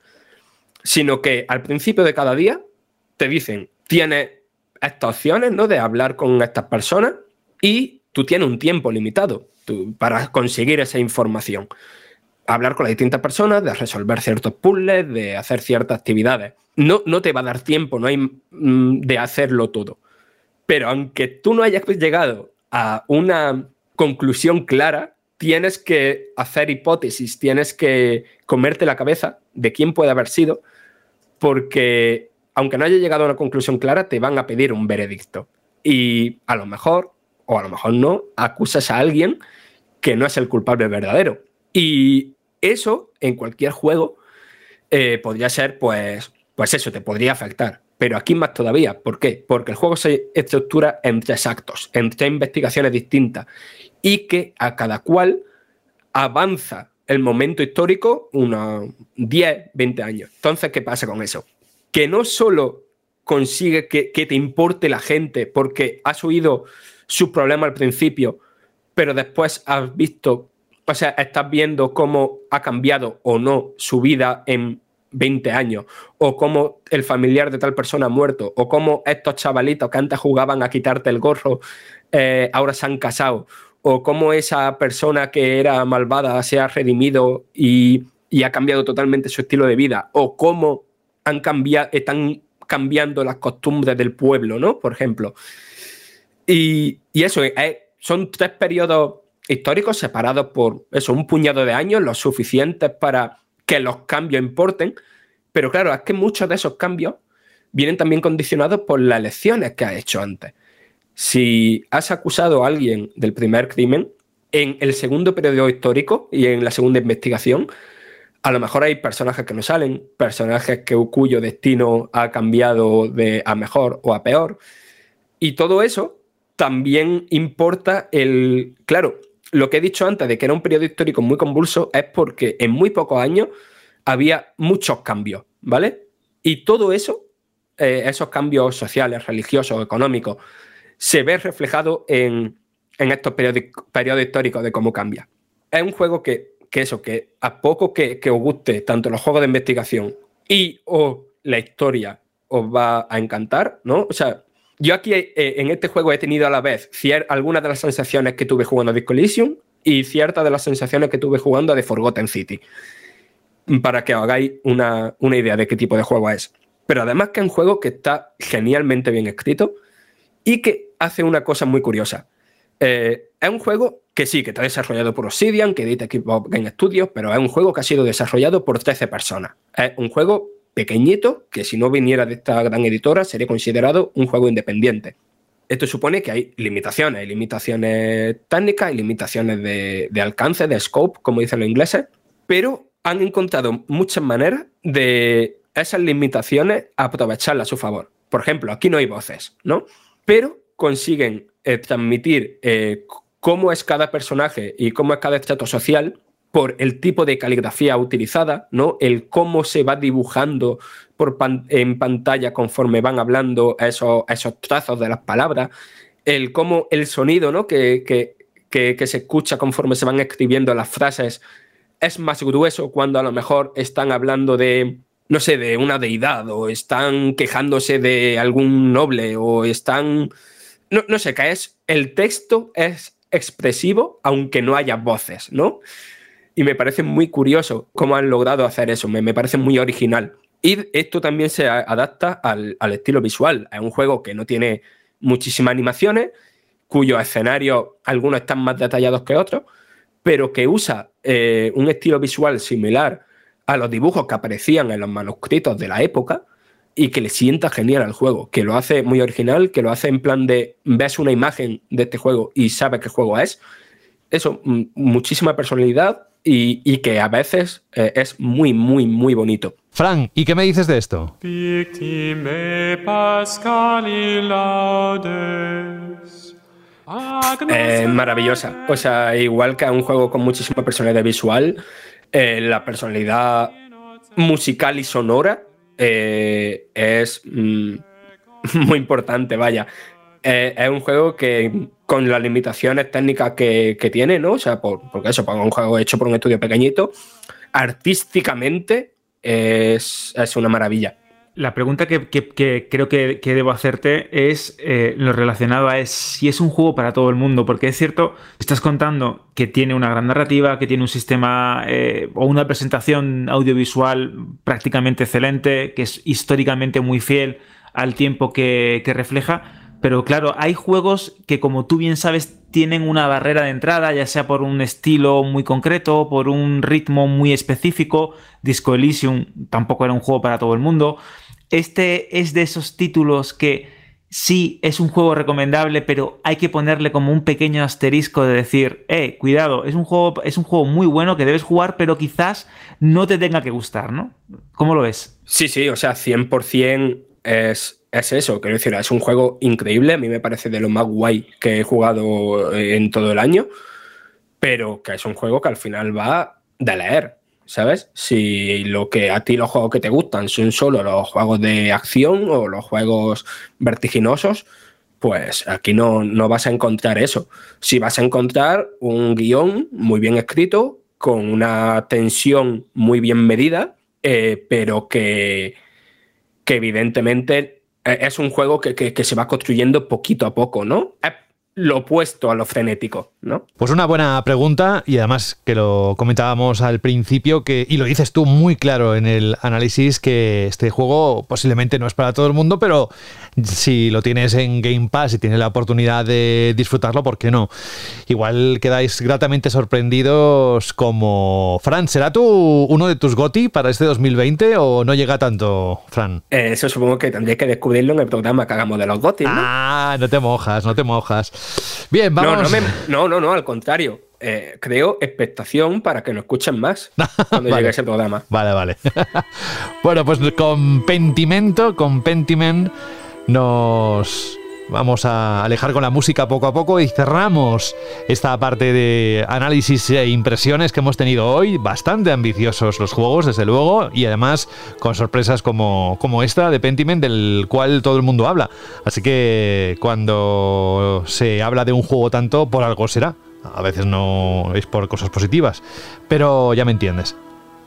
sino que al principio de cada día te dicen, tienes estas opciones ¿no? de hablar con estas personas y tú tienes un tiempo limitado para conseguir esa información hablar con las distintas personas, de resolver ciertos puzzles, de hacer ciertas actividades. No, no te va a dar tiempo, no hay mm, de hacerlo todo. Pero aunque tú no hayas llegado a una conclusión clara, tienes que hacer hipótesis, tienes que comerte la cabeza de quién puede haber sido, porque aunque no haya llegado a una conclusión clara, te van a pedir un veredicto. Y a lo mejor, o a lo mejor no, acusas a alguien que no es el culpable verdadero. Y eso en cualquier juego eh, podría ser, pues, pues eso, te podría afectar. Pero aquí más todavía. ¿Por qué? Porque el juego se estructura en tres actos, en tres investigaciones distintas y que a cada cual avanza el momento histórico unos 10, 20 años. Entonces, ¿qué pasa con eso? Que no solo consigue que, que te importe la gente porque has oído sus problemas al principio, pero después has visto o sea, estás viendo cómo ha cambiado o no su vida en 20 años, o cómo el familiar de tal persona ha muerto, o cómo estos chavalitos que antes jugaban a quitarte el gorro eh, ahora se han casado, o cómo esa persona que era malvada se ha redimido y, ha cambiado totalmente su estilo de vida, o cómo han cambiado, están cambiando las costumbres del pueblo, ¿no? Por ejemplo. Y, eso, eh, son tres periodos históricos separados por eso, un puñado de años, lo suficientes para que los cambios importen. Pero claro, es que muchos de esos cambios vienen también condicionados por las elecciones que ha hecho antes. Si has acusado a alguien del primer crimen, en el segundo periodo histórico y en la segunda investigación, a lo mejor hay personajes que no salen, personajes que, cuyo destino ha cambiado de a mejor o a peor. Y todo eso también importa el, claro, lo que he dicho antes de que era un periodo histórico muy convulso es porque en muy pocos años había muchos cambios, ¿vale? Y todo eso, eh, esos cambios sociales, religiosos, económicos, se ve reflejado en, estos periodos, históricos de cómo cambia. Es un juego que, eso, que a poco que, que, os guste tanto los juegos de investigación y o la historia os va a encantar, ¿no? O sea, yo aquí eh, en este juego he tenido a la vez algunas de las sensaciones que tuve jugando a Disco y ciertas de las sensaciones que tuve jugando a The Forgotten City. Para que os hagáis una, idea de qué tipo de juego es. Pero además que es un juego que está genialmente bien escrito y que hace una cosa muy curiosa. Eh, es un juego que sí, que está desarrollado por Obsidian, que edita Equipo Game Studios, pero es un juego que ha sido desarrollado por 13 personas. Es un juego pequeñito que si no viniera de esta gran editora sería considerado un juego independiente. Esto supone que hay limitaciones, limitaciones técnicas, hay limitaciones de, alcance, de scope, como dicen los ingleses, pero han encontrado muchas maneras de esas limitaciones aprovecharlas a su favor. Por ejemplo, aquí no hay voces, ¿no? Pero consiguen eh, transmitir eh, cómo es cada personaje y cómo es cada estrato social por el tipo de caligrafía utilizada, ¿no? El cómo se va dibujando por en pantalla conforme van hablando esos, esos trazos de las palabras, el cómo el sonido, ¿no? Que, que, se escucha conforme se van escribiendo las frases es más grueso cuando a lo mejor están hablando de, no sé, de una deidad o están quejándose de algún noble o están... No, no sé, qué es... El texto es expresivo aunque no haya voces, ¿no? Y me parece muy curioso cómo han logrado hacer eso, me, parece muy original. Y esto también se adapta al, estilo visual. Es un juego que no tiene muchísimas animaciones, cuyos escenarios, algunos están más detallados que otros, pero que usa eh, un estilo visual similar a los dibujos que aparecían en los manuscritos de la época y que le sienta genial al juego, que lo hace muy original, que lo hace en plan de ves una imagen de este juego y sabes qué juego es. Eso, muchísima personalidad y, que a veces eh, es muy, muy, muy bonito. Frank, ¿y qué me dices de esto? Eh, maravillosa. O sea, igual que un juego con muchísima personalidad visual, eh, la personalidad musical y sonora eh, es mm, muy importante, vaya. Es un juego que con las limitaciones técnicas que, tiene, ¿no? O sea, porque eso, por un juego hecho por un estudio pequeñito, artísticamente es, una maravilla. La pregunta que, creo que, debo hacerte es eh, lo relacionado a es si es un juego para todo el mundo, porque es cierto, estás contando que tiene una gran narrativa, que tiene un sistema eh, o una presentación audiovisual prácticamente excelente, que es históricamente muy fiel al tiempo que, refleja, pero claro, hay juegos que como tú bien sabes tienen una barrera de entrada, ya sea por un estilo muy concreto, por un ritmo muy específico. Disco Elysium tampoco era un juego para todo el mundo. Este es de esos títulos que sí es un juego recomendable, pero hay que ponerle como un pequeño asterisco de decir, eh, cuidado, es un juego, es un juego muy bueno que debes jugar, pero quizás no te tenga que gustar, ¿no? ¿Cómo lo ves? Sí, sí, o sea, 100% es, es eso, quiero decir, es un juego increíble, a mí me parece de lo más guay que he jugado en todo el año, pero que es un juego que al final va de leer. ¿sabes? Si lo que a ti los juegos que te gustan son solo los juegos de acción o los juegos vertiginosos, pues aquí no, no vas a encontrar eso. Si vas a encontrar un guion muy bien escrito, con una tensión muy bien medida, eh, pero que, que evidentemente eh, es un juego que, que, se va construyendo poquito a poco, ¿no? Lo opuesto a lo frenético, ¿no? Pues una buena pregunta y además que lo comentábamos al principio que y lo dices tú muy claro en el análisis que este juego posiblemente no es para todo el mundo, pero si lo tienes en Game Pass y tienes la oportunidad de disfrutarlo, ¿por qué no? Igual quedáis gratamente sorprendidos como Fran, ¿será tú uno de tus GOTI para este 2020 o no llega tanto, Fran? Eh, eso supongo que tendréis que descubrirlo en el programa que hagamos de los GOTI, ¿no? Ah, no te mojas, no te mojas. Bien, vamos. No, no, no, al contrario. Eh, creo expectación para que nos escuchen más cuando llegue ese programa. Vale, vale. bueno, pues con Pentimento, con Pentiment, nos vamos a alejar con la música poco a poco y cerramos esta parte de análisis e impresiones que hemos tenido hoy. Bastante ambiciosos los juegos, desde luego, y además con sorpresas como, como esta de Pentiment, del cual todo el mundo habla. Así que cuando se habla de un juego tanto, por algo será. A veces no es por cosas positivas, pero ya me entiendes.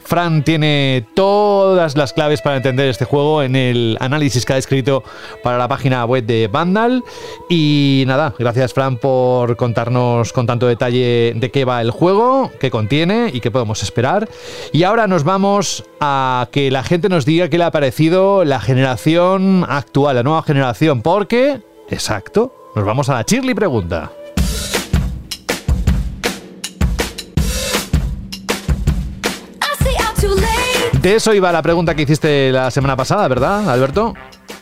Fran tiene todas las claves para entender este juego en el análisis que ha escrito para la página web de Vandal. Y nada, gracias Fran por contarnos con tanto detalle de qué va el juego, qué contiene y qué podemos esperar. Y ahora nos vamos a que la gente nos diga qué le ha parecido la generación actual, la nueva generación, porque, exacto, nos vamos a la Chirly pregunta. De eso iba la pregunta que hiciste la semana pasada, ¿verdad, Alberto?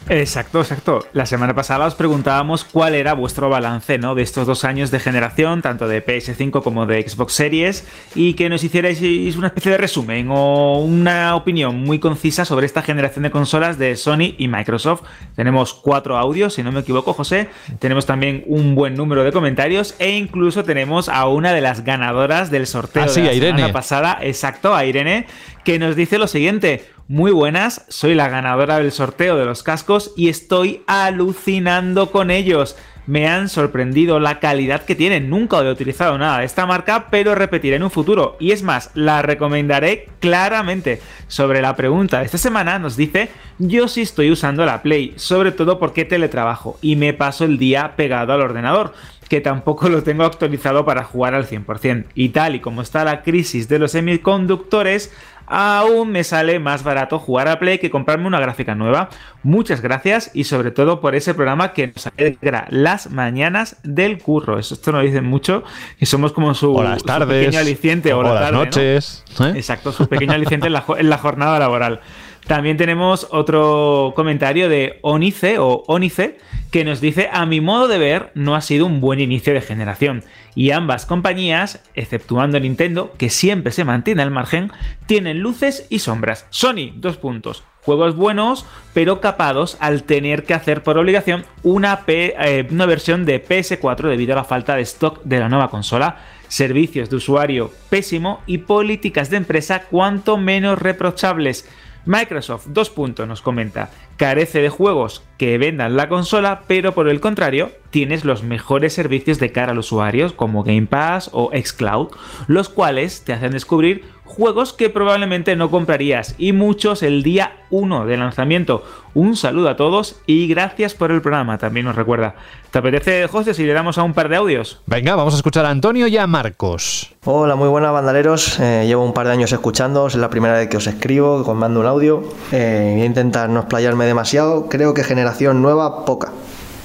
Exacto, exacto. La semana pasada os preguntábamos cuál era vuestro balance ¿no? de estos dos años de generación, tanto de PS5 como de Xbox Series, y que nos hicierais una especie de resumen o una opinión muy concisa sobre esta generación de consolas de Sony y Microsoft. Tenemos cuatro audios, si no me equivoco, José. Tenemos también un buen número de comentarios e incluso tenemos a una de las ganadoras del sorteo ah, de la semana pasada, exacto, a Irene, que nos dice lo siguiente. Muy buenas, soy la ganadora del sorteo de los cascos y estoy alucinando con ellos. Me han sorprendido la calidad que tienen. Nunca he utilizado nada de esta marca, pero repetiré en un futuro. Y es más, la recomendaré claramente. Sobre la pregunta de esta semana nos dice, yo sí estoy usando la Play, sobre todo porque teletrabajo y me paso el día pegado al ordenador que tampoco lo tengo actualizado para jugar al 100%. Y tal y como está la crisis de los semiconductores, aún me sale más barato jugar a Play que comprarme una gráfica nueva. Muchas gracias y sobre todo por ese programa que nos alegra las mañanas del curro. Eso, esto nos dicen mucho, que somos como su, O las su tardes, pequeño aliciente o, o la las tarde, ¿no? noches. ¿eh? Exacto, su pequeño aliciente en la, jo- en la jornada laboral. También tenemos otro comentario de Onice o Onice que nos dice, a mi modo de ver, no ha sido un buen inicio de generación y ambas compañías, exceptuando Nintendo, que siempre se mantiene al margen, tienen luces y sombras. Sony, dos puntos. Juegos buenos, pero capados al tener que hacer por obligación una, P- eh, una versión de PS4 debido a la falta de stock de la nueva consola servicios de usuario pésimo y políticas de empresa cuanto menos reprochables. Microsoft, dos puntos, nos comenta, carece de juegos que vendan la consola, pero por el contrario, tienes los mejores servicios de cara al usuario, como Game Pass o Xcloud, los cuales te hacen descubrir juegos que probablemente no comprarías y muchos el día 1 de lanzamiento. Un saludo a todos y gracias por el programa, también nos recuerda. ¿Te apetece, José, si le damos a un par de audios? Venga, vamos a escuchar a Antonio y a Marcos. Hola, muy buenas bandaleros. Eh, llevo un par de años escuchándoos, es la primera vez que os escribo, que os mando un audio. Eh, voy a intentar no explayarme demasiado. Creo que generación nueva, poca.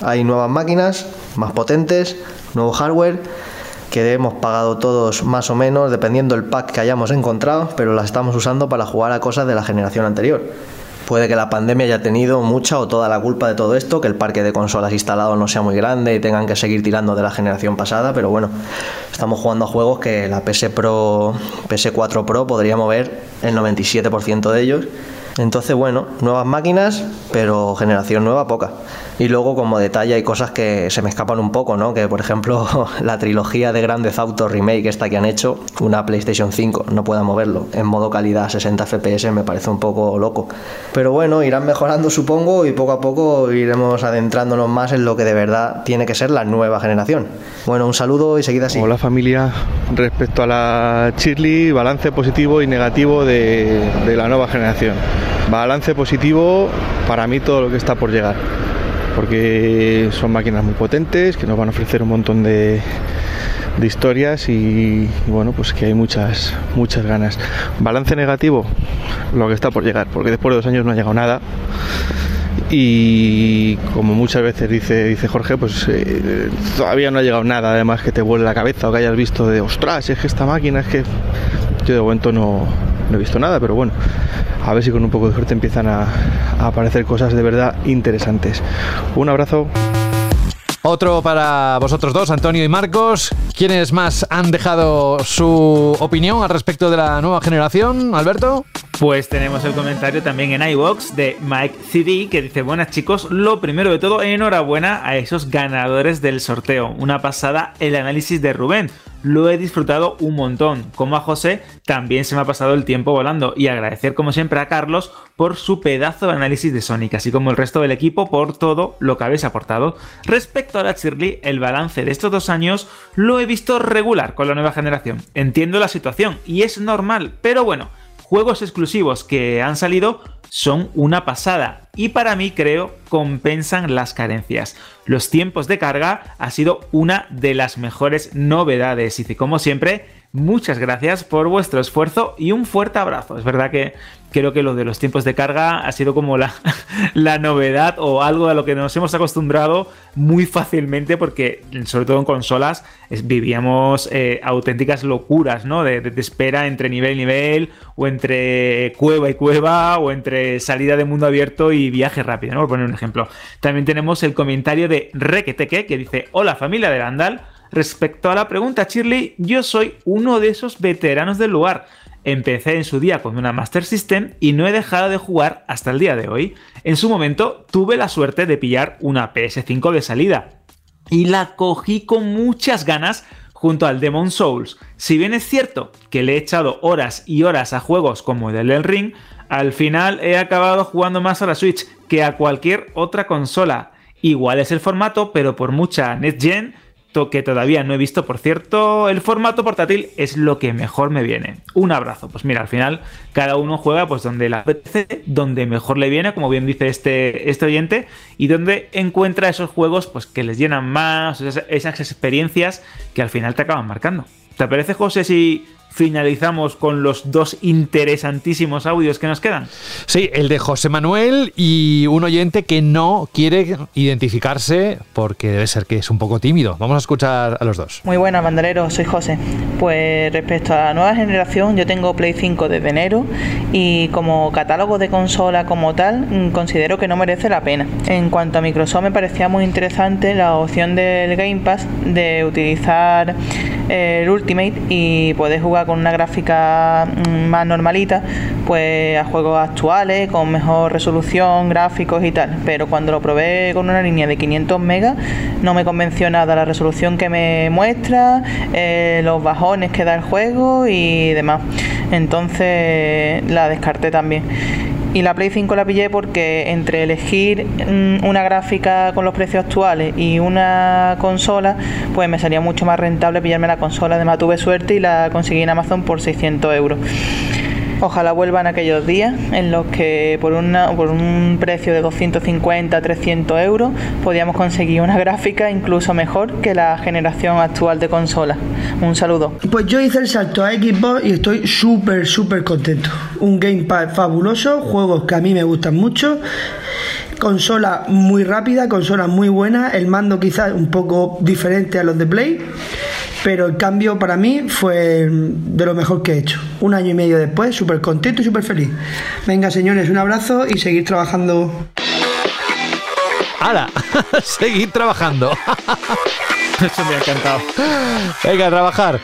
Hay nuevas máquinas, más potentes, nuevo hardware, que hemos pagado todos más o menos, dependiendo del pack que hayamos encontrado, pero las estamos usando para jugar a cosas de la generación anterior. Puede que la pandemia haya tenido mucha o toda la culpa de todo esto, que el parque de consolas instalado no sea muy grande y tengan que seguir tirando de la generación pasada, pero bueno, estamos jugando a juegos que la PS Pro, PS4 Pro podría mover el 97% de ellos. Entonces, bueno, nuevas máquinas, pero generación nueva poca. Y luego, como detalle, hay cosas que se me escapan un poco, ¿no? Que, por ejemplo, la trilogía de Grandes Auto Remake esta que han hecho, una PlayStation 5 no pueda moverlo en modo calidad 60 FPS, me parece un poco loco. Pero bueno, irán mejorando, supongo, y poco a poco iremos adentrándonos más en lo que de verdad tiene que ser la nueva generación. Bueno, un saludo y seguid así. Hola familia, respecto a la Shirley, balance positivo y negativo de, de la nueva generación. Balance positivo para mí todo lo que está por llegar, porque son máquinas muy potentes que nos van a ofrecer un montón de, historias y, bueno, pues que hay muchas, muchas ganas. Balance negativo, lo que está por llegar, porque después de dos años no ha llegado nada y como muchas veces dice, dice Jorge, pues eh, todavía no ha llegado nada además que te vuele la cabeza o que hayas visto de ostras, es que esta máquina es que yo de momento no, no he visto nada, pero bueno, a ver si con un poco de suerte empiezan a, a aparecer cosas de verdad interesantes. Un abrazo. Otro para vosotros dos, Antonio y Marcos. ¿Quiénes más han dejado su opinión al respecto de la nueva generación, Alberto? Pues tenemos el comentario también en iBox de Mike CD que dice: Buenas chicos, lo primero de todo, enhorabuena a esos ganadores del sorteo. Una pasada el análisis de Rubén. Lo he disfrutado un montón. Como a José, también se me ha pasado el tiempo volando. Y agradecer, como siempre, a Carlos por su pedazo de análisis de Sonic, así como el resto del equipo por todo lo que habéis aportado. Respecto a la Shirley, el balance de estos dos años lo he visto regular con la nueva generación. Entiendo la situación y es normal, pero bueno juegos exclusivos que han salido son una pasada y para mí creo compensan las carencias. Los tiempos de carga ha sido una de las mejores novedades y como siempre muchas gracias por vuestro esfuerzo y un fuerte abrazo. Es verdad que creo que lo de los tiempos de carga ha sido como la, novedad o algo a lo que nos hemos acostumbrado muy fácilmente porque sobre todo en consolas vivíamos eh, auténticas locuras ¿no? De, de, de, espera entre nivel y nivel o entre cueva y cueva o entre salida de mundo abierto y viaje rápido, ¿no? por poner un ejemplo. También tenemos el comentario de Requeteque que dice hola familia de Landal. Respecto a la pregunta, Shirley, yo soy uno de esos veteranos del lugar. Empecé en su día con una Master System y no he dejado de jugar hasta el día de hoy. En su momento tuve la suerte de pillar una PS5 de salida y la cogí con muchas ganas junto al Demon Souls. Si bien es cierto que le he echado horas y horas a juegos como el Elden Ring, al final he acabado jugando más a la Switch que a cualquier otra consola. Igual es el formato, pero por mucha Next Que todavía no he visto, por cierto, el formato portátil es lo que mejor me viene. Un abrazo. Pues mira, al final cada uno juega pues donde la apetece, donde mejor le viene, como bien dice este, este oyente, y donde encuentra esos juegos pues que les llenan más, esas, esas experiencias que al final te acaban marcando. ¿Te parece, José, si finalizamos con los dos interesantísimos audios que nos quedan. Sí, el de José Manuel y un oyente que no quiere identificarse porque debe ser que es un poco tímido. Vamos a escuchar a los dos. Muy buenas, banderero, soy José. Pues respecto a la nueva generación, yo tengo Play 5 desde enero y como catálogo de consola como tal, mm, considero que no merece la pena. En cuanto a Microsoft, me parecía muy interesante la opción del Game Pass de utilizar el Ultimate y poder jugar con una gráfica mm, más normalita, pues a juegos actuales, con mejor resolución, gráficos y tal. Pero cuando lo probé con una línea de 500 megas, no me convenció nada la resolución que me muestra, eh, los bajones que da el juego y demás. Entonces la descarté también. Y la Play 5 la pillé porque entre elegir mm, una gráfica con los precios actuales y una consola, pues me salía mucho más rentable pillarme la consola. Además tuve suerte y la conseguí en Amazon por 600 euros. Ojalá vuelvan aquellos días en los que por, una, por un precio de 250, 300 euros podíamos conseguir una gráfica incluso mejor que la generación actual de consolas. Un saludo. Pues yo hice el salto a Xbox y estoy súper, súper contento. Un gamepad fabuloso, juegos que a mí me gustan mucho consola muy rápida, consola muy buena, el mando quizás un poco diferente a los de Play, pero el cambio para mí fue de lo mejor que he hecho. Un año y medio después, súper contento y súper feliz. Venga, señores, un abrazo y seguir trabajando. ¡Hala! seguir trabajando. Eso me ha encantado. Venga, a trabajar.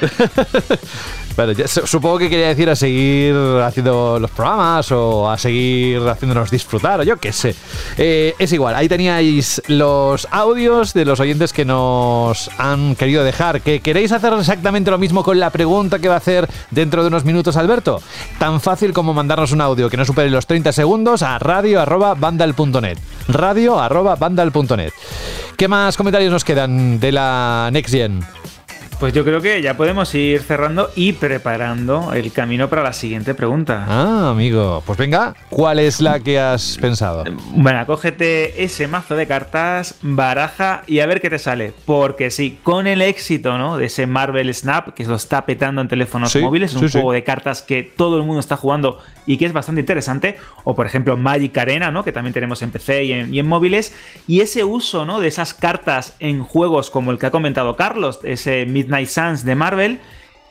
Supongo que quería decir a seguir haciendo los programas o a seguir haciéndonos disfrutar o yo qué sé. Eh, es igual, ahí teníais los audios de los oyentes que nos han querido dejar. ¿Que queréis hacer exactamente lo mismo con la pregunta que va a hacer dentro de unos minutos Alberto? Tan fácil como mandarnos un audio que no supere los 30 segundos a radio.bandal.net. Radio.bandal.net. ¿Qué más comentarios nos quedan de la Next Gen? Pues yo creo que ya podemos ir cerrando y preparando el camino para la siguiente pregunta. Ah, amigo. Pues venga, ¿cuál es la que has pensado? Bueno, cógete ese mazo de cartas, baraja y a ver qué te sale. Porque sí, con el éxito ¿no? de ese Marvel Snap, que se lo está petando en teléfonos Sí, móviles, es un sí. juego de cartas que todo el mundo está jugando y que es bastante interesante. O por ejemplo Magic Arena, ¿no? que también tenemos en PC y en, móviles. Y ese uso ¿no? de esas cartas en juegos como el que ha comentado Carlos, ese Midnight Suns de Marvel.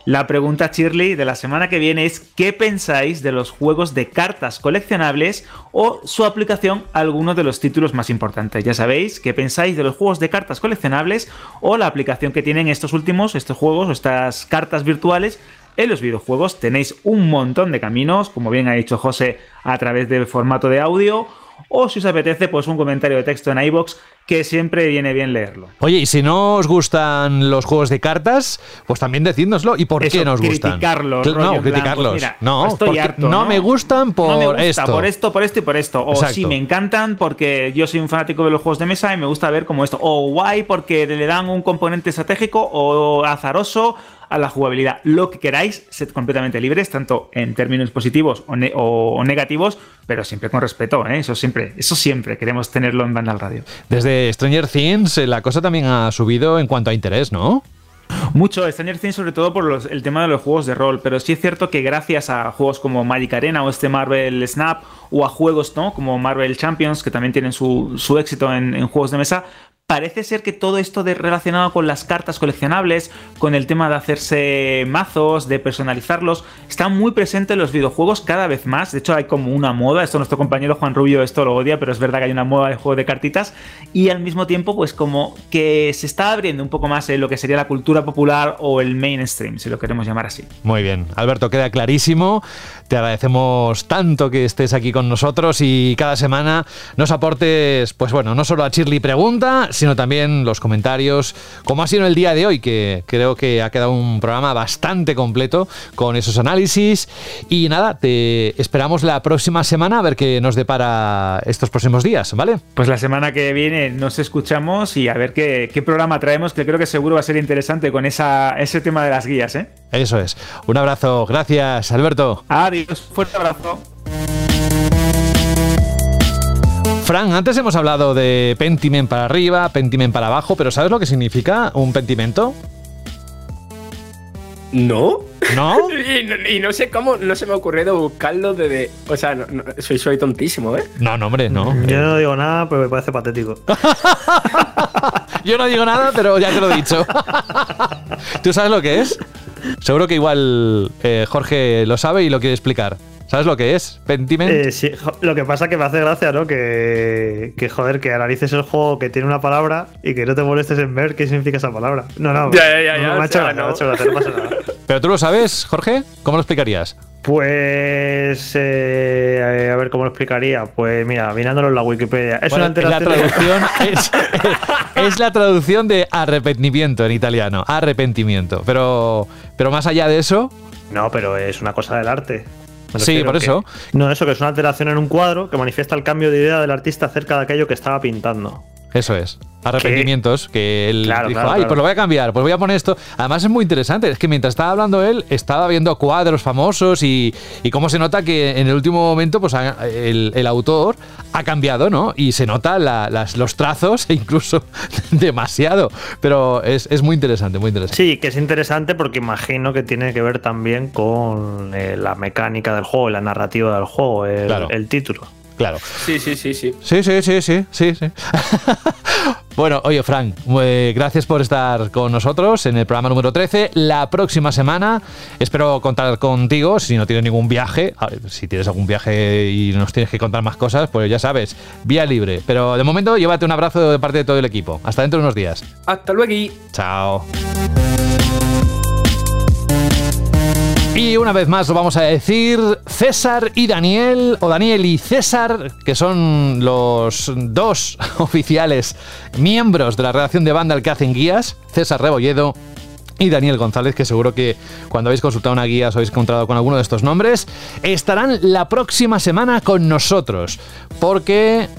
La pregunta, Shirley, de la semana que viene es ¿qué pensáis de los juegos de cartas coleccionables o su aplicación a alguno de los títulos más importantes? Ya sabéis, ¿qué pensáis de los juegos de cartas coleccionables o la aplicación que tienen estos últimos, estos juegos o estas cartas virtuales en los videojuegos? Tenéis un montón de caminos, como bien ha dicho José, a través del formato de audio o si os apetece, pues un comentario de texto en iBox que siempre viene bien leerlo. Oye, y si no os gustan los juegos de cartas, pues también decídnoslo. ¿Y por Eso, qué nos gustan? criticarlos, Cl- No, criticarlos. pues mira, no, estoy harto, no ¿no? me gustan por no me gusta, esto. por esto, por esto y por esto. O Exacto. sí, me encantan porque yo soy un fanático de los juegos de mesa y me gusta ver como esto. O guay porque le dan un componente estratégico o azaroso a la jugabilidad. Lo que queráis, sed completamente libres, tanto en términos positivos o, ne- o- o negativos, pero siempre con respeto, ¿eh? Eso siempre, eso siempre queremos tenerlo en Vandal Radio. Desde Stranger Things, eh, la cosa también ha subido en cuanto a interés, ¿no? Mucho Stranger Things, sobre todo por el tema de los juegos de rol, pero sí es cierto que gracias a juegos como Magic Arena o este Marvel Snap o a juegos ¿no? como Marvel Champions, que también tienen su, éxito en juegos de mesa, parece ser que todo esto de, relacionado con las cartas coleccionables, con el tema de hacerse mazos, de personalizarlos, está muy presente en los videojuegos cada vez más. De hecho, hay como una moda, esto nuestro compañero Juan Rubio esto lo odia, pero es verdad que hay una moda de juego de cartitas y al mismo tiempo, pues como que se está abriendo un poco más en lo que sería la cultura popular o el mainstream, si lo queremos llamar así. Muy bien, Alberto, queda clarísimo. Te agradecemos tanto que estés aquí con nosotros y cada semana nos aportes, pues bueno, no solo a Shirley Pregunta, sino también los comentarios, como ha sido el día de hoy, que creo que ha quedado un programa bastante completo con esos análisis. Y nada, te esperamos la próxima semana a ver qué nos depara estos próximos días, ¿vale? Pues la semana que viene nos escuchamos y a ver qué, programa traemos, que creo que seguro va a ser interesante con ese tema de las guías, ¿eh? Eso es. Un abrazo, gracias, Alberto. Adiós, fuerte abrazo. Fran, antes hemos hablado de Pentiment para arriba, Pentiment para abajo, pero ¿sabes lo que significa un pentimento? ¿No? ¿No? Y, no sé cómo no se me ha ocurrido buscarlo desde. O sea, soy, soy tontísimo, ¿eh? No, no, hombre, no. Yo no digo nada, pero me parece patético. Yo no digo nada, pero ya te lo he dicho. ¿Tú sabes lo que es? Seguro que igual eh, Jorge lo sabe y lo quiere explicar. ¿Sabes lo que es? Pentiment. Eh, sí, lo que pasa es que me hace gracia, ¿no? Que, que, joder, que analices el juego que tiene una palabra y que no te molestes en ver qué significa esa palabra. No, no. Ya, ya, ya. me ha hecho gracia, no pasa nada. Pero tú lo sabes, Jorge. ¿Cómo lo explicarías? Pues eh, a ver cómo lo explicaría. Pues mira, mirándolo en la Wikipedia. Es una la traducción es, es, la traducción de arrepentimiento en italiano. Arrepentimiento. Pero, pero más allá de eso. No, pero es una cosa del arte. Sí, por eso. no, eso que es una alteración en un cuadro que manifiesta el cambio de idea del artista acerca de aquello que estaba pintando. Eso es. Arrepentimientos que él dijo, ay, pues lo voy a cambiar, pues voy a poner esto. Además es muy interesante, es que mientras estaba hablando él, estaba viendo cuadros famosos y, y cómo se nota que en el último momento pues el, el autor ha cambiado, ¿no? Y se nota las, los trazos e incluso demasiado. Pero es, es, muy interesante, muy interesante. Sí, que es interesante porque imagino que tiene que ver también con eh, la mecánica del juego, la narrativa del juego, el, el título. Claro. Sí, sí, sí, sí. Sí, sí, sí, sí, sí, sí. bueno, oye, Frank, eh, gracias por estar con nosotros en el programa número 13. La próxima semana espero contar contigo, si no tienes ningún viaje, si tienes algún viaje y nos tienes que contar más cosas, pues ya sabes, vía libre. Pero de momento, llévate un abrazo de parte de todo el equipo. Hasta dentro de unos días. Hasta luego. Chao. Y una vez más lo vamos a decir, César y Daniel, o Daniel y César, que son los dos oficiales miembros de la redacción de banda que hacen guías, César Rebolledo y Daniel González, que seguro que cuando habéis consultado una guía os habéis encontrado con alguno de estos nombres, estarán la próxima semana con nosotros, porque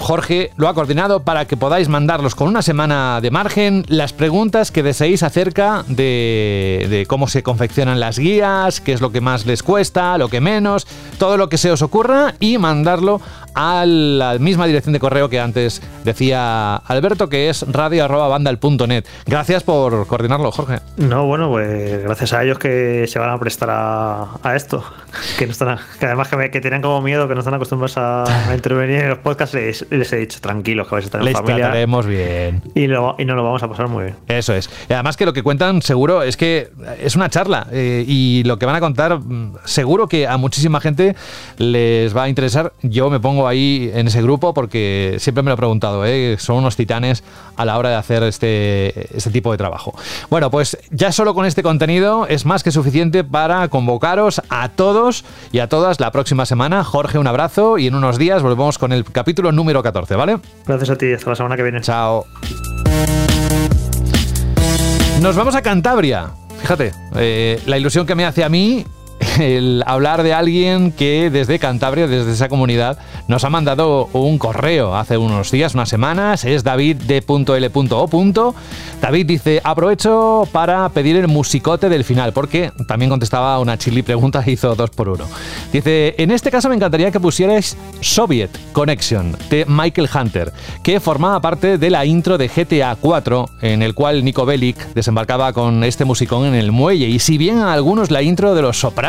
Jorge lo ha coordinado para que podáis mandarlos con una semana de margen las preguntas que deseéis acerca de, cómo se confeccionan las guías, qué es lo que más les cuesta, lo que menos, todo lo que se os ocurra y mandarlo a la misma dirección de correo que antes decía Alberto, que es radio.bandal.net. Gracias por coordinarlo, Jorge. No, bueno, pues gracias a ellos que se van a prestar a, esto. Que, no están, que además que, que, tienen como miedo, que no están acostumbrados a, intervenir en los podcasts, les, he dicho tranquilos que vais a estar en les familia. trataremos bien. Y, lo, y nos lo vamos a pasar muy bien. Eso es. Y además que lo que cuentan seguro es que es una charla eh, y lo que van a contar mm, seguro que a muchísima gente les va a interesar. Yo me pongo ahí en ese grupo porque siempre me lo he preguntado, ¿eh? son unos titanes a la hora de hacer este, este tipo de trabajo. Bueno, pues ya solo con este contenido es más que suficiente para convocaros a todos y a todas la próxima semana. Jorge, un abrazo y en unos días volvemos con el capítulo número 14, ¿vale? Gracias a ti, hasta la semana que viene. Chao. Nos vamos a Cantabria. Fíjate, eh, la ilusión que me hace a mí el hablar de alguien que desde Cantabria, desde esa comunidad, nos ha mandado un correo hace unos días, unas semanas, es david.l.o. David dice, aprovecho para pedir el musicote del final, porque también contestaba una chili pregunta hizo dos por uno. Dice, en este caso me encantaría que pusierais Soviet Connection de Michael Hunter, que formaba parte de la intro de GTA 4, en el cual Nico Bellic desembarcaba con este musicón en el muelle, y si bien a algunos la intro de los Sopranos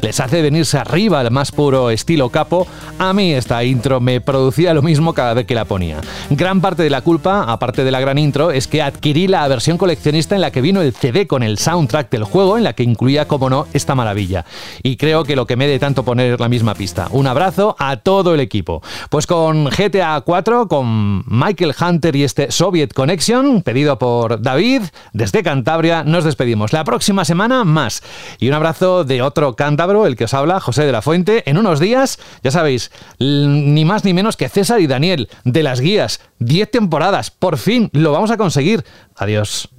les hace venirse arriba al más puro estilo capo, a mí esta intro me producía lo mismo cada vez que la ponía. Gran parte de la culpa, aparte de la gran intro, es que adquirí la versión coleccionista en la que vino el CD con el soundtrack del juego, en la que incluía, como no, esta maravilla. Y creo que lo que me de tanto poner la misma pista. Un abrazo a todo el equipo. Pues con GTA 4, con Michael Hunter y este Soviet Connection, pedido por David, desde Cantabria, nos despedimos. La próxima semana más. Y un abrazo de otro cántabro, el que os habla, José de la Fuente. En unos días, ya sabéis, ni más ni menos que César y Daniel de las guías. 10 temporadas, por fin lo vamos a conseguir. Adiós.